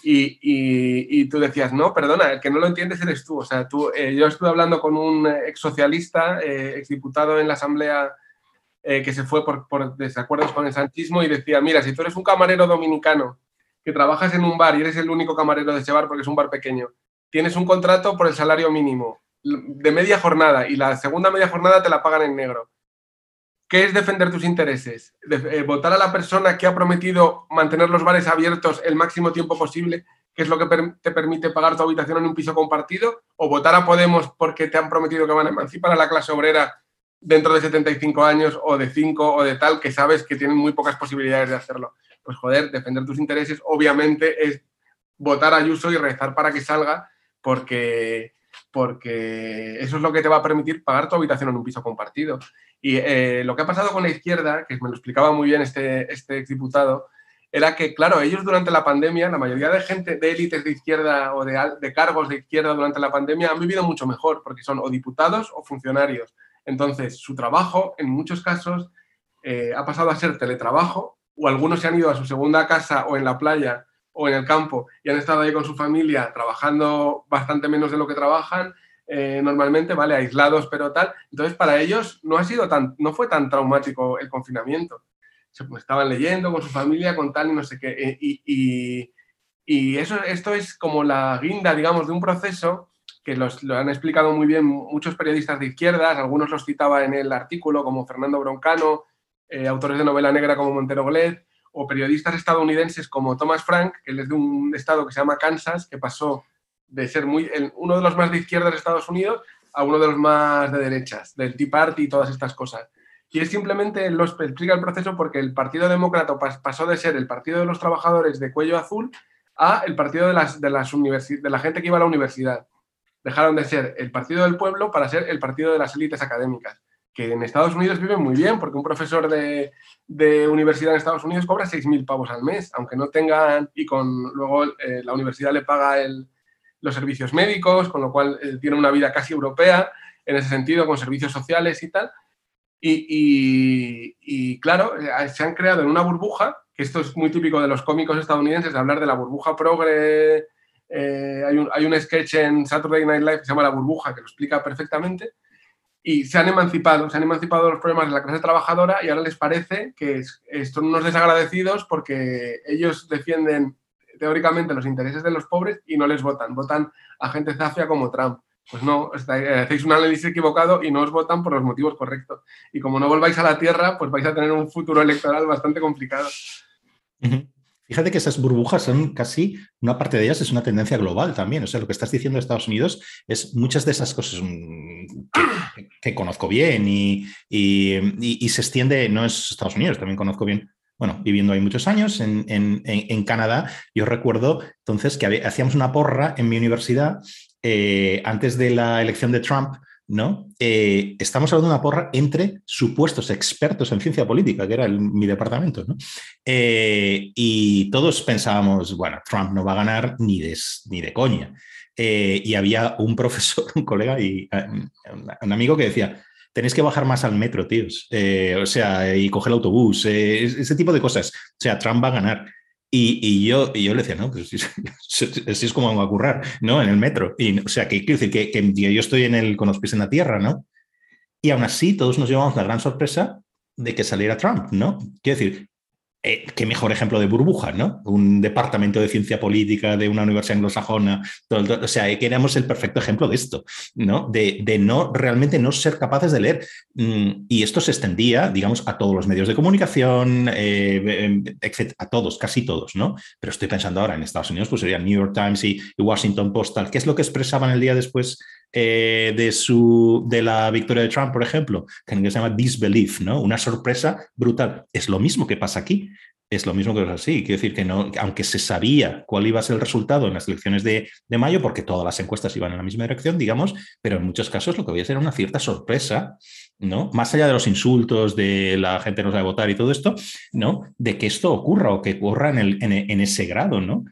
Y, tú decías, no, perdona, el que no lo entiendes eres tú. O sea, tú, eh, yo estuve hablando con un ex socialista, eh, ex diputado en la Asamblea eh, que se fue por, desacuerdos con el sanchismo y decía, mira, si tú eres un camarero dominicano que trabajas en un bar y eres el único camarero de ese bar porque es un bar pequeño, tienes un contrato por el salario mínimo de media jornada y la segunda media jornada te la pagan en negro. ¿Qué es defender tus intereses? Eh, ¿Votar a la persona que ha prometido mantener los bares abiertos el máximo tiempo posible, que es lo que te permite pagar tu habitación en un piso compartido? ¿O votar a Podemos porque te han prometido que van a emancipar a la clase obrera dentro de 75 años o de 5 o de tal que sabes que tienen muy pocas posibilidades de hacerlo. Pues joder, defender tus intereses obviamente es votar a Ayuso y rezar para que salga porque, porque eso es lo que te va a permitir pagar tu habitación en un piso compartido. Y eh, lo que ha pasado con la izquierda, que me lo explicaba muy bien este, este exdiputado, era que, claro, ellos durante la pandemia, la mayoría de gente, de élites de izquierda o de, de cargos de izquierda durante la pandemia han vivido mucho mejor, porque son o diputados o funcionarios entonces, su trabajo, en muchos casos, eh, ha pasado a ser teletrabajo, o algunos se han ido a su segunda casa o en la playa o en el campo y han estado ahí con su familia trabajando bastante menos de lo que trabajan eh, normalmente, ¿vale? Aislados, pero tal. Entonces, para ellos no ha sido tan, no fue tan traumático el confinamiento. Se pues, estaban leyendo con su familia, con tal y no sé qué. Eh, y, y eso, esto es como la guinda, digamos, de un proceso que los, lo han explicado muy bien muchos periodistas de izquierdas, algunos los citaba en el artículo, como Fernando Broncano, eh, autores de novela negra como Montero Gled, o periodistas estadounidenses como Thomas Frank, que es de un estado que se llama Kansas, que pasó de ser muy, uno de los más de izquierdas de Estados Unidos a uno de los más de derechas, del Tea Party y todas estas cosas. Y es simplemente, lo explica el proceso porque el Partido Demócrata pasó de ser el Partido de los Trabajadores de cuello azul a el Partido de, las, de, las de la gente que iba a la universidad dejaron de ser el partido del pueblo para ser el partido de las élites académicas, que en Estados Unidos viven muy bien, porque un profesor de, universidad en Estados Unidos cobra 6.000 pavos al mes, aunque no tengan, y con luego eh, la universidad le paga los servicios médicos, con lo cual eh, tiene una vida casi europea en ese sentido, con servicios sociales y tal. Y, claro, eh, se han creado en una burbuja, que esto es muy típico de los cómicos estadounidenses, de hablar de la burbuja progre eh, hay, un, hay, un, sketch en Saturday Night Live que se llama La burbuja, que lo explica perfectamente. y se han emancipado, se han emancipado de los problemas de la clase trabajadora y ahora les parece que son unos desagradecidos porque ellos defienden teóricamente los intereses de los pobres y no les votan, votan a gente zafia como Trump. Pues no, hacéis un análisis equivocado y no os votan por los motivos correctos. Y como no volváis a la Tierra, pues vais a tener un futuro electoral bastante complicado. Fíjate que esas burbujas son casi, una parte de ellas es una tendencia global también. O sea, lo que estás diciendo de Estados Unidos es muchas de esas cosas mm, que, conozco bien y, se extiende, no es Estados Unidos, también conozco bien bueno, viviendo ahí muchos años en, Canadá, yo recuerdo entonces que hacíamos una porra en mi universidad eh, antes de la elección de Trump ¿no? Eh, estamos hablando de una porra entre supuestos expertos en ciencia política, que era mi departamento, ¿no? Eh, y todos pensábamos, bueno, Trump no va a ganar ni de, ni de coña. Eh, y había un profesor, un colega y un amigo que decía, tenéis que bajar más al metro, tíos. o sea, y coger el autobús, ese tipo de cosas. O sea, Trump va a ganar. Y, yo, yo le decía, no, pues así es como a currar, ¿no? En el metro. Y, o sea, que quiero decir que, que, yo estoy en el, con los pies en la tierra, ¿no? Y aún así, todos nos llevamos la gran sorpresa de que saliera Trump, ¿no? Quiero decir, eh, qué mejor ejemplo de burbuja, ¿no? Un departamento de ciencia política de una universidad anglosajona, o sea, eh, queremos el perfecto ejemplo de esto, ¿no? De, no realmente no ser capaces de leer. Mm, y esto se extendía, digamos, a todos los medios de comunicación, eh, a todos, casi todos, ¿no? Pero estoy pensando ahora en Estados Unidos, pues serían New York Times y, Washington Post, tal. ¿Qué es lo que expresaban el día después de, su, de la victoria de Trump, por ejemplo, que se llama disbelief, ¿no? Una sorpresa brutal. Es lo mismo que pasa aquí es lo mismo que es así. Quiero decir que no, aunque se sabía cuál iba a ser el resultado en las elecciones de, mayo, porque todas las encuestas iban en la misma dirección, digamos, pero en muchos casos lo que había ser una cierta sorpresa, ¿no? Más allá de los insultos, de la gente no sabe votar y todo esto, ¿no? De que esto ocurra o que ocurra en, el, en, ese grado, ¿no?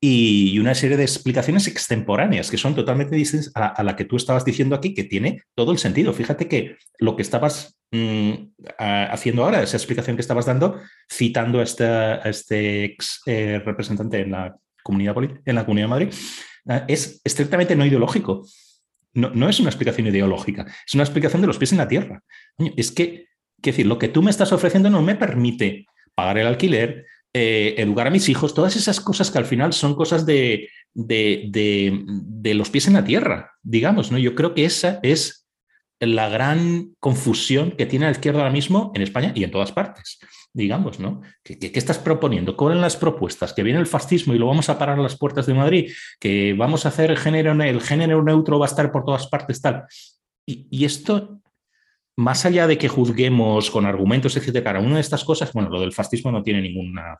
Y una serie de explicaciones extemporáneas que son totalmente distintas a, a la que tú estabas diciendo aquí, que tiene todo el sentido. Fíjate que lo que estabas Mm, haciendo ahora, esa explicación que estabas dando, citando a este, este ex eh, representante en la comunidad, en la comunidad de Madrid, eh, es estrictamente no ideológico. No, no, es una explicación ideológica, es una explicación de los pies en la tierra. Es que, decir, lo que tú me estás ofreciendo no me permite pagar el alquiler, eh, educar a mis hijos, todas esas cosas que al final son cosas de, de, de, de, los pies en la tierra, digamos, ¿no? Yo creo que esa es la gran confusión que tiene la izquierda ahora mismo en España y en todas partes, digamos, ¿no? ¿Qué, estás proponiendo? ¿Cuáles las propuestas? Que viene el fascismo y lo vamos a parar a las puertas de Madrid, que vamos a hacer el género, el género neutro va a estar por todas partes, tal. Y, esto, más allá de que juzguemos con argumentos, etcétera, cada una de estas cosas, bueno, lo del fascismo no tiene ninguna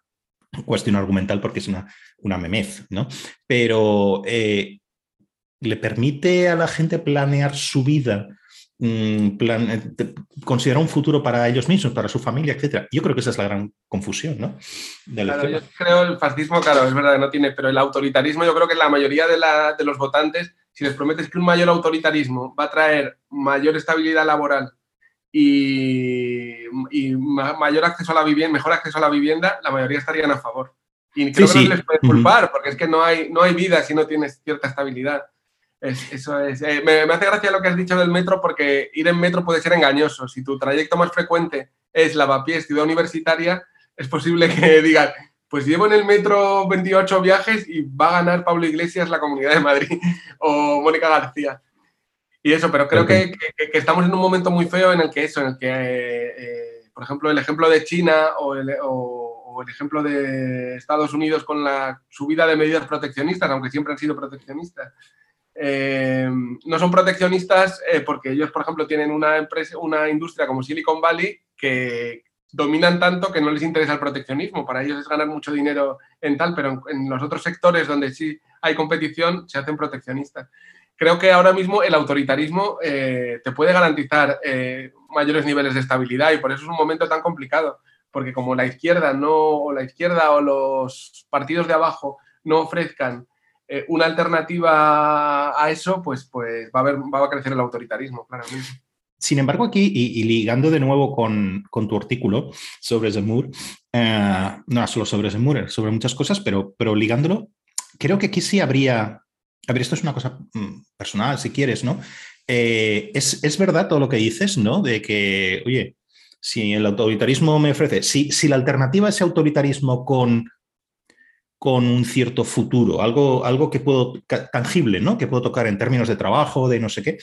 cuestión argumental porque es una, una memez, ¿no? Pero eh, le permite a la gente planear su vida plan, eh, considera un futuro para ellos mismos, para su familia, etcétera. Yo creo que esa es la gran confusión, ¿no? claro, yo creo el fascismo, claro, es verdad, no tiene, pero el autoritarismo, yo creo que la mayoría de, la, de los votantes, si les prometes que un mayor autoritarismo va a traer mayor estabilidad laboral y, y mayor acceso a la vivienda, mejor acceso a la vivienda, la mayoría estarían a favor. Y creo que no les puede culpar, porque es que no hay, no hay vida si no tienes cierta estabilidad eso es. Eh, me, hace gracia lo que has dicho del metro porque ir en metro puede ser engañoso. Si tu trayecto más frecuente es lavapiés, ciudad universitaria, es posible que digas, pues llevo en el metro 28 viajes y va a ganar Pablo Iglesias la Comunidad de Madrid o Mónica García. Y eso, pero creo que, estamos en un momento muy feo en el que eso, en el que, eh, eh, por ejemplo, el ejemplo de China o el, o el ejemplo de Estados Unidos con la subida de medidas proteccionistas, aunque siempre han sido proteccionistas, eh, no son proteccionistas eh, porque ellos, por ejemplo, tienen una, empresa, una industria como Silicon Valley que dominan tanto que no les interesa el proteccionismo. Para ellos es ganar mucho dinero en tal, pero en, los otros sectores donde sí hay competición se hacen proteccionistas. Creo que ahora mismo el autoritarismo eh, te puede garantizar mayores niveles de estabilidad y por eso es un momento tan complicado, porque como la izquierda no, o la izquierda o los partidos de abajo no ofrezcan eh, una alternativa a eso, pues, pues va, a a crecer el autoritarismo. Sin embargo, aquí, y, ligando de nuevo con, tu artículo sobre Zemmour, eh, no solo sobre Zemmour, sobre muchas cosas, pero, ligándolo, creo que aquí sí habría, a ver, esto es una cosa mm, personal, si quieres, ¿no? eh, es, verdad todo lo que dices, ¿no? De que, oye, si el autoritarismo me ofrece, si, si la alternativa es autoritarismo con, con un cierto futuro, algo, algo que puedo, tangible, ¿no? Que puedo tocar en términos de trabajo, de no sé qué,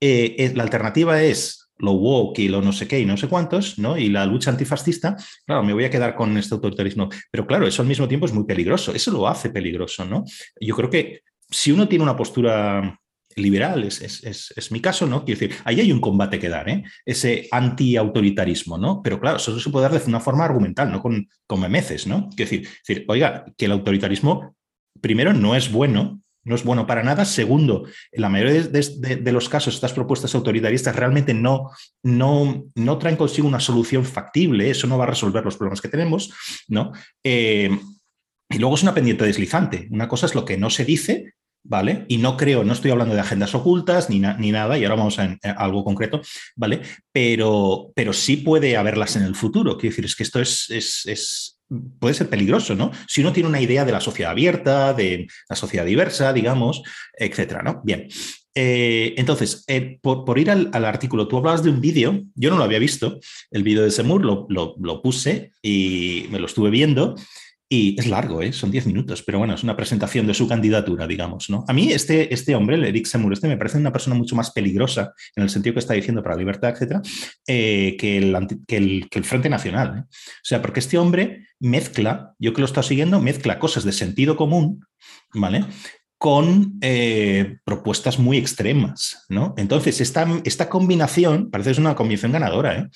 eh, la alternativa es lo woke y lo no sé qué y no sé cuántos, ¿no? Y la lucha antifascista, claro, me voy a quedar con este autoritarismo. Pero claro, eso al mismo tiempo es muy peligroso, eso lo hace peligroso, ¿no? Yo creo que si uno tiene una postura liberal, es, mi caso, ¿no? Quiero decir, ahí hay un combate que dar, ¿eh? Ese anti-autoritarismo, ¿no? Pero claro, eso se puede dar de una forma argumental, no con, con memeces, ¿no? Quiero decir, decir, oiga, que el autoritarismo, primero, no es bueno, no es bueno para nada. Segundo, en la mayoría de, los casos, estas propuestas autoritaristas realmente no, no, no, traen consigo una solución factible, eso no va a resolver los problemas que tenemos, ¿no? Eh, y luego es una pendiente deslizante. Una cosa es lo que no se dice, ¿vale? Y no creo, no estoy hablando de agendas ocultas ni, ni nada, y ahora vamos a, algo concreto, ¿vale? Pero, pero sí puede haberlas en el futuro. Quiero decir, es que esto es, es puede ser peligroso, ¿no? Si uno tiene una idea de la sociedad abierta, de la sociedad diversa, digamos, etcétera, ¿no? Bien. Eh, entonces, eh, por, ir al, artículo, tú hablabas de un vídeo, yo no lo había visto, el vídeo de Semur lo, lo, puse y me lo estuve viendo y es largo, ¿eh? son 10 minutos, pero bueno, es una presentación de su candidatura, digamos. ¿no? A mí este, este hombre, el Eric Semur, este me parece una persona mucho más peligrosa en el sentido que está diciendo para la libertad, etcétera, eh, que, el, que, el, Frente Nacional. ¿eh? O sea, porque este hombre mezcla, yo que lo estado siguiendo, mezcla cosas de sentido común, ¿vale? Con eh, propuestas muy extremas, ¿no? Entonces, esta, esta combinación parece ser una combinación ganadora, ¿eh?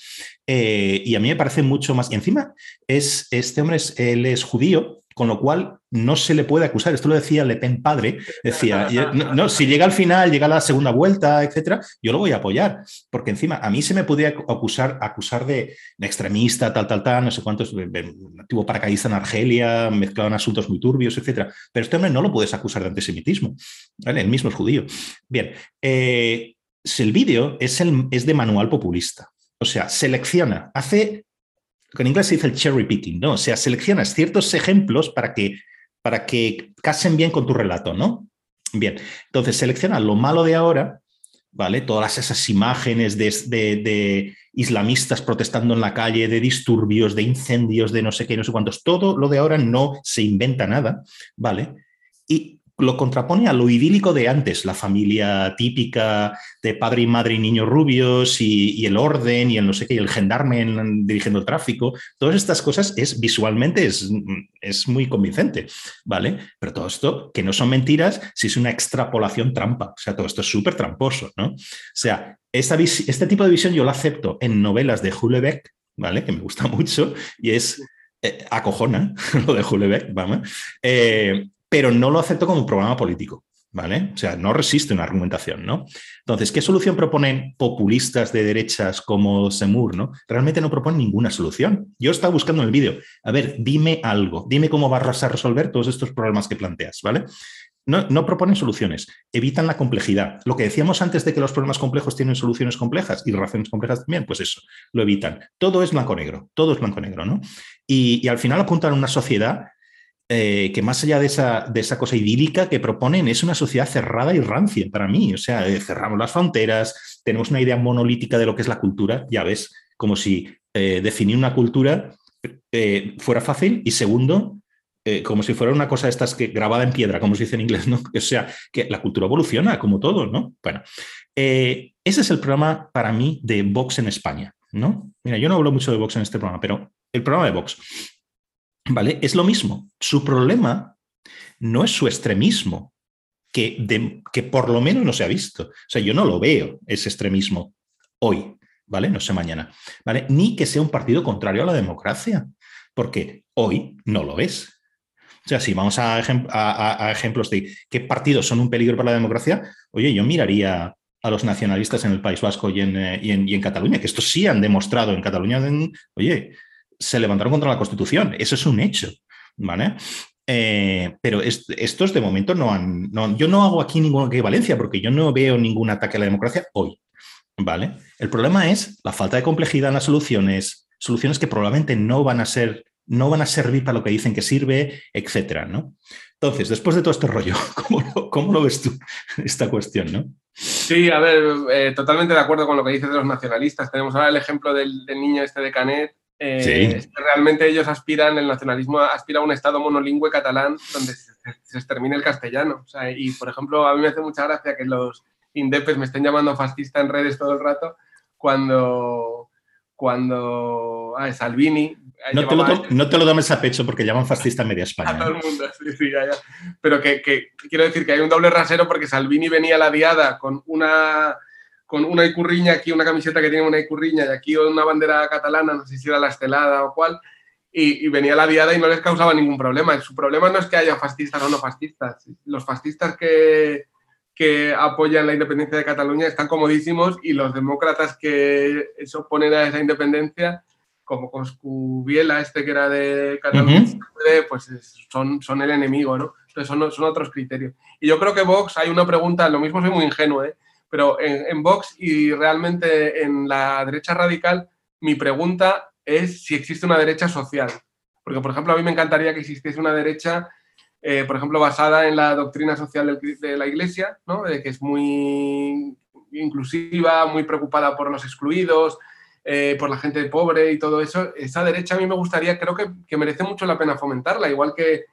¿eh? y a mí me parece mucho más. Y encima, es, este hombre es, él es judío, con lo cual no se le puede acusar. Esto lo decía Le Pen padre, decía, no, si llega al final, llega a la segunda vuelta, etcétera, yo lo voy a apoyar, porque encima a mí se me podía acusar, acusar de, extremista, tal, tal, tal, no sé cuántos, tuvo paracaidista en Argelia, mezclaban asuntos muy turbios, etcétera, pero este hombre no lo puedes acusar de antisemitismo, ¿vale? El mismo es judío. Bien, eh, el vídeo es, el, es de manual populista, o sea, selecciona, hace en inglés se dice el cherry picking, ¿no? O sea, seleccionas ciertos ejemplos para que, para que casen bien con tu relato, ¿no? Bien, entonces selecciona lo malo de ahora, ¿vale? Todas esas imágenes de, de, islamistas protestando en la calle, de disturbios, de incendios, de no sé qué, no sé cuántos, todo lo de ahora no se inventa nada, ¿vale? Y lo contrapone a lo idílico de antes, la familia típica de padre y madre y niños rubios y, el orden y el no sé qué, y el gendarme dirigiendo el tráfico. Todas estas cosas es visualmente es, es, muy convincente, ¿vale? Pero todo esto, que no son mentiras, si es una extrapolación trampa. O sea, todo esto es súper tramposo, ¿no? O sea, este tipo de visión yo lo acepto en novelas de Hulebeck, ¿vale? Que me gusta mucho y es eh, acojona lo de Hulebeck, vamos. Eh, pero no lo acepto como un programa político. ¿Vale? O sea, no resiste una argumentación, ¿no? Entonces, ¿qué solución proponen populistas de derechas como Semur, ¿no? Realmente no proponen ninguna solución. Yo estaba buscando en el vídeo, a ver, dime algo, dime cómo vas a resolver todos estos problemas que planteas, ¿vale? No, no, proponen soluciones, evitan la complejidad. Lo que decíamos antes de que los problemas complejos tienen soluciones complejas y relaciones complejas también, pues eso, lo evitan. Todo es blanco-negro, todo es blanco-negro, ¿no? Y, al final apuntan a una sociedad eh, que más allá de esa, de esa cosa idílica que proponen, es una sociedad cerrada y rancia para mí. O sea, eh, cerramos las fronteras, tenemos una idea monolítica de lo que es la cultura, ya ves, como si eh, definir una cultura fuera fácil y segundo, como si fuera una cosa de estas que grabada en piedra, como se dice en inglés, ¿no? O sea, que la cultura evoluciona como todo, ¿no? Bueno, ese es el programa para mí de Vox en España, ¿no? Mira, yo no hablo mucho de Vox en este programa, pero el programa de Vox ¿Vale? Es lo mismo. Su problema no es su extremismo, que, que por lo menos no se ha visto. O sea, yo no lo veo, ese extremismo, hoy, ¿vale? No sé mañana, ¿vale? Ni que sea un partido contrario a la democracia, porque hoy no lo es. O sea, si vamos a, ejemplos de qué partidos son un peligro para la democracia, oye, yo miraría a los nacionalistas en el País Vasco y en, eh, y en, Cataluña, que estos sí han demostrado en Cataluña, oye, se levantaron contra la Constitución. Eso es un hecho, ¿vale? Eh, pero estos de momento no han. yo no hago aquí ninguna equivalencia porque yo no veo ningún ataque a la democracia hoy. ¿Vale? El problema es la falta de complejidad en las soluciones, soluciones que probablemente no van a ser, no van a servir para lo que dicen que sirve, etcétera, ¿no? Entonces, después de todo este rollo, ¿cómo lo, cómo lo ves tú esta cuestión, no? Sí, a ver, eh, totalmente de acuerdo con lo que dices de los nacionalistas. Tenemos ahora el ejemplo del, niño este de Canet. Eh, realmente ellos aspiran, el nacionalismo aspira a un Estado monolingüe catalán donde se, extermine el castellano. y, por ejemplo, a mí me hace mucha gracia que los indepes me estén llamando fascista en redes todo el rato cuando, cuando ah, Salvini no te, lo, no te, lo, tomes a pecho porque llaman fascista a media España. A todo el mundo, sí, sí, ya, ya. Pero que, que, quiero decir que hay un doble rasero porque Salvini venía a la diada con una, con una icurriña aquí, una camiseta que tiene una icurriña y aquí una bandera catalana, no sé si era la estelada o cuál, y, y, venía la diada y no les causaba ningún problema. Su problema no es que haya fascistas o no fascistas. Los fascistas que, que apoyan la independencia de Cataluña están comodísimos y los demócratas que se oponen a esa independencia como Coscubiela, este que era de Cataluña, pues son, son el enemigo, ¿no? Entonces son, son, otros criterios. Y yo creo que Vox, hay una pregunta, lo mismo soy muy ingenuo, ¿eh? Pero en, Vox y realmente en la derecha radical, mi pregunta es si existe una derecha social. Porque, por ejemplo, a mí me encantaría que existiese una derecha, eh, por ejemplo, basada en la doctrina social de la Iglesia, ¿no? que es muy inclusiva, muy preocupada por los excluidos, eh, por la gente pobre y todo eso, esa derecha a mí me gustaría, creo que, merece mucho la pena fomentarla, igual que,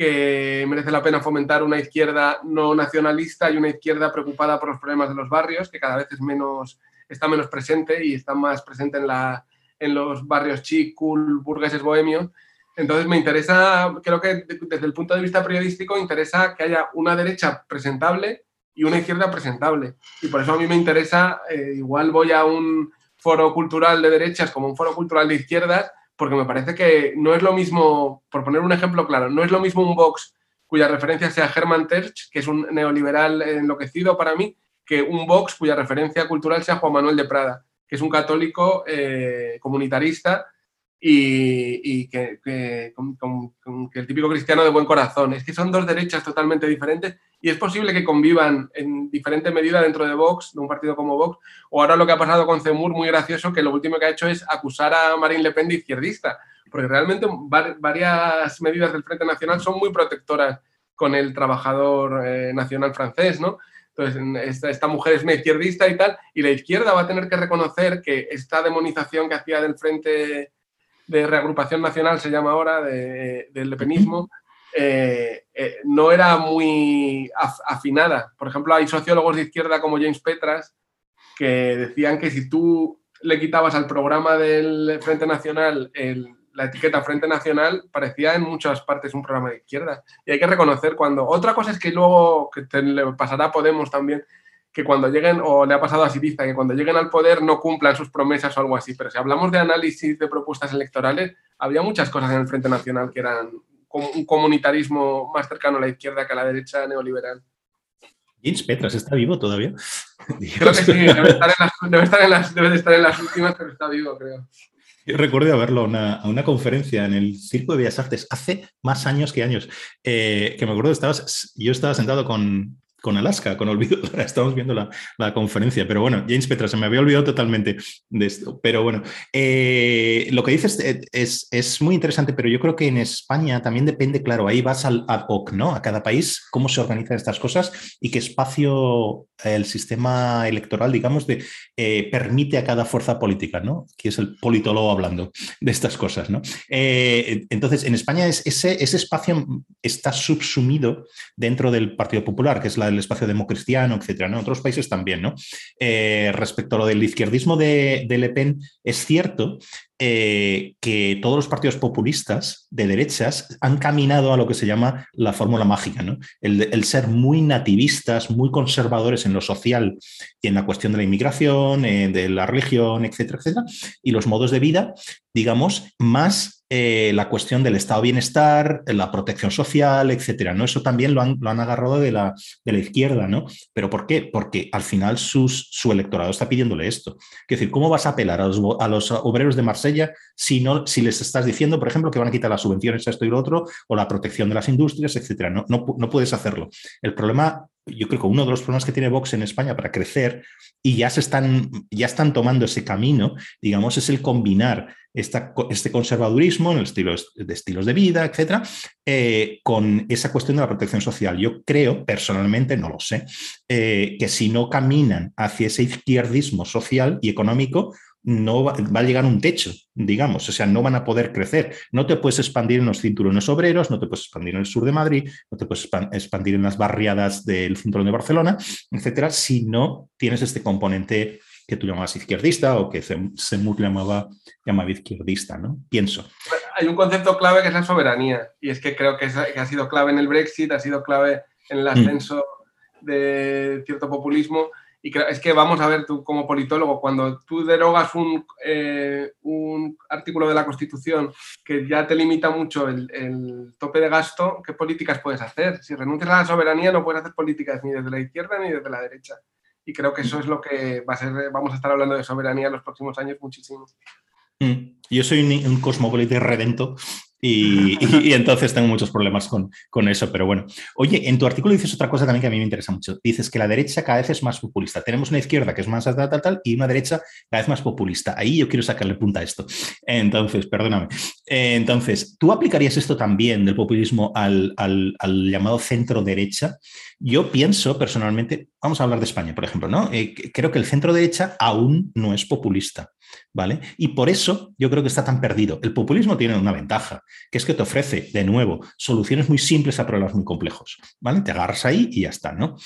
que, merece la pena fomentar una izquierda no nacionalista y una izquierda preocupada por los problemas de los barrios, que cada vez es menos, está menos presente y está más presente en, la, en los barrios chic, cool, burgueses, bohemios. Entonces me interesa, creo que desde el punto de vista periodístico, interesa que haya una derecha presentable y una izquierda presentable. Y por eso a mí me interesa, eh, igual voy a un, foro cultural de derechas como un foro cultural de izquierdas, porque me parece que no es lo mismo, por poner un ejemplo claro, no es lo mismo un Vox cuya referencia sea Hermann Terch, que es un neoliberal enloquecido para mí, que un Vox cuya referencia cultural sea Juan Manuel de Prada, que es un católico eh, comunitarista y, que, el típico cristiano de buen corazón. Es que son dos derechas totalmente diferentes y es posible que convivan en diferente medida dentro de Vox, de un partido como Vox, o ahora lo que ha pasado con Cemur, muy gracioso, que lo último que ha hecho es acusar a Marine Le Pen de izquierdista, porque realmente varias medidas del Frente Nacional son muy protectoras con el trabajador eh, nacional francés, ¿no? Entonces, esta, mujer es una izquierdista y tal, y la izquierda va a tener que reconocer que esta demonización que hacía del Frente de Reagrupación Nacional, se llama ahora, del lepenismo, eh, eh, no era muy afinada. Por ejemplo, hay sociólogos de izquierda como James Petras que decían que si tú le quitabas al programa del Frente Nacional la etiqueta Frente Nacional, parecía en muchas partes un programa de izquierda. Y hay que reconocer cuando... Otra cosa es que luego, que le pasará a Podemos también, que cuando lleguen, o le ha pasado a Siriza, que cuando lleguen al poder no cumplan sus promesas o algo así. Pero si hablamos de análisis de propuestas electorales, había muchas cosas en el Frente Nacional que eran un comunitarismo más cercano a la izquierda que a la derecha neoliberal. James Petras está vivo todavía. Creo que sí, debe estar, en las, debe estar en las, últimas, pero está vivo, creo. Yo recuerdo verlo a una, conferencia en el Circo de Bellas Artes hace más años que años. Eh, que me acuerdo, estabas, yo estaba sentado con, con Alaska, con olvido, estamos viendo la, conferencia, pero bueno, James Petra, se me había olvidado totalmente de esto, pero bueno, eh, lo que dices eh, es, muy interesante, pero yo creo que en España también depende, claro, ahí vas al ad hoc, ¿no? A cada país, cómo se organizan estas cosas y qué espacio el sistema electoral, digamos, de, eh, permite a cada fuerza política, ¿no? Que es el politólogo hablando de estas cosas, ¿no? entonces, en España ese, ese espacio está subsumido dentro del Partido Popular, que es la el espacio democristiano, etcétera. En otros países también, ¿no? Eh, respecto a lo del izquierdismo de, de Le Pen, es cierto eh, que todos los partidos populistas de derechas han caminado a lo que se llama la fórmula mágica, ¿no? el, ser muy nativistas, muy conservadores en lo social y en la cuestión de la inmigración, de la religión, etcétera, etcétera, y los modos de vida, digamos, más eh, la cuestión del estado de bienestar, la protección social, etcétera. ¿no? Eso también lo han, lo han agarrado de la, de la, izquierda, ¿no? ¿Pero por qué? Porque al final su electorado está pidiéndole esto. Es decir, ¿cómo vas a apelar a los, a los obreros de Marsella? Si, no, si les estás diciendo, por ejemplo, que van a quitar las subvenciones a esto y lo otro, o la protección de las industrias, etcétera. No, no, puedes hacerlo. El problema yo creo que uno de los problemas que tiene Vox en España para crecer y ya se están, ya están tomando ese camino, digamos, es el combinar este conservadurismo en el estilo de estilos de vida, etcétera, eh, con esa cuestión de la protección social. Yo creo, personalmente, no lo sé, eh, que si no caminan hacia ese izquierdismo social y económico, no va, a llegar un techo, digamos, o sea, no van a poder crecer. No te puedes expandir en los cinturones obreros, no te puedes expandir en el sur de Madrid, no te puedes expandir en las barriadas del cinturón de Barcelona, etcétera, si no tienes este componente que tú llamabas izquierdista o que Semur llamaba, llamaba izquierdista, ¿no? Pienso. Hay un concepto clave que es la soberanía, y es que creo que, ha sido clave en el Brexit, ha sido clave en el mm. ascenso de cierto populismo y es que vamos a ver, tú como politólogo, cuando tú derogas un, eh, un artículo de la Constitución que ya te limita mucho el, tope de gasto, ¿qué políticas puedes hacer? Si renuncias a la soberanía no puedes hacer políticas ni desde la izquierda ni desde la derecha. Y creo que eso es lo que va a ser, vamos a estar hablando de soberanía en los próximos años muchísimo. Mm. Yo soy un, un cosmopolita redento y, entonces tengo muchos problemas con, con, eso, pero bueno. Oye, en tu artículo dices otra cosa también que a mí me interesa mucho. Dices que la derecha cada vez es más populista. Tenemos una izquierda que es más tal, tal, tal, y una derecha cada vez más populista. Ahí yo quiero sacarle punta a esto. Entonces, perdóname. Entonces, ¿tú aplicarías esto también del populismo al, al, al llamado centro derecha? Yo pienso personalmente, vamos a hablar de España, por ejemplo, ¿no? Eh, creo que el centro derecha aún no es populista. ¿Vale? Y por eso yo creo que está tan perdido. El populismo tiene una ventaja, que es que te ofrece, de nuevo, soluciones muy simples a problemas muy complejos, ¿vale? Te agarras ahí y ya está, ¿no?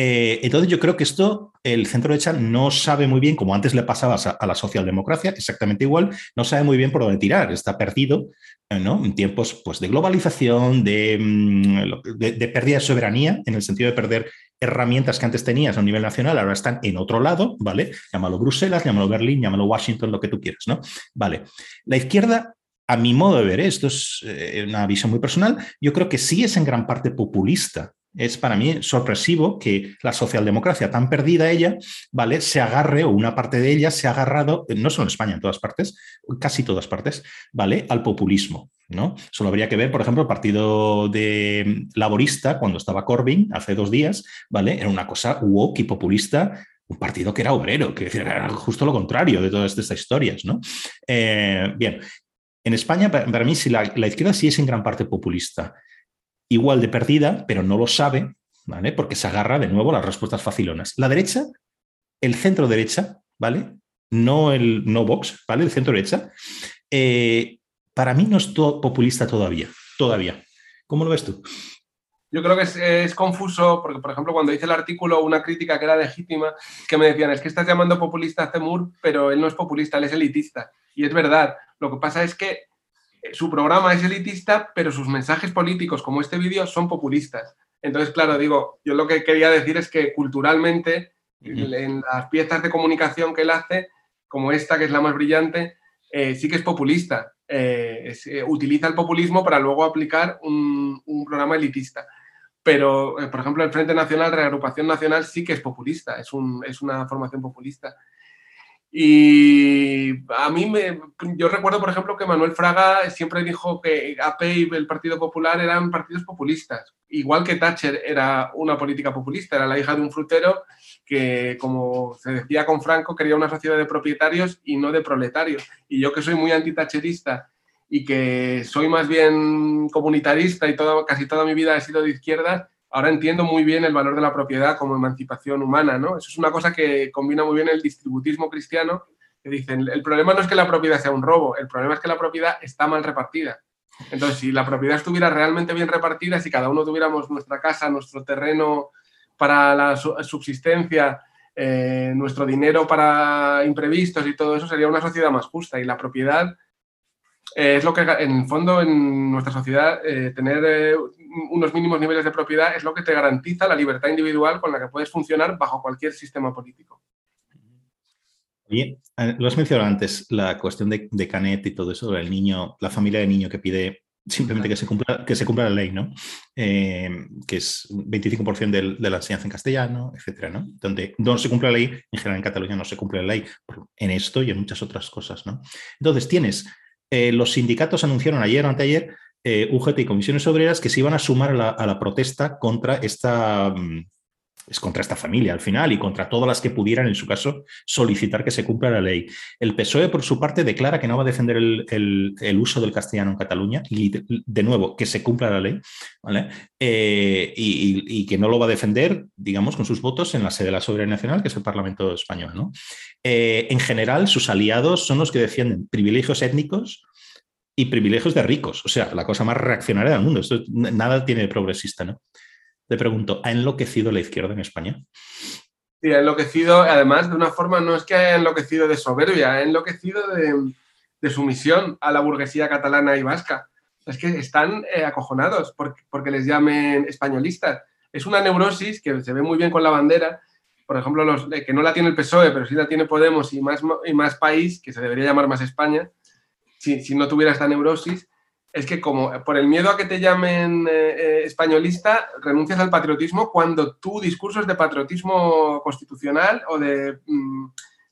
Eh, entonces yo creo que esto el centro derecha no sabe muy bien, como antes le pasaba a, la socialdemocracia, exactamente igual, no sabe muy bien por dónde tirar, está perdido eh, ¿no? en tiempos pues, de globalización, de, mm, de, de pérdida de soberanía, en el sentido de perder herramientas que antes tenías a nivel nacional ahora están en otro lado, ¿vale? Llámalo Bruselas, llámalo Berlín, llámalo Washington, lo que tú quieras, ¿no? Vale. La izquierda, a mi modo de ver, esto es eh, una visión muy personal, yo creo que sí es en gran parte populista. Es para mí sorpresivo que la socialdemocracia, tan perdida ella, ¿vale? Se agarre, o una parte de ella se ha agarrado, no solo en España, en todas partes, casi todas partes, ¿vale? Al populismo. ¿no? Solo habría que ver, por ejemplo, el partido de laborista, cuando estaba Corbyn hace dos días, ¿vale? Era una cosa woke y populista, un partido que era obrero, que era justo lo contrario de todas estas historias, ¿no? Eh, bien, en España, para, mí, si la, izquierda sí es en gran parte populista, igual de perdida, pero no lo sabe, ¿vale? Porque se agarra de nuevo las respuestas facilonas. La derecha, el centro derecha, ¿vale? No el no Vox, ¿vale? El centro derecha, eh, para mí no es todo populista todavía, todavía. ¿Cómo lo ves tú? Yo creo que es, confuso, porque, por ejemplo, cuando hice el artículo, una crítica que era legítima, que me decían, es que estás llamando populista a Zemur, pero él no es populista, él es elitista. Y es verdad. Lo que pasa es que su programa es elitista, pero sus mensajes políticos, como este vídeo, son populistas. Entonces, claro, digo, yo lo que quería decir es que culturalmente, en las piezas de comunicación que él hace, como esta, que es la más brillante, eh, sí que es populista. Eh, eh, utiliza el populismo para luego aplicar un, programa elitista. Pero, por ejemplo, el Frente Nacional, Reagrupación Nacional, sí que es populista, es, es una formación populista. Y a mí, me, yo recuerdo, por ejemplo, que Manuel Fraga siempre dijo que AP y el Partido Popular eran partidos populistas, igual que Thatcher era una política populista, era la hija de un frutero que, como se decía con Franco, quería una sociedad de propietarios y no de proletarios. Y yo que soy muy antitacherista y que soy más bien comunitarista y toda, casi toda mi vida he sido de izquierda, ahora entiendo muy bien el valor de la propiedad como emancipación humana, ¿no? Eso es una cosa que combina muy bien el distributismo cristiano, que dicen, el problema no es que la propiedad sea un robo, el problema es que la propiedad está mal repartida. Entonces, si la propiedad estuviera realmente bien repartida, si cada uno tuviéramos nuestra casa, nuestro terreno para la subsistencia, eh, nuestro dinero para imprevistos y todo eso, sería una sociedad más justa. Y la propiedad eh, es lo que, en el fondo, en nuestra sociedad, eh, tener unos mínimos niveles de propiedad es lo que te garantiza la libertad individual con la que puedes funcionar bajo cualquier sistema político. Oye, lo has mencionado antes, la cuestión de, Canet y todo eso, el niño, la familia de niño que pide simplemente que se cumpla, que se cumpla la ley, ¿no? que es 25% de, de, la enseñanza en castellano, etcétera, ¿no? Donde no se cumple la ley, en general en Cataluña no se cumple la ley, en esto y en muchas otras cosas, ¿no? Entonces tienes eh, los sindicatos anunciaron ayer o anteayer, eh, UGT y comisiones obreras, que se iban a sumar a la, protesta contra esta, mm, es contra esta familia al final y contra todas las que pudieran, en su caso, solicitar que se cumpla la ley. El PSOE, por su parte, declara que no va a defender el, uso del castellano en Cataluña y, de nuevo, que se cumpla la ley, ¿vale? Eh, y, que no lo va a defender, digamos, con sus votos en la sede de la soberanía nacional, que es el Parlamento español. ¿no? Eh, en general, sus aliados son los que defienden privilegios étnicos y privilegios de ricos, o sea, la cosa más reaccionaria del mundo. Esto nada tiene de progresista, ¿no? Te pregunto, ¿ha enloquecido la izquierda en España? Sí, ha enloquecido, además, de una forma, no es que haya enloquecido de soberbia, ha enloquecido de, sumisión a la burguesía catalana y vasca. Es que están eh, acojonados porque, les llamen españolistas. Es una neurosis que se ve muy bien con la bandera, por ejemplo, los, eh, que no la tiene el PSOE, pero sí la tiene Podemos y más, y más país, que se debería llamar más España, si, si no tuviera esta neurosis, es que como por el miedo a que te llamen eh, eh, españolista, renuncias al patriotismo cuando tu discurso es de patriotismo constitucional o de mm,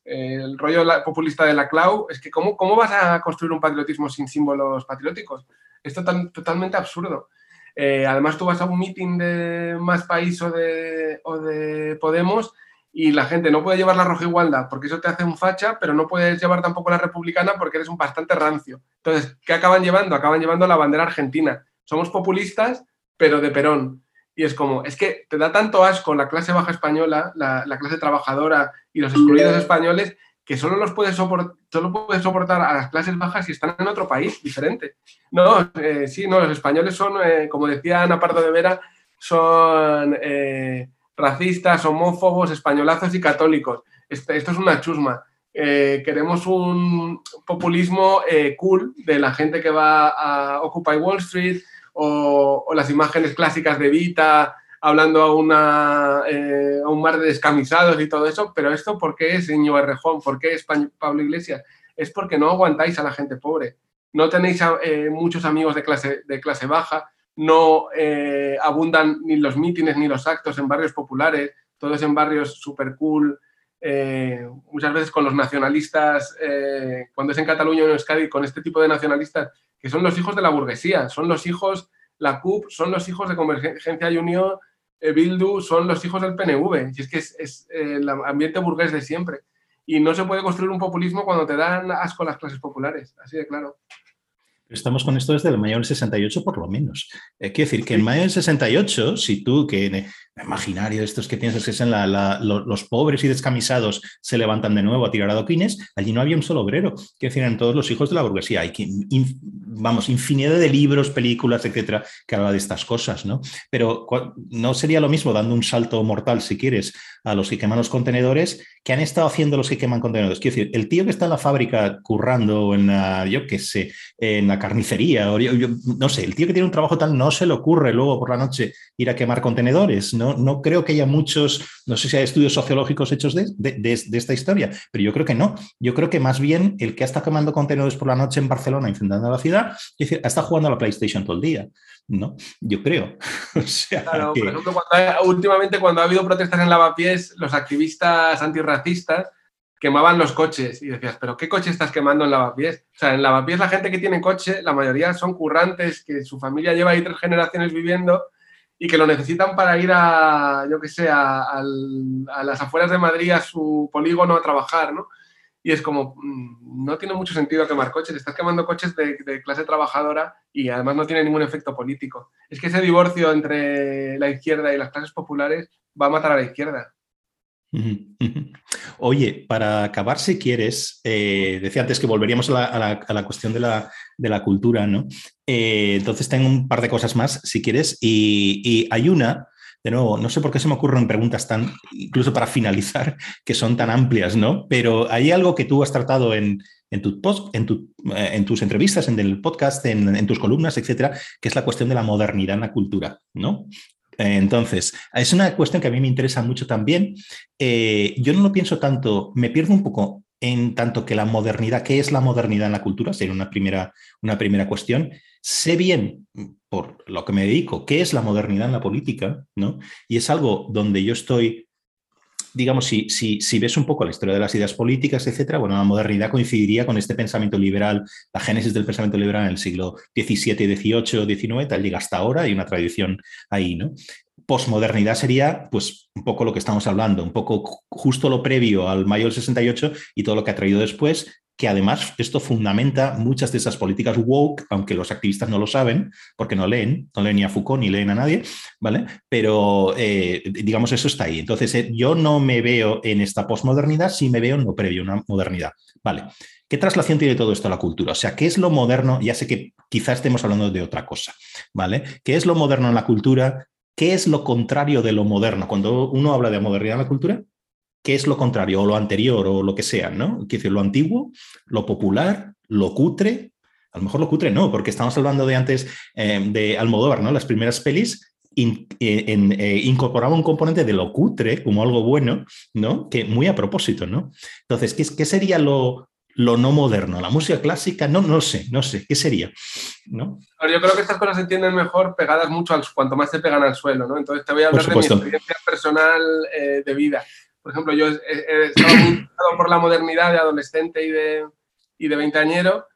el rollo populista de la clau. Es que ¿cómo, ¿cómo, vas a construir un patriotismo sin símbolos patrióticos? Es totalmente absurdo. Eh, además, tú vas a un meeting de Más País o de, o de Podemos y la gente no puede llevar la roja igualdad porque eso te hace un facha, pero no puedes llevar tampoco la republicana porque eres un bastante rancio. Entonces, ¿qué acaban llevando? Acaban llevando la bandera argentina. Somos populistas, pero de Perón. Y es como, es que te da tanto asco la clase baja española, la, clase trabajadora y los excluidos españoles, que solo los puedes, soportar, solo puedes soportar a las clases bajas si están en otro país diferente. No, eh, sí, no, los españoles son, eh, como decía Ana Pardo de Vera, son... Eh, racistas, homófobos, españolazos y católicos. Este, esto es una chusma. Eh, queremos un populismo eh, cool de la gente que va a Occupy Wall Street o, las imágenes clásicas de Vita hablando a, una, eh, un mar de descamisados y todo eso, pero esto ¿por qué es Niño Errejón? ¿Por qué es Pablo Iglesias? Es porque no aguantáis a la gente pobre. No tenéis muchos amigos de clase, de clase baja, no eh, abundan ni los mítines ni los actos en barrios populares, todos en barrios super cool, eh, muchas veces con los nacionalistas, eh, cuando es en Cataluña o en Euskadi, con este tipo de nacionalistas, que son los hijos de la burguesía, son los hijos, la CUP, son los hijos de Convergencia y Unión, Bildu, son los hijos del PNV, y es que es, el ambiente burgués de siempre. Y no se puede construir un populismo cuando te dan asco las clases populares, así de claro. Estamos con esto desde el mayo del 68 por lo menos. Eh, quiero decir que en mayo del 68, si tú, que en imaginario de estos que piensas que son los, pobres y descamisados se levantan de nuevo a tirar adoquines, allí no había un solo obrero. Quiero decir, eran todos los hijos de la burguesía. Hay que, vamos, infinidad de libros, películas, etcétera, que habla de estas cosas, ¿no? Pero no sería lo mismo dando un salto mortal, si quieres, a los que queman los contenedores, que han estado haciendo los que queman contenedores. Quiero decir, el tío que está en la fábrica currando en la, yo qué sé, en la carnicería, o no sé, el tío que tiene un trabajo tal, no se le ocurre luego por la noche ir a quemar contenedores. No, no creo que haya muchos, no sé si hay estudios sociológicos hechos de, de, esta historia, pero yo creo que no. Yo creo que más bien el que está quemando contenedores por la noche en Barcelona, incendiando la ciudad, es decir, está jugando a la PlayStation todo el día, ¿no? Yo creo. claro, por ejemplo, últimamente cuando ha habido protestas en Lavapiés, los activistas antirracistas quemaban los coches y decías, pero ¿qué coche estás quemando en Lavapiés? O sea, en Lavapiés la gente que tiene coche, la mayoría son currantes, que su familia lleva ahí tres generaciones viviendo y que lo necesitan para ir a, yo qué sé, a, a las afueras de Madrid, a su polígono a trabajar, ¿no? Y es como, mm, no tiene mucho sentido quemar coches, estás quemando coches de, clase trabajadora y además no tiene ningún efecto político. Es que ese divorcio entre la izquierda y las clases populares va a matar a la izquierda. Oye, para acabar, si quieres, eh, decía antes que volveríamos a la, cuestión de la, cultura, ¿no? Eh, entonces tengo un par de cosas más, si quieres, y, y hay una de nuevo, no sé por qué se me ocurren preguntas tan, incluso para finalizar, que son tan amplias, ¿no? Pero hay algo que tú has tratado en, en, eh, tus entrevistas, en el podcast, en, tus columnas, etcétera, que es la cuestión de la modernidad en la cultura, ¿no? Entonces, es una cuestión que a mí me interesa mucho también. Eh, yo no lo pienso tanto, me pierdo un poco en tanto que la modernidad, ¿qué es la modernidad en la cultura? Sería una primera, una primera cuestión. Sé bien, por lo que me dedico, qué es la modernidad en la política, ¿no? Y es algo donde yo estoy, digamos, si, ves un poco la historia de las ideas políticas, etcétera, bueno, la modernidad coincidiría con este pensamiento liberal, la génesis del pensamiento liberal en el siglo XVII, XVIII, XIX, tal llega hasta ahora, hay una tradición ahí, ¿no? posmodernidad sería, pues, un poco lo que estamos hablando, un poco justo lo previo al mayo del 68 y todo lo que ha traído después, que además esto fundamenta muchas de esas políticas woke, aunque los activistas no lo saben, porque no leen, no leen ni a Foucault ni leen a nadie, ¿vale? Pero eh, digamos, eso está ahí. Entonces, eh, yo no me veo en esta posmodernidad, sí me veo en lo previo, una modernidad, ¿vale? ¿Qué traslación tiene todo esto a la cultura? O sea, ¿qué es lo moderno? Ya sé que quizás estemos hablando de otra cosa, ¿vale? ¿Qué es lo moderno en la cultura? ¿Qué es lo contrario de lo moderno? Cuando uno habla de modernidad en la cultura, ¿qué es lo contrario o lo anterior o lo que sea? ¿no? Quiere decir, lo antiguo, lo popular, lo cutre. A lo mejor lo cutre no, porque estamos hablando de antes eh, de Almodóvar, ¿no? Las primeras pelis in, eh, eh, incorporaba un componente de lo cutre como algo bueno, ¿no? Que muy a propósito, ¿no? Entonces, ¿qué, qué sería lo, lo no moderno? ¿La música clásica? No, no sé, no sé, ¿qué sería? ¿no? Yo creo que estas cosas se entienden mejor pegadas mucho al cuanto más se pegan al suelo, ¿no? Entonces te voy a hablar de mi experiencia personal eh, de vida. Por ejemplo, yo he, estado muy por la modernidad de adolescente y de, y de veinteañero.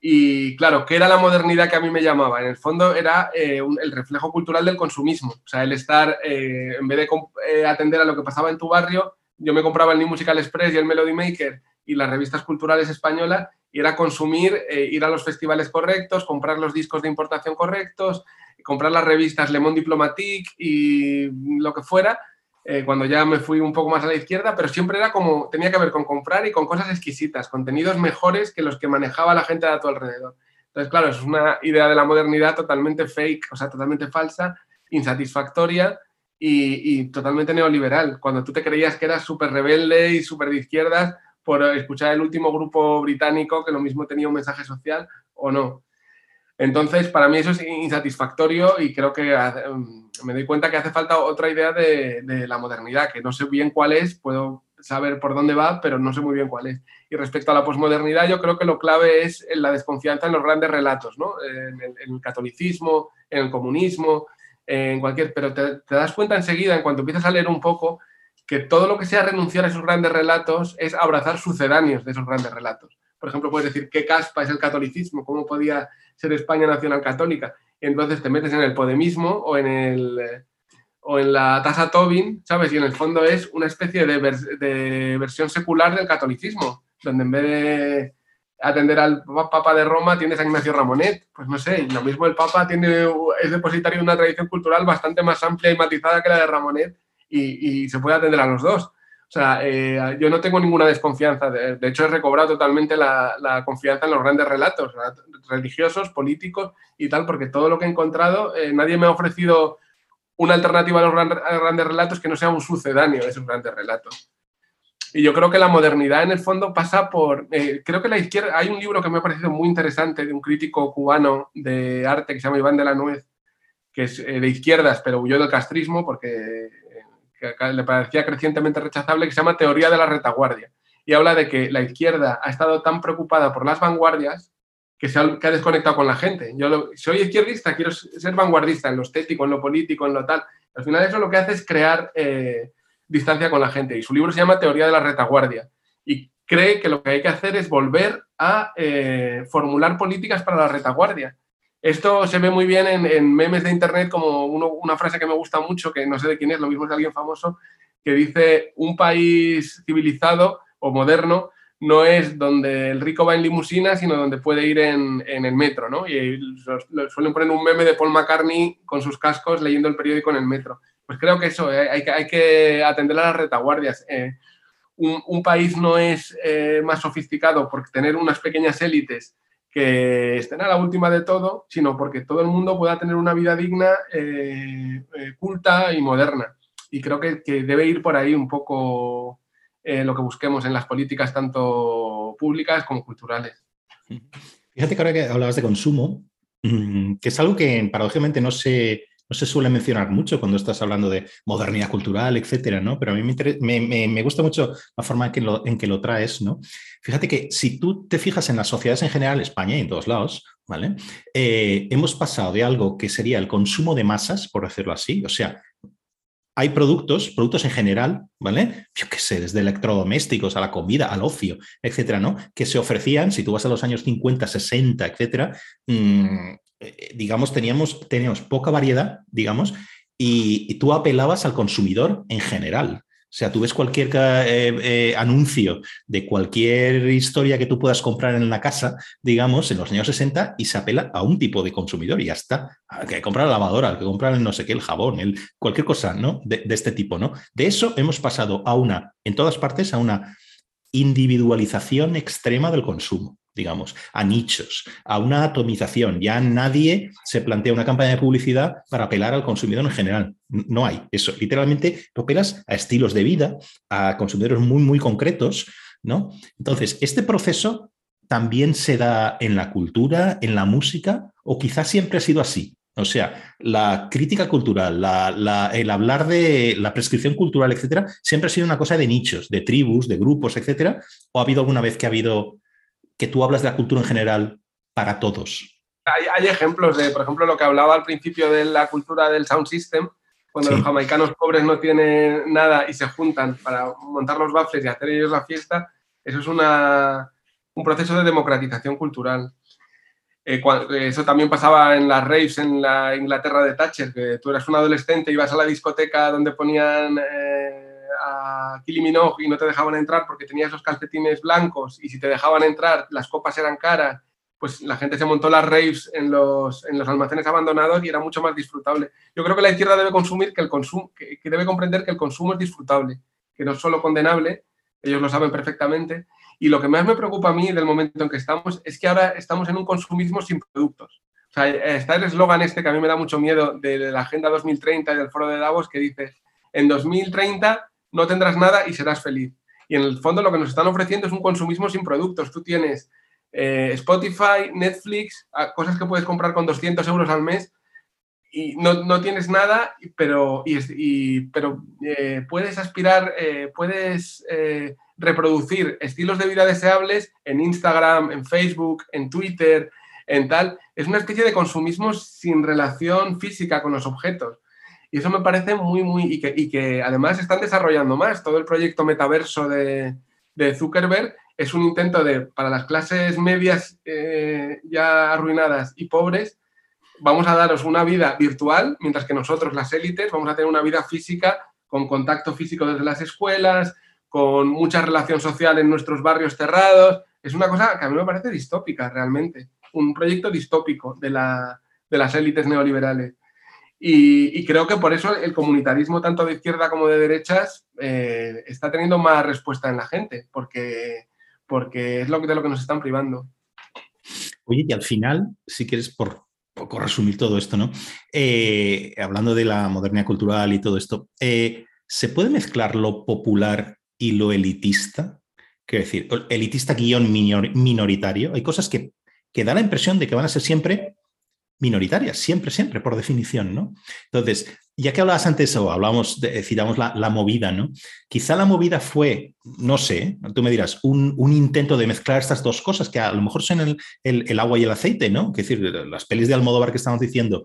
Y claro, ¿qué era la modernidad que a mí me llamaba? En el fondo era eh, el reflejo cultural del consumismo. O sea, el estar, eh, en vez de atender a lo que pasaba en tu barrio, yo me compraba el New Musical Express y el Melody Maker y las revistas culturales españolas y era consumir, eh, ir a los festivales correctos, comprar los discos de importación correctos, comprar las revistas Le Monde Diplomatique y lo que fuera, eh, cuando ya me fui un poco más a la izquierda, pero siempre era como, tenía que ver con comprar y con cosas exquisitas, contenidos mejores que los que manejaba la gente a tu alrededor. Entonces, claro, es una idea de la modernidad totalmente fake, o sea, totalmente falsa, insatisfactoria y, y totalmente neoliberal. Cuando tú te creías que eras súper rebelde y súper de izquierdas, por escuchar el último grupo británico que lo mismo tenía un mensaje social o no. Entonces, para mí eso es insatisfactorio y creo que mm, me doy cuenta que hace falta otra idea de, la modernidad, que no sé bien cuál es, puedo saber por dónde va, pero no sé muy bien cuál es. Y respecto a la posmodernidad, yo creo que lo clave es la desconfianza en los grandes relatos, ¿no? en, el, catolicismo, en el comunismo, en cualquier... Pero te das cuenta enseguida, en cuanto empiezas a leer un poco, que todo lo que sea renunciar a esos grandes relatos es abrazar sucedáneos de esos grandes relatos. Por ejemplo, puedes decir qué caspa es el catolicismo, cómo podía ser España nacional católica. entonces te metes en el podemismo o en, el, o en la tasa Tobin, ¿sabes? Y en el fondo es una especie de, de versión secular del catolicismo, donde en vez de atender al Papa de Roma tienes a Ignacio Ramonet. Pues no sé, lo mismo el Papa tiene, es depositario de una tradición cultural bastante más amplia y matizada que la de Ramonet y, se puede atender a los dos. O sea, eh, yo no tengo ninguna desconfianza. De, hecho, he recobrado totalmente la, confianza en los grandes relatos religiosos, políticos y tal, porque todo lo que he encontrado, eh, nadie me ha ofrecido una alternativa a los grandes relatos que no sea un sucedáneo de esos grandes relatos. Y yo creo que la modernidad en el fondo pasa por, eh, creo que la izquierda, hay un libro que me ha parecido muy interesante de un crítico cubano de arte que se llama Iván de la Nuez, que es de izquierdas, pero huyó del castrismo porque que le parecía crecientemente rechazable, que se llama Teoría de la retaguardia. Y habla de que la izquierda ha estado tan preocupada por las vanguardias que se ha, desconectado con la gente. Yo soy izquierdista, quiero ser vanguardista en lo estético, en lo político, en lo tal. Al final eso lo que hace es crear eh, distancia con la gente. Y su libro se llama Teoría de la retaguardia. Y cree que lo que hay que hacer es volver a eh, formular políticas para la retaguardia. Esto se ve muy bien en, memes de internet como una frase que me gusta mucho, que no sé de quién es, lo mismo es de alguien famoso, que dice, un país civilizado o moderno no es donde el rico va en limusina, sino donde puede ir en, el metro, ¿no? Y suelen poner un meme de Paul McCartney con sus cascos leyendo el periódico en el metro. Pues creo que eso, eh, hay, que, hay, que atender a las retaguardias. Eh, un, país no es eh, más sofisticado por tener unas pequeñas élites que estén a la última de todo, sino porque todo el mundo pueda tener una vida digna, eh, eh, culta y moderna. Y creo que, debe ir por ahí un poco eh, lo que busquemos en las políticas tanto públicas como culturales. Fíjate que ahora que hablabas de consumo, mm, que es algo que paradójicamente no se, no se suele mencionar mucho cuando estás hablando de modernidad cultural, etcétera, ¿no? Pero a mí me, gusta mucho la forma en que, lo, en que lo traes, ¿no? Fíjate que si tú te fijas en las sociedades en general, España y en todos lados, ¿vale? Eh, hemos pasado de algo que sería el consumo de masas, por decirlo así, o sea, hay productos, productos en general, ¿vale? Yo qué sé, desde electrodomésticos a la comida, al ocio, etcétera, ¿no? Que se ofrecían, si tú vas a los años 50, 60, etcétera, mm, eh, digamos, teníamos, teníamos poca variedad, digamos, y, tú apelabas al consumidor en general. O sea, tú ves cualquier eh, eh, anuncio de cualquier historia que tú puedas comprar en la casa, digamos, en los años 60, y se apela a un tipo de consumidor y ya está. Al que compra la lavadora, al que compra el no sé qué, el jabón, el, cualquier cosa, ¿no? De, de este tipo, ¿no? De eso hemos pasado a una, en todas partes, a una individualización extrema del consumo digamos, a nichos, a una atomización. Ya nadie se plantea una campaña de publicidad para apelar al consumidor en general. No hay eso. Literalmente, tú apelas a estilos de vida, a consumidores muy, muy concretos, ¿no? Entonces, este proceso también se da en la cultura, en la música, o quizás siempre ha sido así. O sea, la crítica cultural, el hablar de la prescripción cultural, etcétera, siempre ha sido una cosa de nichos, de tribus, de grupos, etcétera. ¿O ha habido alguna vez que ha habido que tú hablas de la cultura en general para todos? Hay, ejemplos de, por ejemplo, lo que hablaba al principio de la cultura del sound system, cuando los jamaicanos pobres no tienen nada y se juntan para montar los baffles y hacer ellos la fiesta, eso es una, un proceso de democratización cultural. Eh, eso también pasaba en las raves en la Inglaterra de Thatcher, que tú eras un adolescente, ibas a la discoteca donde ponían eh, a y no te dejaban entrar porque tenías los calcetines blancos y si te dejaban entrar las copas eran caras, pues la gente se montó las raves en los, en los almacenes abandonados y era mucho más disfrutable. Yo creo que la izquierda debe consumir que el consumo, que, debe comprender que el consumo es disfrutable, que no es solo condenable, ellos lo saben perfectamente. Y lo que más me preocupa a mí del momento en que estamos es que ahora estamos en un consumismo sin productos. O sea, está el eslogan este que a mí me da mucho miedo de la Agenda 2030 y del Foro de Davos que dice, en 2030 no tendrás nada y serás feliz. Y en el fondo lo que nos están ofreciendo es un consumismo sin productos. Tú tienes eh, Spotify, Netflix, cosas que puedes comprar con 200 euros al mes y no, tienes nada, pero eh, puedes aspirar, eh, puedes reproducir estilos de vida deseables en Instagram, en Facebook, en Twitter, en tal. Es una especie de consumismo sin relación física con los objetos. Y eso me parece muy, muy, y que, y que además están desarrollando más. Todo el proyecto metaverso de, de Zuckerberg es un intento de, para las clases medias eh, ya arruinadas y pobres, vamos a daros una vida virtual, mientras que nosotros, las élites, vamos a tener una vida física con contacto físico desde las escuelas, con mucha relación social en nuestros barrios cerrados. Es una cosa que a mí me parece distópica realmente, un proyecto distópico de, la, de las élites neoliberales. Y, creo que por eso el comunitarismo, tanto de izquierda como de derechas, eh, está teniendo más respuesta en la gente, porque, porque es lo que, de lo que nos están privando. Oye, y al final, si quieres, por poco resumir todo esto, ¿no? Eh, hablando de la modernidad cultural y todo esto, eh, ¿se puede mezclar lo popular y lo elitista? Quiero decir, elitista guion minoritario. Hay cosas que, que da la impresión de que van a ser siempre minoritarias, siempre, siempre, por definición, ¿no? Entonces, ya que hablabas antes o hablamos, citamos la, movida, ¿no? Quizá la movida fue, no sé, tú me dirás, un, intento de mezclar estas dos cosas que a lo mejor son el, agua y el aceite, ¿no? Es decir, las pelis de Almodóvar que estamos diciendo,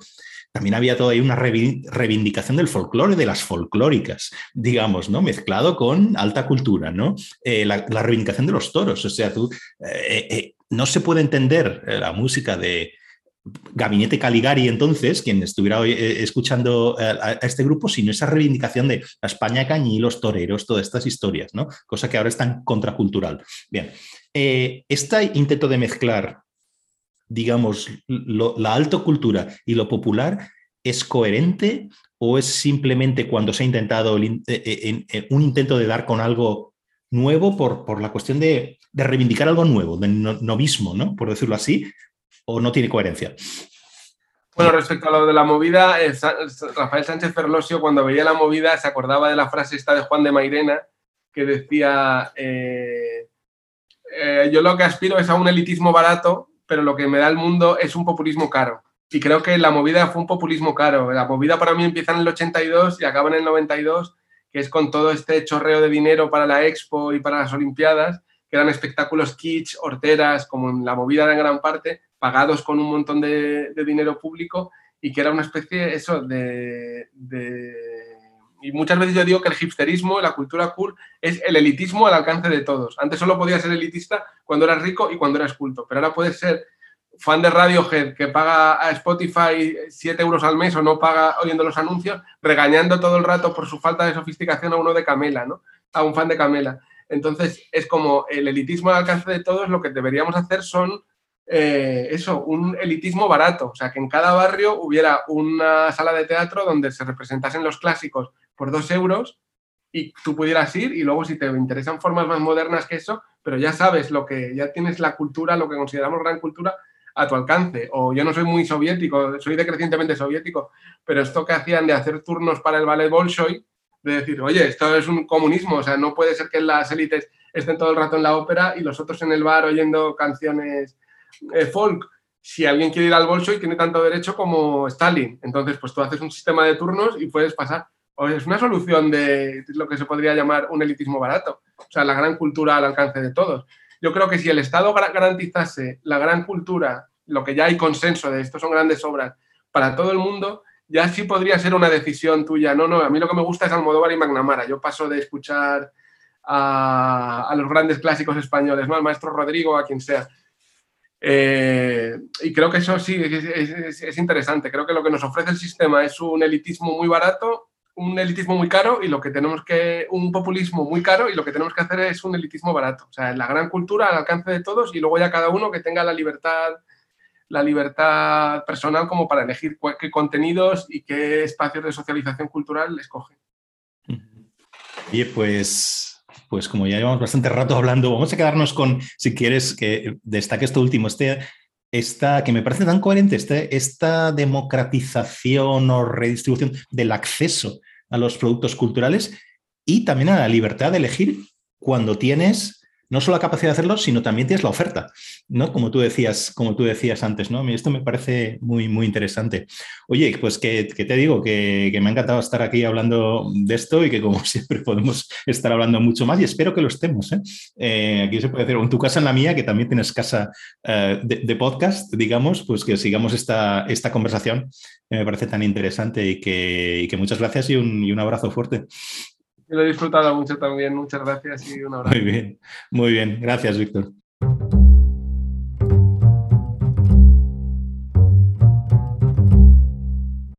también había toda ahí una reivindicación del folclore, de las folclóricas, digamos, ¿no? Mezclado con alta cultura, ¿no? Eh, la, reivindicación de los toros, o sea, tú, eh, eh, no se puede entender la música de Gabinete Caligari, entonces, quien estuviera eh, escuchando eh, a, este grupo, sino esa reivindicación de la España cañí, los toreros, todas estas historias, ¿no? Cosa que ahora es tan contracultural. Bien, eh, este intento de mezclar, digamos, la alta cultura y lo popular, ¿es coherente o es simplemente cuando se ha intentado un intento de dar con algo nuevo por, por la cuestión de, reivindicar algo nuevo, de novismo, ¿no? Por decirlo así, o no tiene coherencia? Bueno, respecto a lo de la movida, eh, Rafael Sánchez Ferlosio cuando veía la movida se acordaba de la frase esta de Juan de Mairena que decía, eh, eh, yo lo que aspiro es a un elitismo barato, pero lo que me da el mundo es un populismo caro. Y creo que la movida fue un populismo caro. La movida para mí empieza en el 82 y acaba en el 92, que es con todo este chorreo de dinero para la Expo y para las Olimpiadas, que eran espectáculos kitsch, horteras, como en la movida en gran parte, pagados con un montón de, dinero público y que era una especie, eso, de, Y muchas veces yo digo que el hipsterismo, la cultura cool, es el elitismo al alcance de todos. Antes solo podías ser elitista cuando eras rico y cuando eras culto, pero ahora puedes ser fan de Radiohead que paga a Spotify 7 euros al mes o no paga oyendo los anuncios, regañando todo el rato por su falta de sofisticación a uno de Camela, ¿no? A un fan de Camela. Entonces, es como el elitismo al alcance de todos, lo que deberíamos hacer son eh, eso, un elitismo barato. O sea, que en cada barrio hubiera una sala de teatro donde se representasen los clásicos por dos euros y tú pudieras ir y luego si te interesan formas más modernas que eso, pero ya sabes lo que, ya tienes la cultura, lo que consideramos gran cultura a tu alcance. O yo no soy muy soviético, soy decrecientemente soviético, pero esto que hacían de hacer turnos para el ballet Bolshoi, de decir, oye, esto es un comunismo, o sea, no puede ser que las élites estén todo el rato en la ópera y los otros en el bar oyendo canciones eh, folk. Si alguien quiere ir al Bolshoi, tiene tanto derecho como Stalin. Entonces, pues tú haces un sistema de turnos y puedes pasar. O es una solución de lo que se podría llamar un elitismo barato, o sea, la gran cultura al alcance de todos. Yo creo que si el Estado garantizase la gran cultura, lo que ya hay consenso de esto son grandes obras para todo el mundo, ya sí podría ser una decisión tuya. No, no, a mí lo que me gusta es Almodóvar y Magnamara. Yo paso de escuchar a, los grandes clásicos españoles, ¿no? al maestro Rodrigo, a quien sea. Eh, y creo que eso sí es, interesante. Creo que lo que nos ofrece el sistema es un elitismo muy barato, un elitismo muy caro y lo que tenemos que, un populismo muy caro y lo que tenemos que hacer es un elitismo barato. O sea, la gran cultura al alcance de todos y luego ya cada uno que tenga la libertad la libertad personal como para elegir qué contenidos y qué espacios de socialización cultural escoge. Oye, pues, pues como ya llevamos bastante rato hablando, vamos a quedarnos con, si quieres, que destaque esto último, este, esta, que me parece tan coherente, este, esta democratización o redistribución del acceso a los productos culturales y también a la libertad de elegir cuando tienes no solo la capacidad de hacerlo, sino también tienes la oferta, ¿no? Como tú decías, como tú decías antes, ¿no? Esto me parece muy, muy interesante. Oye, pues que, te digo que, me ha encantado estar aquí hablando de esto y que como siempre podemos estar hablando mucho más y espero que lo estemos. ¿eh? Eh, aquí se puede hacer, en tu casa, en la mía, que también tienes casa eh, de, podcast, digamos, pues que sigamos esta, esta conversación. me parece tan interesante y que, muchas gracias y un abrazo fuerte. Lo he disfrutado mucho también. Muchas gracias y un abrazo. Muy bien, muy bien. Gracias, Víctor.